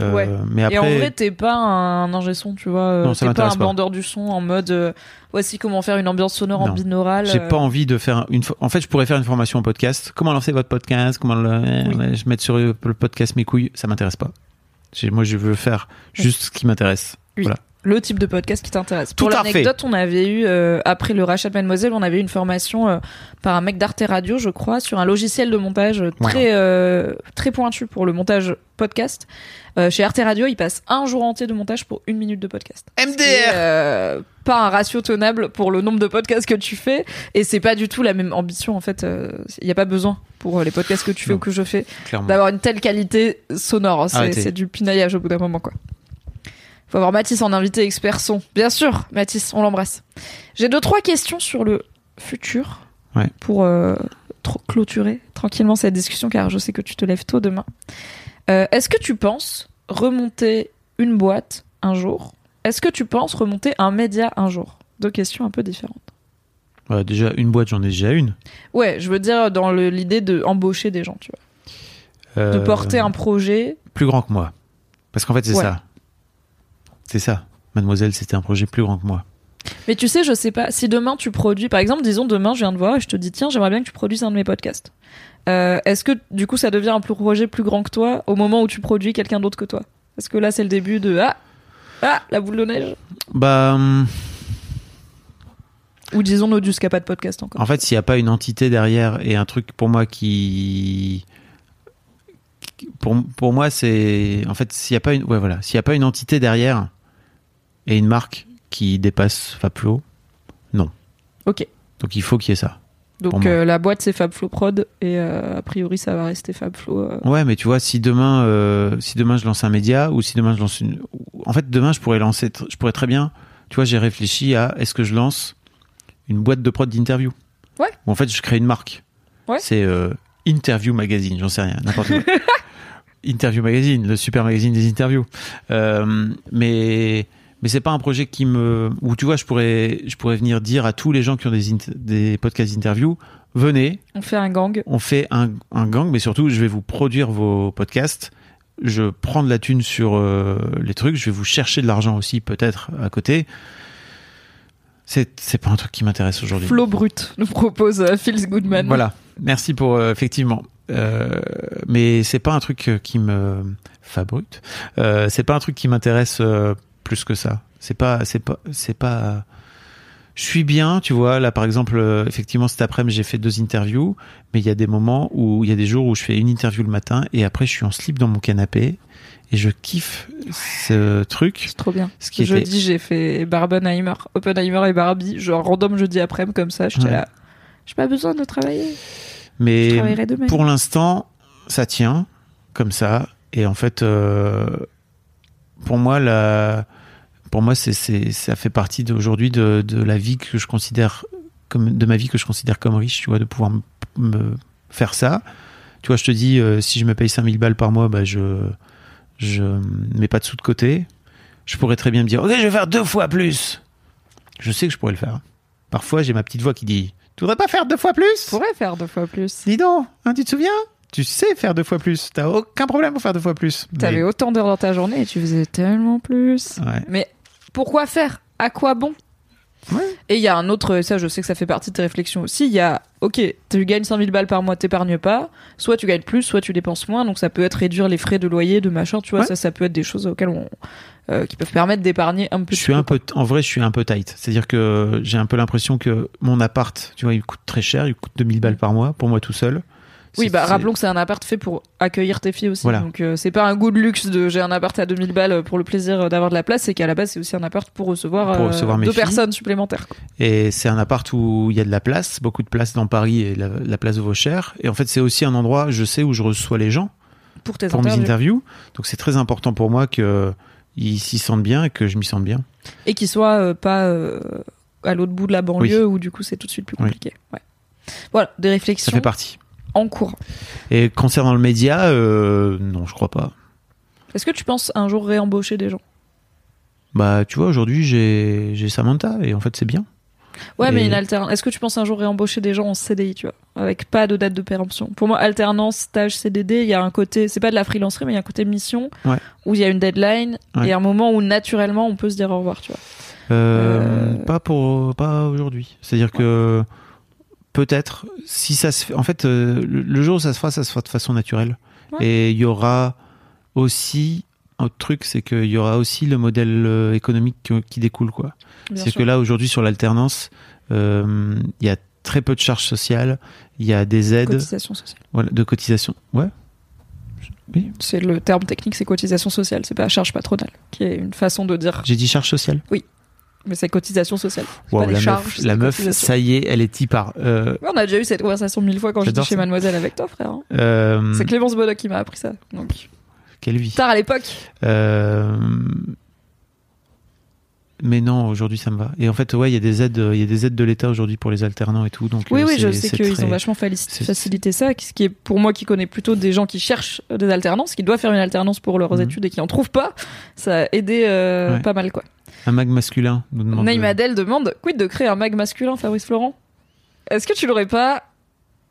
Euh, Ouais. Mais Et après, en vrai, t'es pas un ingé son, tu vois. euh, Non, ça t'es pas un pas. bandeur du son en mode euh, voici comment faire une ambiance sonore en binaural. j'ai euh. pas envie de faire une. En fait, je pourrais faire une formation en podcast. Comment lancer votre podcast? Comment le... Oui. je mettre sur le podcast mes couilles? Ça m'intéresse pas. Moi, je veux faire juste ce qui m'intéresse. Oui. Voilà. Le type de podcast qui t'intéresse. Pour l'anecdote, on avait eu, euh, après le rachat de Mademoiselle, on avait eu une formation euh, par un mec d'Arte Radio, je crois, sur un logiciel de montage euh, très, euh, très pointu pour le montage podcast. Euh, chez Arte Radio, il passe un jour entier de montage pour une minute de podcast. MDR euh, pas un ratio tenable pour le nombre de podcasts que tu fais et c'est pas du tout la même ambition en fait il y a pas besoin pour les podcasts que tu fais Non. ou que je fais d'avoir une telle qualité sonore c'est Arrêtez. c'est du pinaillage au bout d'un moment quoi faut avoir Mathis en invité expert son bien sûr Mathis on l'embrasse j'ai deux trois questions sur le futur Ouais. pour euh, clôturer tranquillement cette discussion car je sais que tu te lèves tôt demain Euh, est-ce que tu penses remonter une boîte un jour? Est-ce que tu penses remonter un média un jour? Deux questions un peu différentes. Ouais, déjà, une boîte, j'en ai déjà une. Ouais, je veux dire dans l'idée de embaucher des gens, tu vois. De Euh, porter un projet. plus grand que moi. Parce qu'en fait, c'est Ouais. ça. C'est ça. Mademoiselle, c'était un projet plus grand que moi. Mais tu sais, je sais pas, si demain tu produis, par exemple, disons demain je viens de voir et je te dis, tiens, j'aimerais bien que tu produises un de mes podcasts. Euh, Est-ce que du coup ça devient un projet plus grand que toi au moment où tu produis quelqu'un d'autre que toi? Est-ce que là c'est le début de Ah Ah La boule de neige Bah, hum, Ou disons Nodus qui a pas de podcast encore. en fait, s'il n'y a pas une entité derrière et un truc pour moi qui. Pour, pour moi, c'est. En fait, s'il n'y a pas une. Ouais, voilà. S'il n'y a pas une entité derrière et une marque qui dépasse Fabflo, Ok. Donc il faut qu'il y ait ça. Donc euh, la boîte c'est Fabflow Prod et euh, a priori ça va rester Fabflow. euh. Ouais, mais tu vois, si demain, si demain je lance un média ou si demain je lance une, en fait, demain je pourrais lancer, je pourrais très bien, tu vois, j'ai réfléchi à est-ce que je lance une boîte de prod d'interview? Ouais. Ou en fait, je crée une marque. Ouais. C'est Interview Magazine, j'en sais rien, n'importe quoi. Interview Magazine, le super magazine des interviews. Mais mais c'est pas un projet qui me où tu vois, je pourrais je pourrais venir dire à tous les gens qui ont des podcasts d'interview, venez, On fait un gang. on fait un, un gang, mais surtout, je vais vous produire vos podcasts. Je prends de la thune sur euh, les trucs. Je vais vous chercher de l'argent aussi, peut-être, à côté. C'est, c'est pas un truc qui m'intéresse aujourd'hui. Flow Brut nous propose euh, Phil Goodman. Voilà. Merci pour, euh, effectivement. Euh, mais c'est pas un truc euh, qui me. Fabrut. Euh, c'est pas un truc qui m'intéresse plus que ça. C'est pas, c'est pas, c'est pas. Je suis bien, tu vois. Là, par exemple, euh, effectivement, cet après-midi, j'ai fait deux interviews, mais il y a des moments où il y a des jours où je fais une interview le matin et après, je suis en slip dans mon canapé et je kiffe ce truc. C'est trop bien. Ce qui était- Jeudi, j'ai fait Barbenheimer, Oppenheimer et Barbie, genre random jeudi après-midi comme ça. J'étais Ouais. là. J'ai pas besoin de travailler. Mais pour l'instant, ça tient comme ça. Et en fait, euh, pour moi, la, pour moi, c'est, c'est, ça fait partie d'aujourd'hui de, de la vie que je considère comme, de ma vie que je considère comme riche, tu vois, de pouvoir me, me faire ça. Tu vois, je te dis, euh, si je me paye 5000 balles par mois, bah, je, je mets pas de sous de côté. Je pourrais très bien me dire, ok, je vais faire deux fois plus. Je sais que je pourrais le faire. Parfois, j'ai ma petite voix qui dit, tu voudrais pas faire deux fois plus? Je pourrais faire deux fois plus. Dis donc, hein, tu te souviens? Tu sais faire deux fois plus. T'as aucun problème pour faire deux fois plus. T'avais Mais- autant d'heures dans ta journée et tu faisais tellement plus. Ouais. Mais pourquoi faire? À quoi bon? Ouais. Et il y a un autre, ça je sais que ça fait partie de tes réflexions aussi, il y a, ok, tu gagnes 5000 balles par mois, t'épargnes pas, soit tu gagnes plus, soit tu dépenses moins, donc ça peut être réduire les frais de loyer, de machin, tu vois, Ouais. ça ça peut être des choses auxquelles on... euh, qui peuvent permettre d'épargner un peu. Je suis un peu, en vrai, je suis un peu tight. C'est-à-dire que j'ai un peu l'impression que mon appart, tu vois, il coûte très cher, il coûte 2000 balles par mois pour moi tout seul. Oui, bah rappelons que c'est un appart fait pour accueillir tes filles aussi. Voilà. Donc euh, c'est pas un goût de luxe de j'ai un appart à 2000 balles pour le plaisir d'avoir de la place, c'est qu'à la base c'est aussi un appart pour recevoir, Pour euh, recevoir deux filles. personnes supplémentaires. quoi. Et c'est un appart où il y a de la place, beaucoup de place dans Paris et la, la place de Vauchères. Et en fait, c'est aussi un endroit, je sais, où je reçois les gens Pour tes pour mes interviews. interviews. Donc c'est très important pour moi que ils s'y sentent bien et que je m'y sente bien. Et qui soit euh, pas euh, à l'autre bout de la banlieue où du coup c'est tout de suite plus Oui. compliqué. Ouais. Voilà, des Ça réflexions fait partie. En cours. Et concernant le média, euh, non, je crois pas. Est-ce que tu penses un jour réembaucher des gens? Bah, tu vois, aujourd'hui, j'ai j'ai Samantha et en fait, c'est bien. Ouais, Et- mais une alternance. Est-ce que tu penses un jour réembaucher des gens en CDI, tu vois, avec pas de date de péremption Pour moi, alternance, stage, CDD, il y a un côté, c'est pas de la freelancerie, mais il y a un côté mission Ouais. où il y a une deadline Ouais. et un moment où naturellement on peut se dire au revoir, tu vois. Euh, Euh, Pas pour pas aujourd'hui. C'est-à-dire que peut-être si ça se fait. En fait, euh, le, jour où ça se fera, ça se fera de façon naturelle. Ouais. Et il y aura aussi un autre truc, c'est qu'il y aura aussi le modèle euh, économique que- qui découle, quoi. C'est que là aujourd'hui sur l'alternance, euh, il y a très peu de charges sociales, il y a des aides Cotisation sociale. voilà, de cotisation. Ouais. Oui. C'est le terme technique, c'est cotisation sociale, c'est pas charge patronale, qui est une façon de dire. J'ai dit charge sociale? Mais c'est cotisation sociale. Pas des la charges, meuf, la ça y est, elle est typar. Euh, Ouais, on a déjà eu cette conversation mille fois quand j'étais chez. Mademoiselle avec toi, frère. hein. euh, C'est Clémence Bodoc qui m'a appris ça. Donc, quelle vie. tard à l'époque. Euh, Mais non, aujourd'hui ça me va. Et en fait, ouais, il y a des aides, il y a des aides de l'État aujourd'hui pour les alternants et tout. Donc Oui, euh, oui, je sais qu'ils très- ont vachement facilité ça, ce qui est pour moi qui connais plutôt des gens qui cherchent des alternances, qui doivent faire une alternance pour leurs Mhm. études et qui en trouvent pas. Ça a aidé Ouais. pas mal, quoi. Un mag masculin nous demande. Naïm Adel demande quid de créer un mag masculin, Fabrice Florent? Est-ce que tu l'aurais pas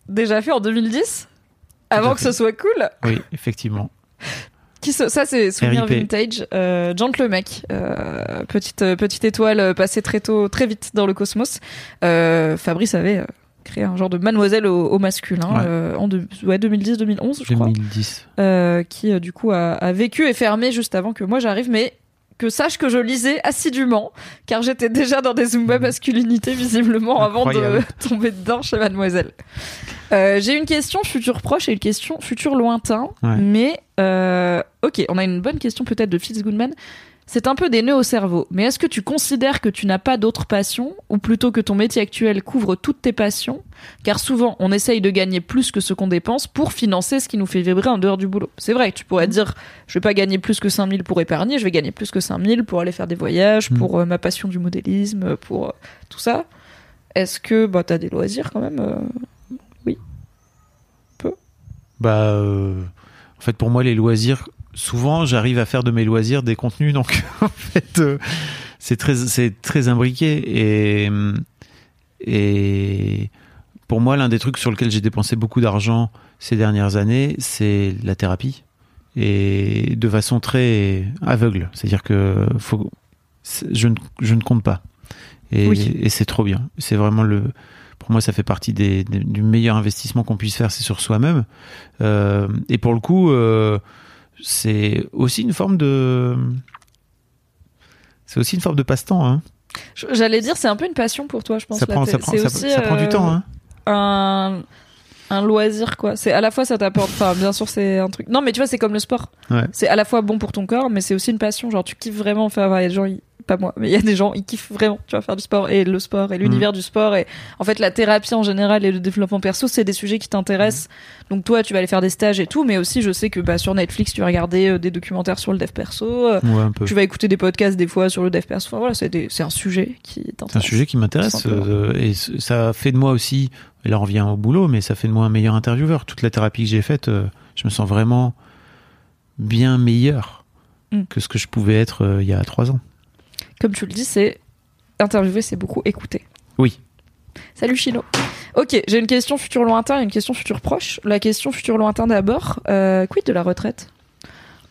déjà fait en 2010 avant que ce soit cool? Oui, effectivement. Qui se- ça c'est souvenir RIP. vintage. Euh, Gent le mec, euh, petite euh, petite étoile euh, passée très tôt, très vite dans le cosmos. Euh, Fabrice avait euh, créé un genre de mademoiselle au, au masculin Ouais. euh, en de- ouais, 2010-2011 je crois, 2010. euh, qui euh, du coup a, a vécu et fermé juste avant que moi j'arrive, mais que sache que je lisais assidûment, car j'étais déjà dans des Zumba masculinité visiblement avant de Mhm. Tomber dedans chez Mademoiselle. Euh, J'ai une question futur proche et une question futur lointain, Ouais. mais euh, ok, on a une bonne question peut-être de Fitzgoodman. C'est un peu des nœuds au cerveau, mais est-ce que tu considères que tu n'as pas d'autres passions, ou plutôt que ton métier actuel couvre toutes tes passions? Car souvent, on essaye de gagner plus que ce qu'on dépense pour financer ce qui nous fait vibrer en dehors du boulot. C'est vrai que tu pourrais dire, je vais pas gagner plus que 5000 pour épargner, je vais gagner plus que 5000 pour aller faire des voyages, Mm. pour euh, ma passion du modélisme, pour euh, tout ça. Est-ce que bah, tu as des loisirs quand même euh, Bah, euh, en fait, pour moi, les loisirs, souvent, j'arrive à faire de mes loisirs des contenus, donc en fait, euh, c'est très, c'est très imbriqué et et pour moi, l'un des trucs sur lequel j'ai dépensé beaucoup d'argent ces dernières années, c'est la thérapie et de façon très aveugle. C'est-à-dire que faut, je ne, je ne compte pas et, Oui. et c'est trop bien. C'est vraiment le, pour moi, ça fait partie des, des- du meilleur investissement qu'on puisse faire, c'est sur soi-même. Euh, et pour le coup, euh, c'est aussi une forme de, c'est aussi une forme de passe-temps. Hein. J'allais dire, c'est un peu une passion pour toi, je pense. Ça prend, ça prend, ça, aussi, ça prend du euh, temps. Hein. un un loisir quoi c'est à la fois ça t'apporte enfin bien sûr c'est un truc non mais tu vois c'est comme le sport Ouais. c'est à la fois bon pour ton corps mais c'est aussi une passion genre tu kiffes vraiment faire gens ils- pas moi mais il y a des gens ils kiffent vraiment tu vas faire du sport et le sport et l'univers Mm. du sport et en fait la thérapie en général et le développement perso c'est des sujets qui t'intéressent Mm. donc toi tu vas aller faire des stages et tout mais aussi je sais que bah sur Netflix tu vas regarder euh, des documentaires sur le dev perso euh, Ouais, tu vas écouter des podcasts des fois sur le dev perso enfin voilà c'est des- c'est un sujet qui t'intéresse C'est un sujet qui m'intéresse euh, et ça fait de moi aussi. Et là, on revient au boulot, mais ça fait de moi un meilleur intervieweur. Toute la thérapie que j'ai faite, je me sens vraiment bien meilleur Mm. que ce que je pouvais être il y a trois ans. Comme tu le dis, c'est interviewer, c'est beaucoup écouter. Oui. Salut Chino. Ok, j'ai une question futur lointain et une question futur proche. La question futur lointain d'abord. Euh, quid de la retraite?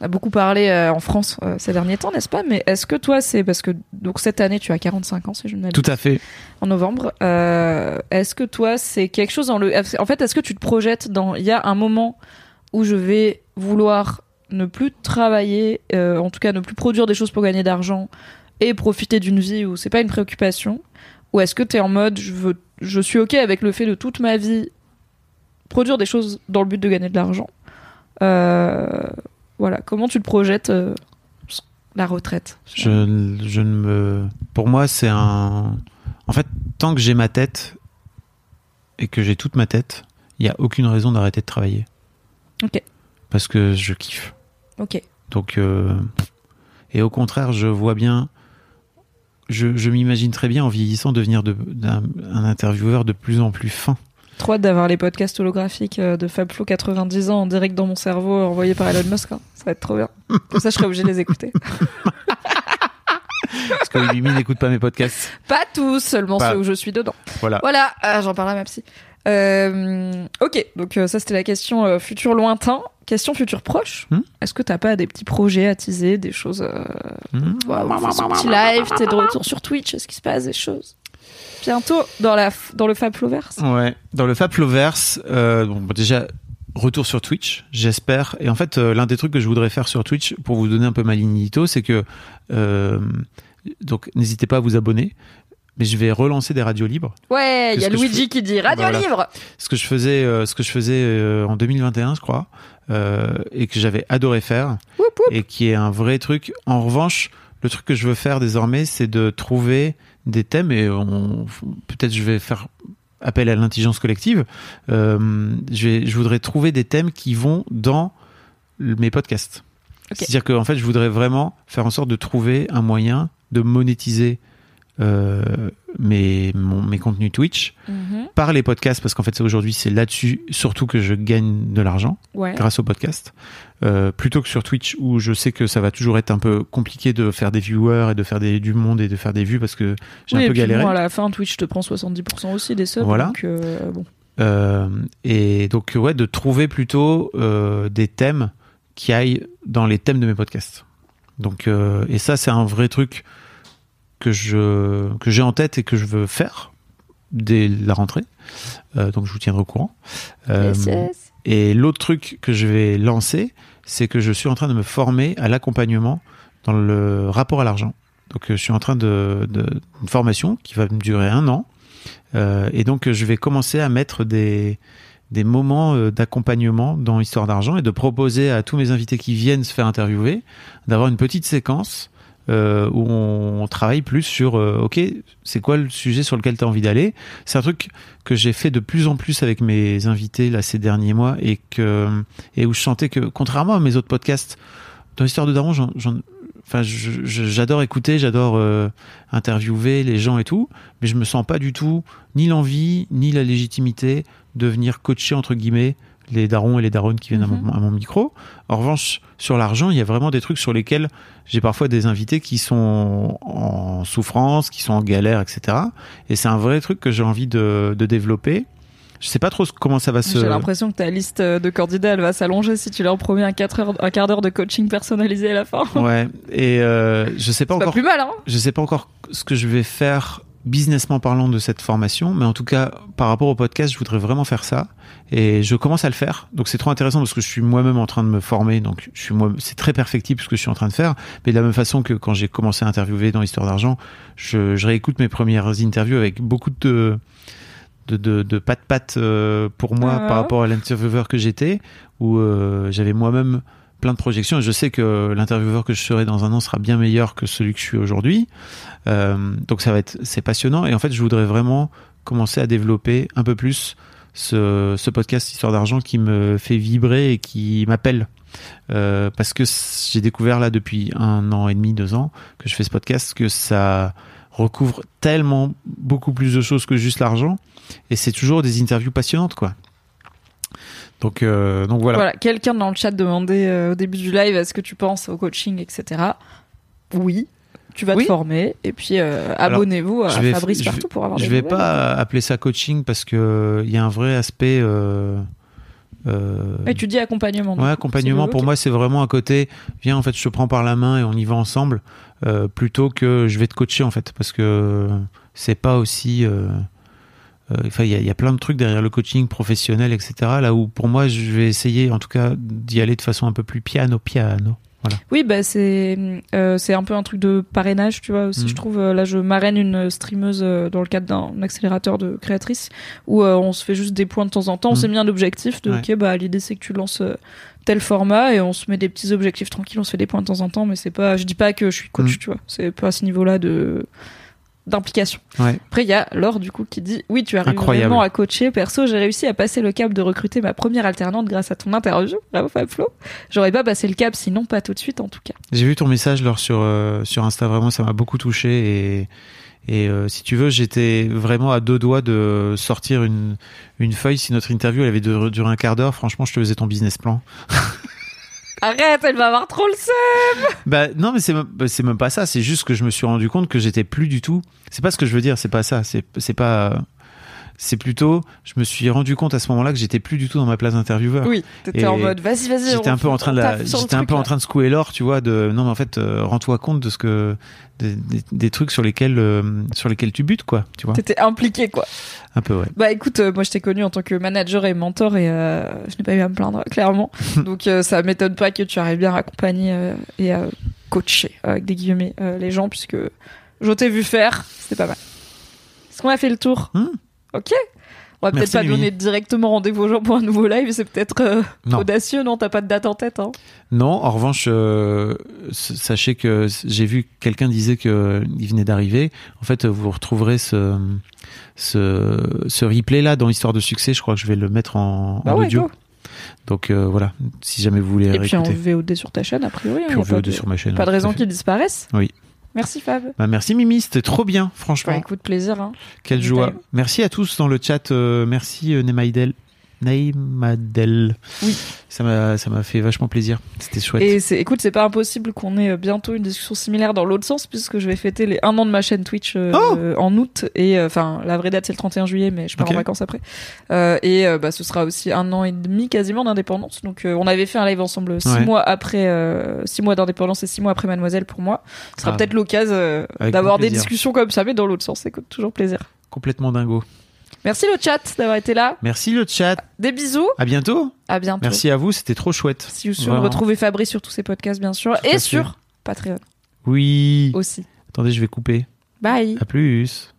On a beaucoup parlé euh, en France euh, ces derniers temps, n'est-ce pas? Mais est-ce que toi, c'est parce que donc cette année tu as 45 ans, si je ne m'abuse, Tout à fait. en novembre. euh, est-ce que toi, c'est quelque chose dans le En fait, est-ce que tu te projettes dans Il y a un moment où je vais vouloir ne plus travailler, en tout cas ne plus produire des choses pour gagner d'argent et profiter d'une vie où c'est pas une préoccupation Ou est-ce que tu es en mode je veux, je suis ok avec le fait de toute ma vie produire des choses dans le but de gagner de l'argent Euh, Voilà, comment tu te projettes euh, la retraite? Je, je ne me. Pour moi, c'est un. En fait, tant que j'ai ma tête et que j'ai toute ma tête, il n'y a aucune raison d'arrêter de travailler. Ok. Parce que je kiffe. Ok. Donc, euh, et au contraire, je vois bien, je, je m'imagine très bien en vieillissant devenir de, d'un, un intervieweur de plus en plus fin. Trop hâte d'avoir les podcasts holographiques euh, de Fabflo 90 ans en direct dans mon cerveau envoyés par Elon Musk. hein. Ça va être trop bien. Comme ça, je serai obligé de les écouter. Parce que Mimi n'écoute pas mes podcasts. Pas tous, seulement Pas- ceux où je suis dedans. Voilà. Voilà, ah, j'en parle à ma psy. Euh, ok, donc euh, ça c'était la question euh, futur lointain. Question futur proche. Hmm Est-ce que t'as pas des petits projets à teaser, des choses euh, Mmh. voilà, on fait son petit live, t'es de retour sur Twitch, est-ce qu'il se passe des choses Bientôt dans, la, dans le Fabfloverse Ouais. Dans le Faploverse, euh, bon, bah, déjà, retour sur Twitch, j'espère. Et en fait, l'un des trucs que je voudrais faire sur Twitch, pour vous donner un peu ma ligne c'est que, donc, n'hésitez pas à vous abonner. Mais je vais relancer des radios libres. Ouais, il y a Luigi fais qui dit Radio Voilà. Livre Ce que je faisais, euh, ce que je faisais euh, en 2021, je crois, euh, et que j'avais adoré faire, et qui est un vrai truc. En revanche, le truc que je veux faire désormais, c'est de trouver des thèmes, et on- peut-être je vais faire appel à l'intelligence collective. Je, vais- je voudrais trouver des thèmes qui vont dans mes podcasts. C'est-à-dire qu'en fait, je voudrais vraiment faire en sorte de trouver un moyen de monétiser euh, mes, mon- mes contenus Twitch Mhm. par les podcasts, parce qu'en fait, aujourd'hui, c'est là-dessus surtout que je gagne de l'argent Ouais. grâce aux podcasts, euh, plutôt que sur Twitch où je sais que ça va toujours être un peu compliqué de faire des viewers et de faire des, du monde et de faire des vues parce que j'ai Oui, un peu galéré. bon, à la fin, Twitch te prend 70% aussi des subs. Voilà. Donc, euh, bon. Et donc, ouais, de trouver plutôt des thèmes qui aillent dans les thèmes de mes podcasts. Donc, et ça, c'est un vrai truc que je que j'ai en tête et que je veux faire dès la rentrée. Euh, donc, je vous tiendrai au courant. Euh, Yes, yes. Et l'autre truc que je vais lancer, c'est que je suis en train de me former à l'accompagnement dans le rapport à l'argent. Donc, je suis en train de, de une formation qui va me durer un an. Euh, et donc, je vais commencer à mettre des, des moments d'accompagnement dans Histoire d'argent et de proposer à tous mes invités qui viennent se faire interviewer d'avoir une petite séquence euh, où on, travaille plus sur euh, ok c'est quoi le sujet sur lequel tu as envie d'aller? C'est un truc que j'ai fait de plus en plus avec mes invités là ces derniers mois et que et où je sentais que contrairement à mes autres podcasts dans l'histoire de Daron enfin j'adore écouter j'adore euh, interviewer les gens et tout mais je me sens pas du tout ni l'envie ni la légitimité de venir coacher entre guillemets les darons et les daronnes qui viennent à, mon, à mon micro. En revanche, sur l'argent, il y a vraiment des trucs sur lesquels j'ai parfois des invités qui sont en souffrance, qui sont en galère, etc. Et c'est un vrai truc que j'ai envie de, de développer. Je sais pas trop comment ça va se. J'ai l'impression que ta liste euh, de candidats, elle va s'allonger si tu leur promets un, 4 heures, un quart d'heure de coaching personnalisé à la fin. Ouais. Et euh, je sais pas C'est pas encore. plus mal, hein Je sais pas encore ce que je vais faire businessment parlant de cette formation, mais en tout cas, par rapport au podcast, je voudrais vraiment faire ça. Et je commence à le faire. Donc c'est trop intéressant parce que je suis moi-même en train de me former. Donc je suis moi, c'est très perfectible ce que je suis en train de faire. Mais de la même façon que quand j'ai commencé à interviewer dans l'histoire d'argent, je, je réécoute mes premières interviews avec beaucoup de de, de, de patte euh, pour moi Ah. par rapport à l'intervieweur que j'étais, où euh, j'avais moi-même plein de projections et je sais que l'intervieweur que je serai dans un an sera bien meilleur que celui que je suis aujourd'hui. Euh, donc ça va être c'est passionnant et en fait je voudrais vraiment commencer à développer un peu plus ce, podcast Histoire d'argent qui me fait vibrer et qui m'appelle. Euh, parce que j'ai découvert là depuis un an et demi, deux ans que je fais ce podcast que ça recouvre tellement beaucoup plus de choses que juste l'argent et c'est toujours des interviews passionnantes quoi. Donc euh, donc voilà. Voilà, quelqu'un dans le chat demandait euh, au début du live est-ce que tu penses au coaching, etc. Oui, tu vas Oui. te former et puis euh, abonnez-vous à vais- Fabrice vais- partout pour avoir Je des vais nouvelles. pas appeler ça coaching parce que il y a un vrai aspect euh, euh, Et tu dis accompagnement. Ouais, accompagnement pour moi c'est vraiment un côté viens en fait je te prends par la main et on y va ensemble euh, plutôt que je vais te coacher en fait parce que c'est pas aussi enfin il y, a- il y a plein de trucs derrière le coaching professionnel etc là où pour moi je vais essayer en tout cas d'y aller de façon un peu plus piano piano Oui, bah c'est euh, c'est un peu un truc de parrainage, tu vois aussi. Mm. Je trouve euh, là, je marraine une streameuse euh, dans le cadre d'un accélérateur de créatrice où euh, on se fait juste des points de temps en temps. On Mm. s'est mis un objectif de Ouais. ok, bah l'idée c'est que tu lances euh, tel format et on se met des petits objectifs tranquilles. On se fait des points de temps en temps, mais c'est pas. Je dis pas que je suis coach, Mm. tu vois. C'est pas à ce niveau-là de d'implication. ouais Après, il y a Laure, du coup, qui dit Oui, tu arrives Incroyable. vraiment à coacher. Perso, j'ai réussi à passer le cap de recruter ma première alternante grâce à ton interview. Bravo, Fab Flo. J'aurais pas passé le cap, sinon pas tout de suite, en tout cas. j'ai vu ton message lors sur euh, sur Insta vraiment ça m'a beaucoup touché et et euh, si tu veux, j'étais vraiment à deux doigts de sortir une, une feuille. Si notre interview elle avait duré un quart d'heure, franchement, je te faisais ton business plan. Arrête, elle va avoir trop le seum. Bah non mais c'est même- bah, c'est même pas ça, c'est juste que je me suis rendu compte que j'étais plus du tout. C'est pas ce que je veux dire, c'est pas ça, c'est pas c'est plutôt je me suis rendu compte à ce moment-là que j'étais plus du tout dans ma place d'intervieweur. Oui, t'étais en mode vas-y, vas-y. J'étais un peu en train de la, j'étais un peu en train de secouer l'or, tu vois, de non mais en fait euh, rends-toi compte de ce que des, des- des trucs sur lesquels euh, sur lesquels tu butes quoi, tu vois. T'étais impliqué, quoi. Un peu ouais. Bah écoute, euh, moi je t'ai connu en tant que manager et mentor et je n'ai pas eu à me plaindre, clairement. Donc ça m'étonne pas que tu arrives bien à accompagner et à coacher, avec des guillemets, les gens, puisque je t'ai vu faire, c'était pas mal. Est-ce qu'on a fait le tour? Hmm? Ok. On va peut-être pas Mimi. donner directement rendez-vous aux gens pour un nouveau live, c'est peut-être euh, Non. audacieux, non? T'as pas de date en tête, hein? Non, en revanche, euh, sachez que j'ai vu quelqu'un disait que il venait d'arriver. En fait, vous retrouverez ce ce, ce replay là dans l'histoire de succès. Je crois que je vais le mettre en, en Bah ouais, audio. go. Donc euh, voilà, si jamais vous voulez Et puis en réécouter. VOD sur ta chaîne, a priori. hein, Puis y on a pas VOD de, sur ma chaîne. pas de à raison fait. qu'ils disparaissent. Oui. Merci Fab. Bah, merci Mimi, c'était trop bien, franchement. Bah écoute, plaisir. Hein. Quelle joie. Merci à tous dans le chat. euh, merci euh, Nemaidel. Neymadel. Oui. Ça m'a ça m'a fait vachement plaisir. C'était chouette. Et c'est, écoute, c'est pas impossible qu'on ait euh, bientôt une discussion similaire dans l'autre sens, puisque je vais fêter les un an de ma chaîne Twitch euh, Oh euh, en août. Et euh, enfin, la vraie date c'est le 31 juillet, mais je pars en vacances après. Et bah, ce sera aussi un an et demi quasiment d'indépendance. Donc, on avait fait un live ensemble six Ouais. mois après, six mois d'indépendance et six mois après Mademoiselle pour moi. Ce sera Ah. peut-être l'occasion d'avoir des discussions comme ça, mais dans l'autre sens. Écoute, toujours plaisir. Complètement dingo. Merci le chat d'avoir été là. Merci le chat. Des bisous. À bientôt. À bientôt. Merci à vous, c'était trop chouette. Si vous Vraiment. retrouvez Fabrice sur tous ses podcasts, bien sûr. Tout Et sur Patreon Oui. aussi. Attendez, je vais couper. Bye. À plus.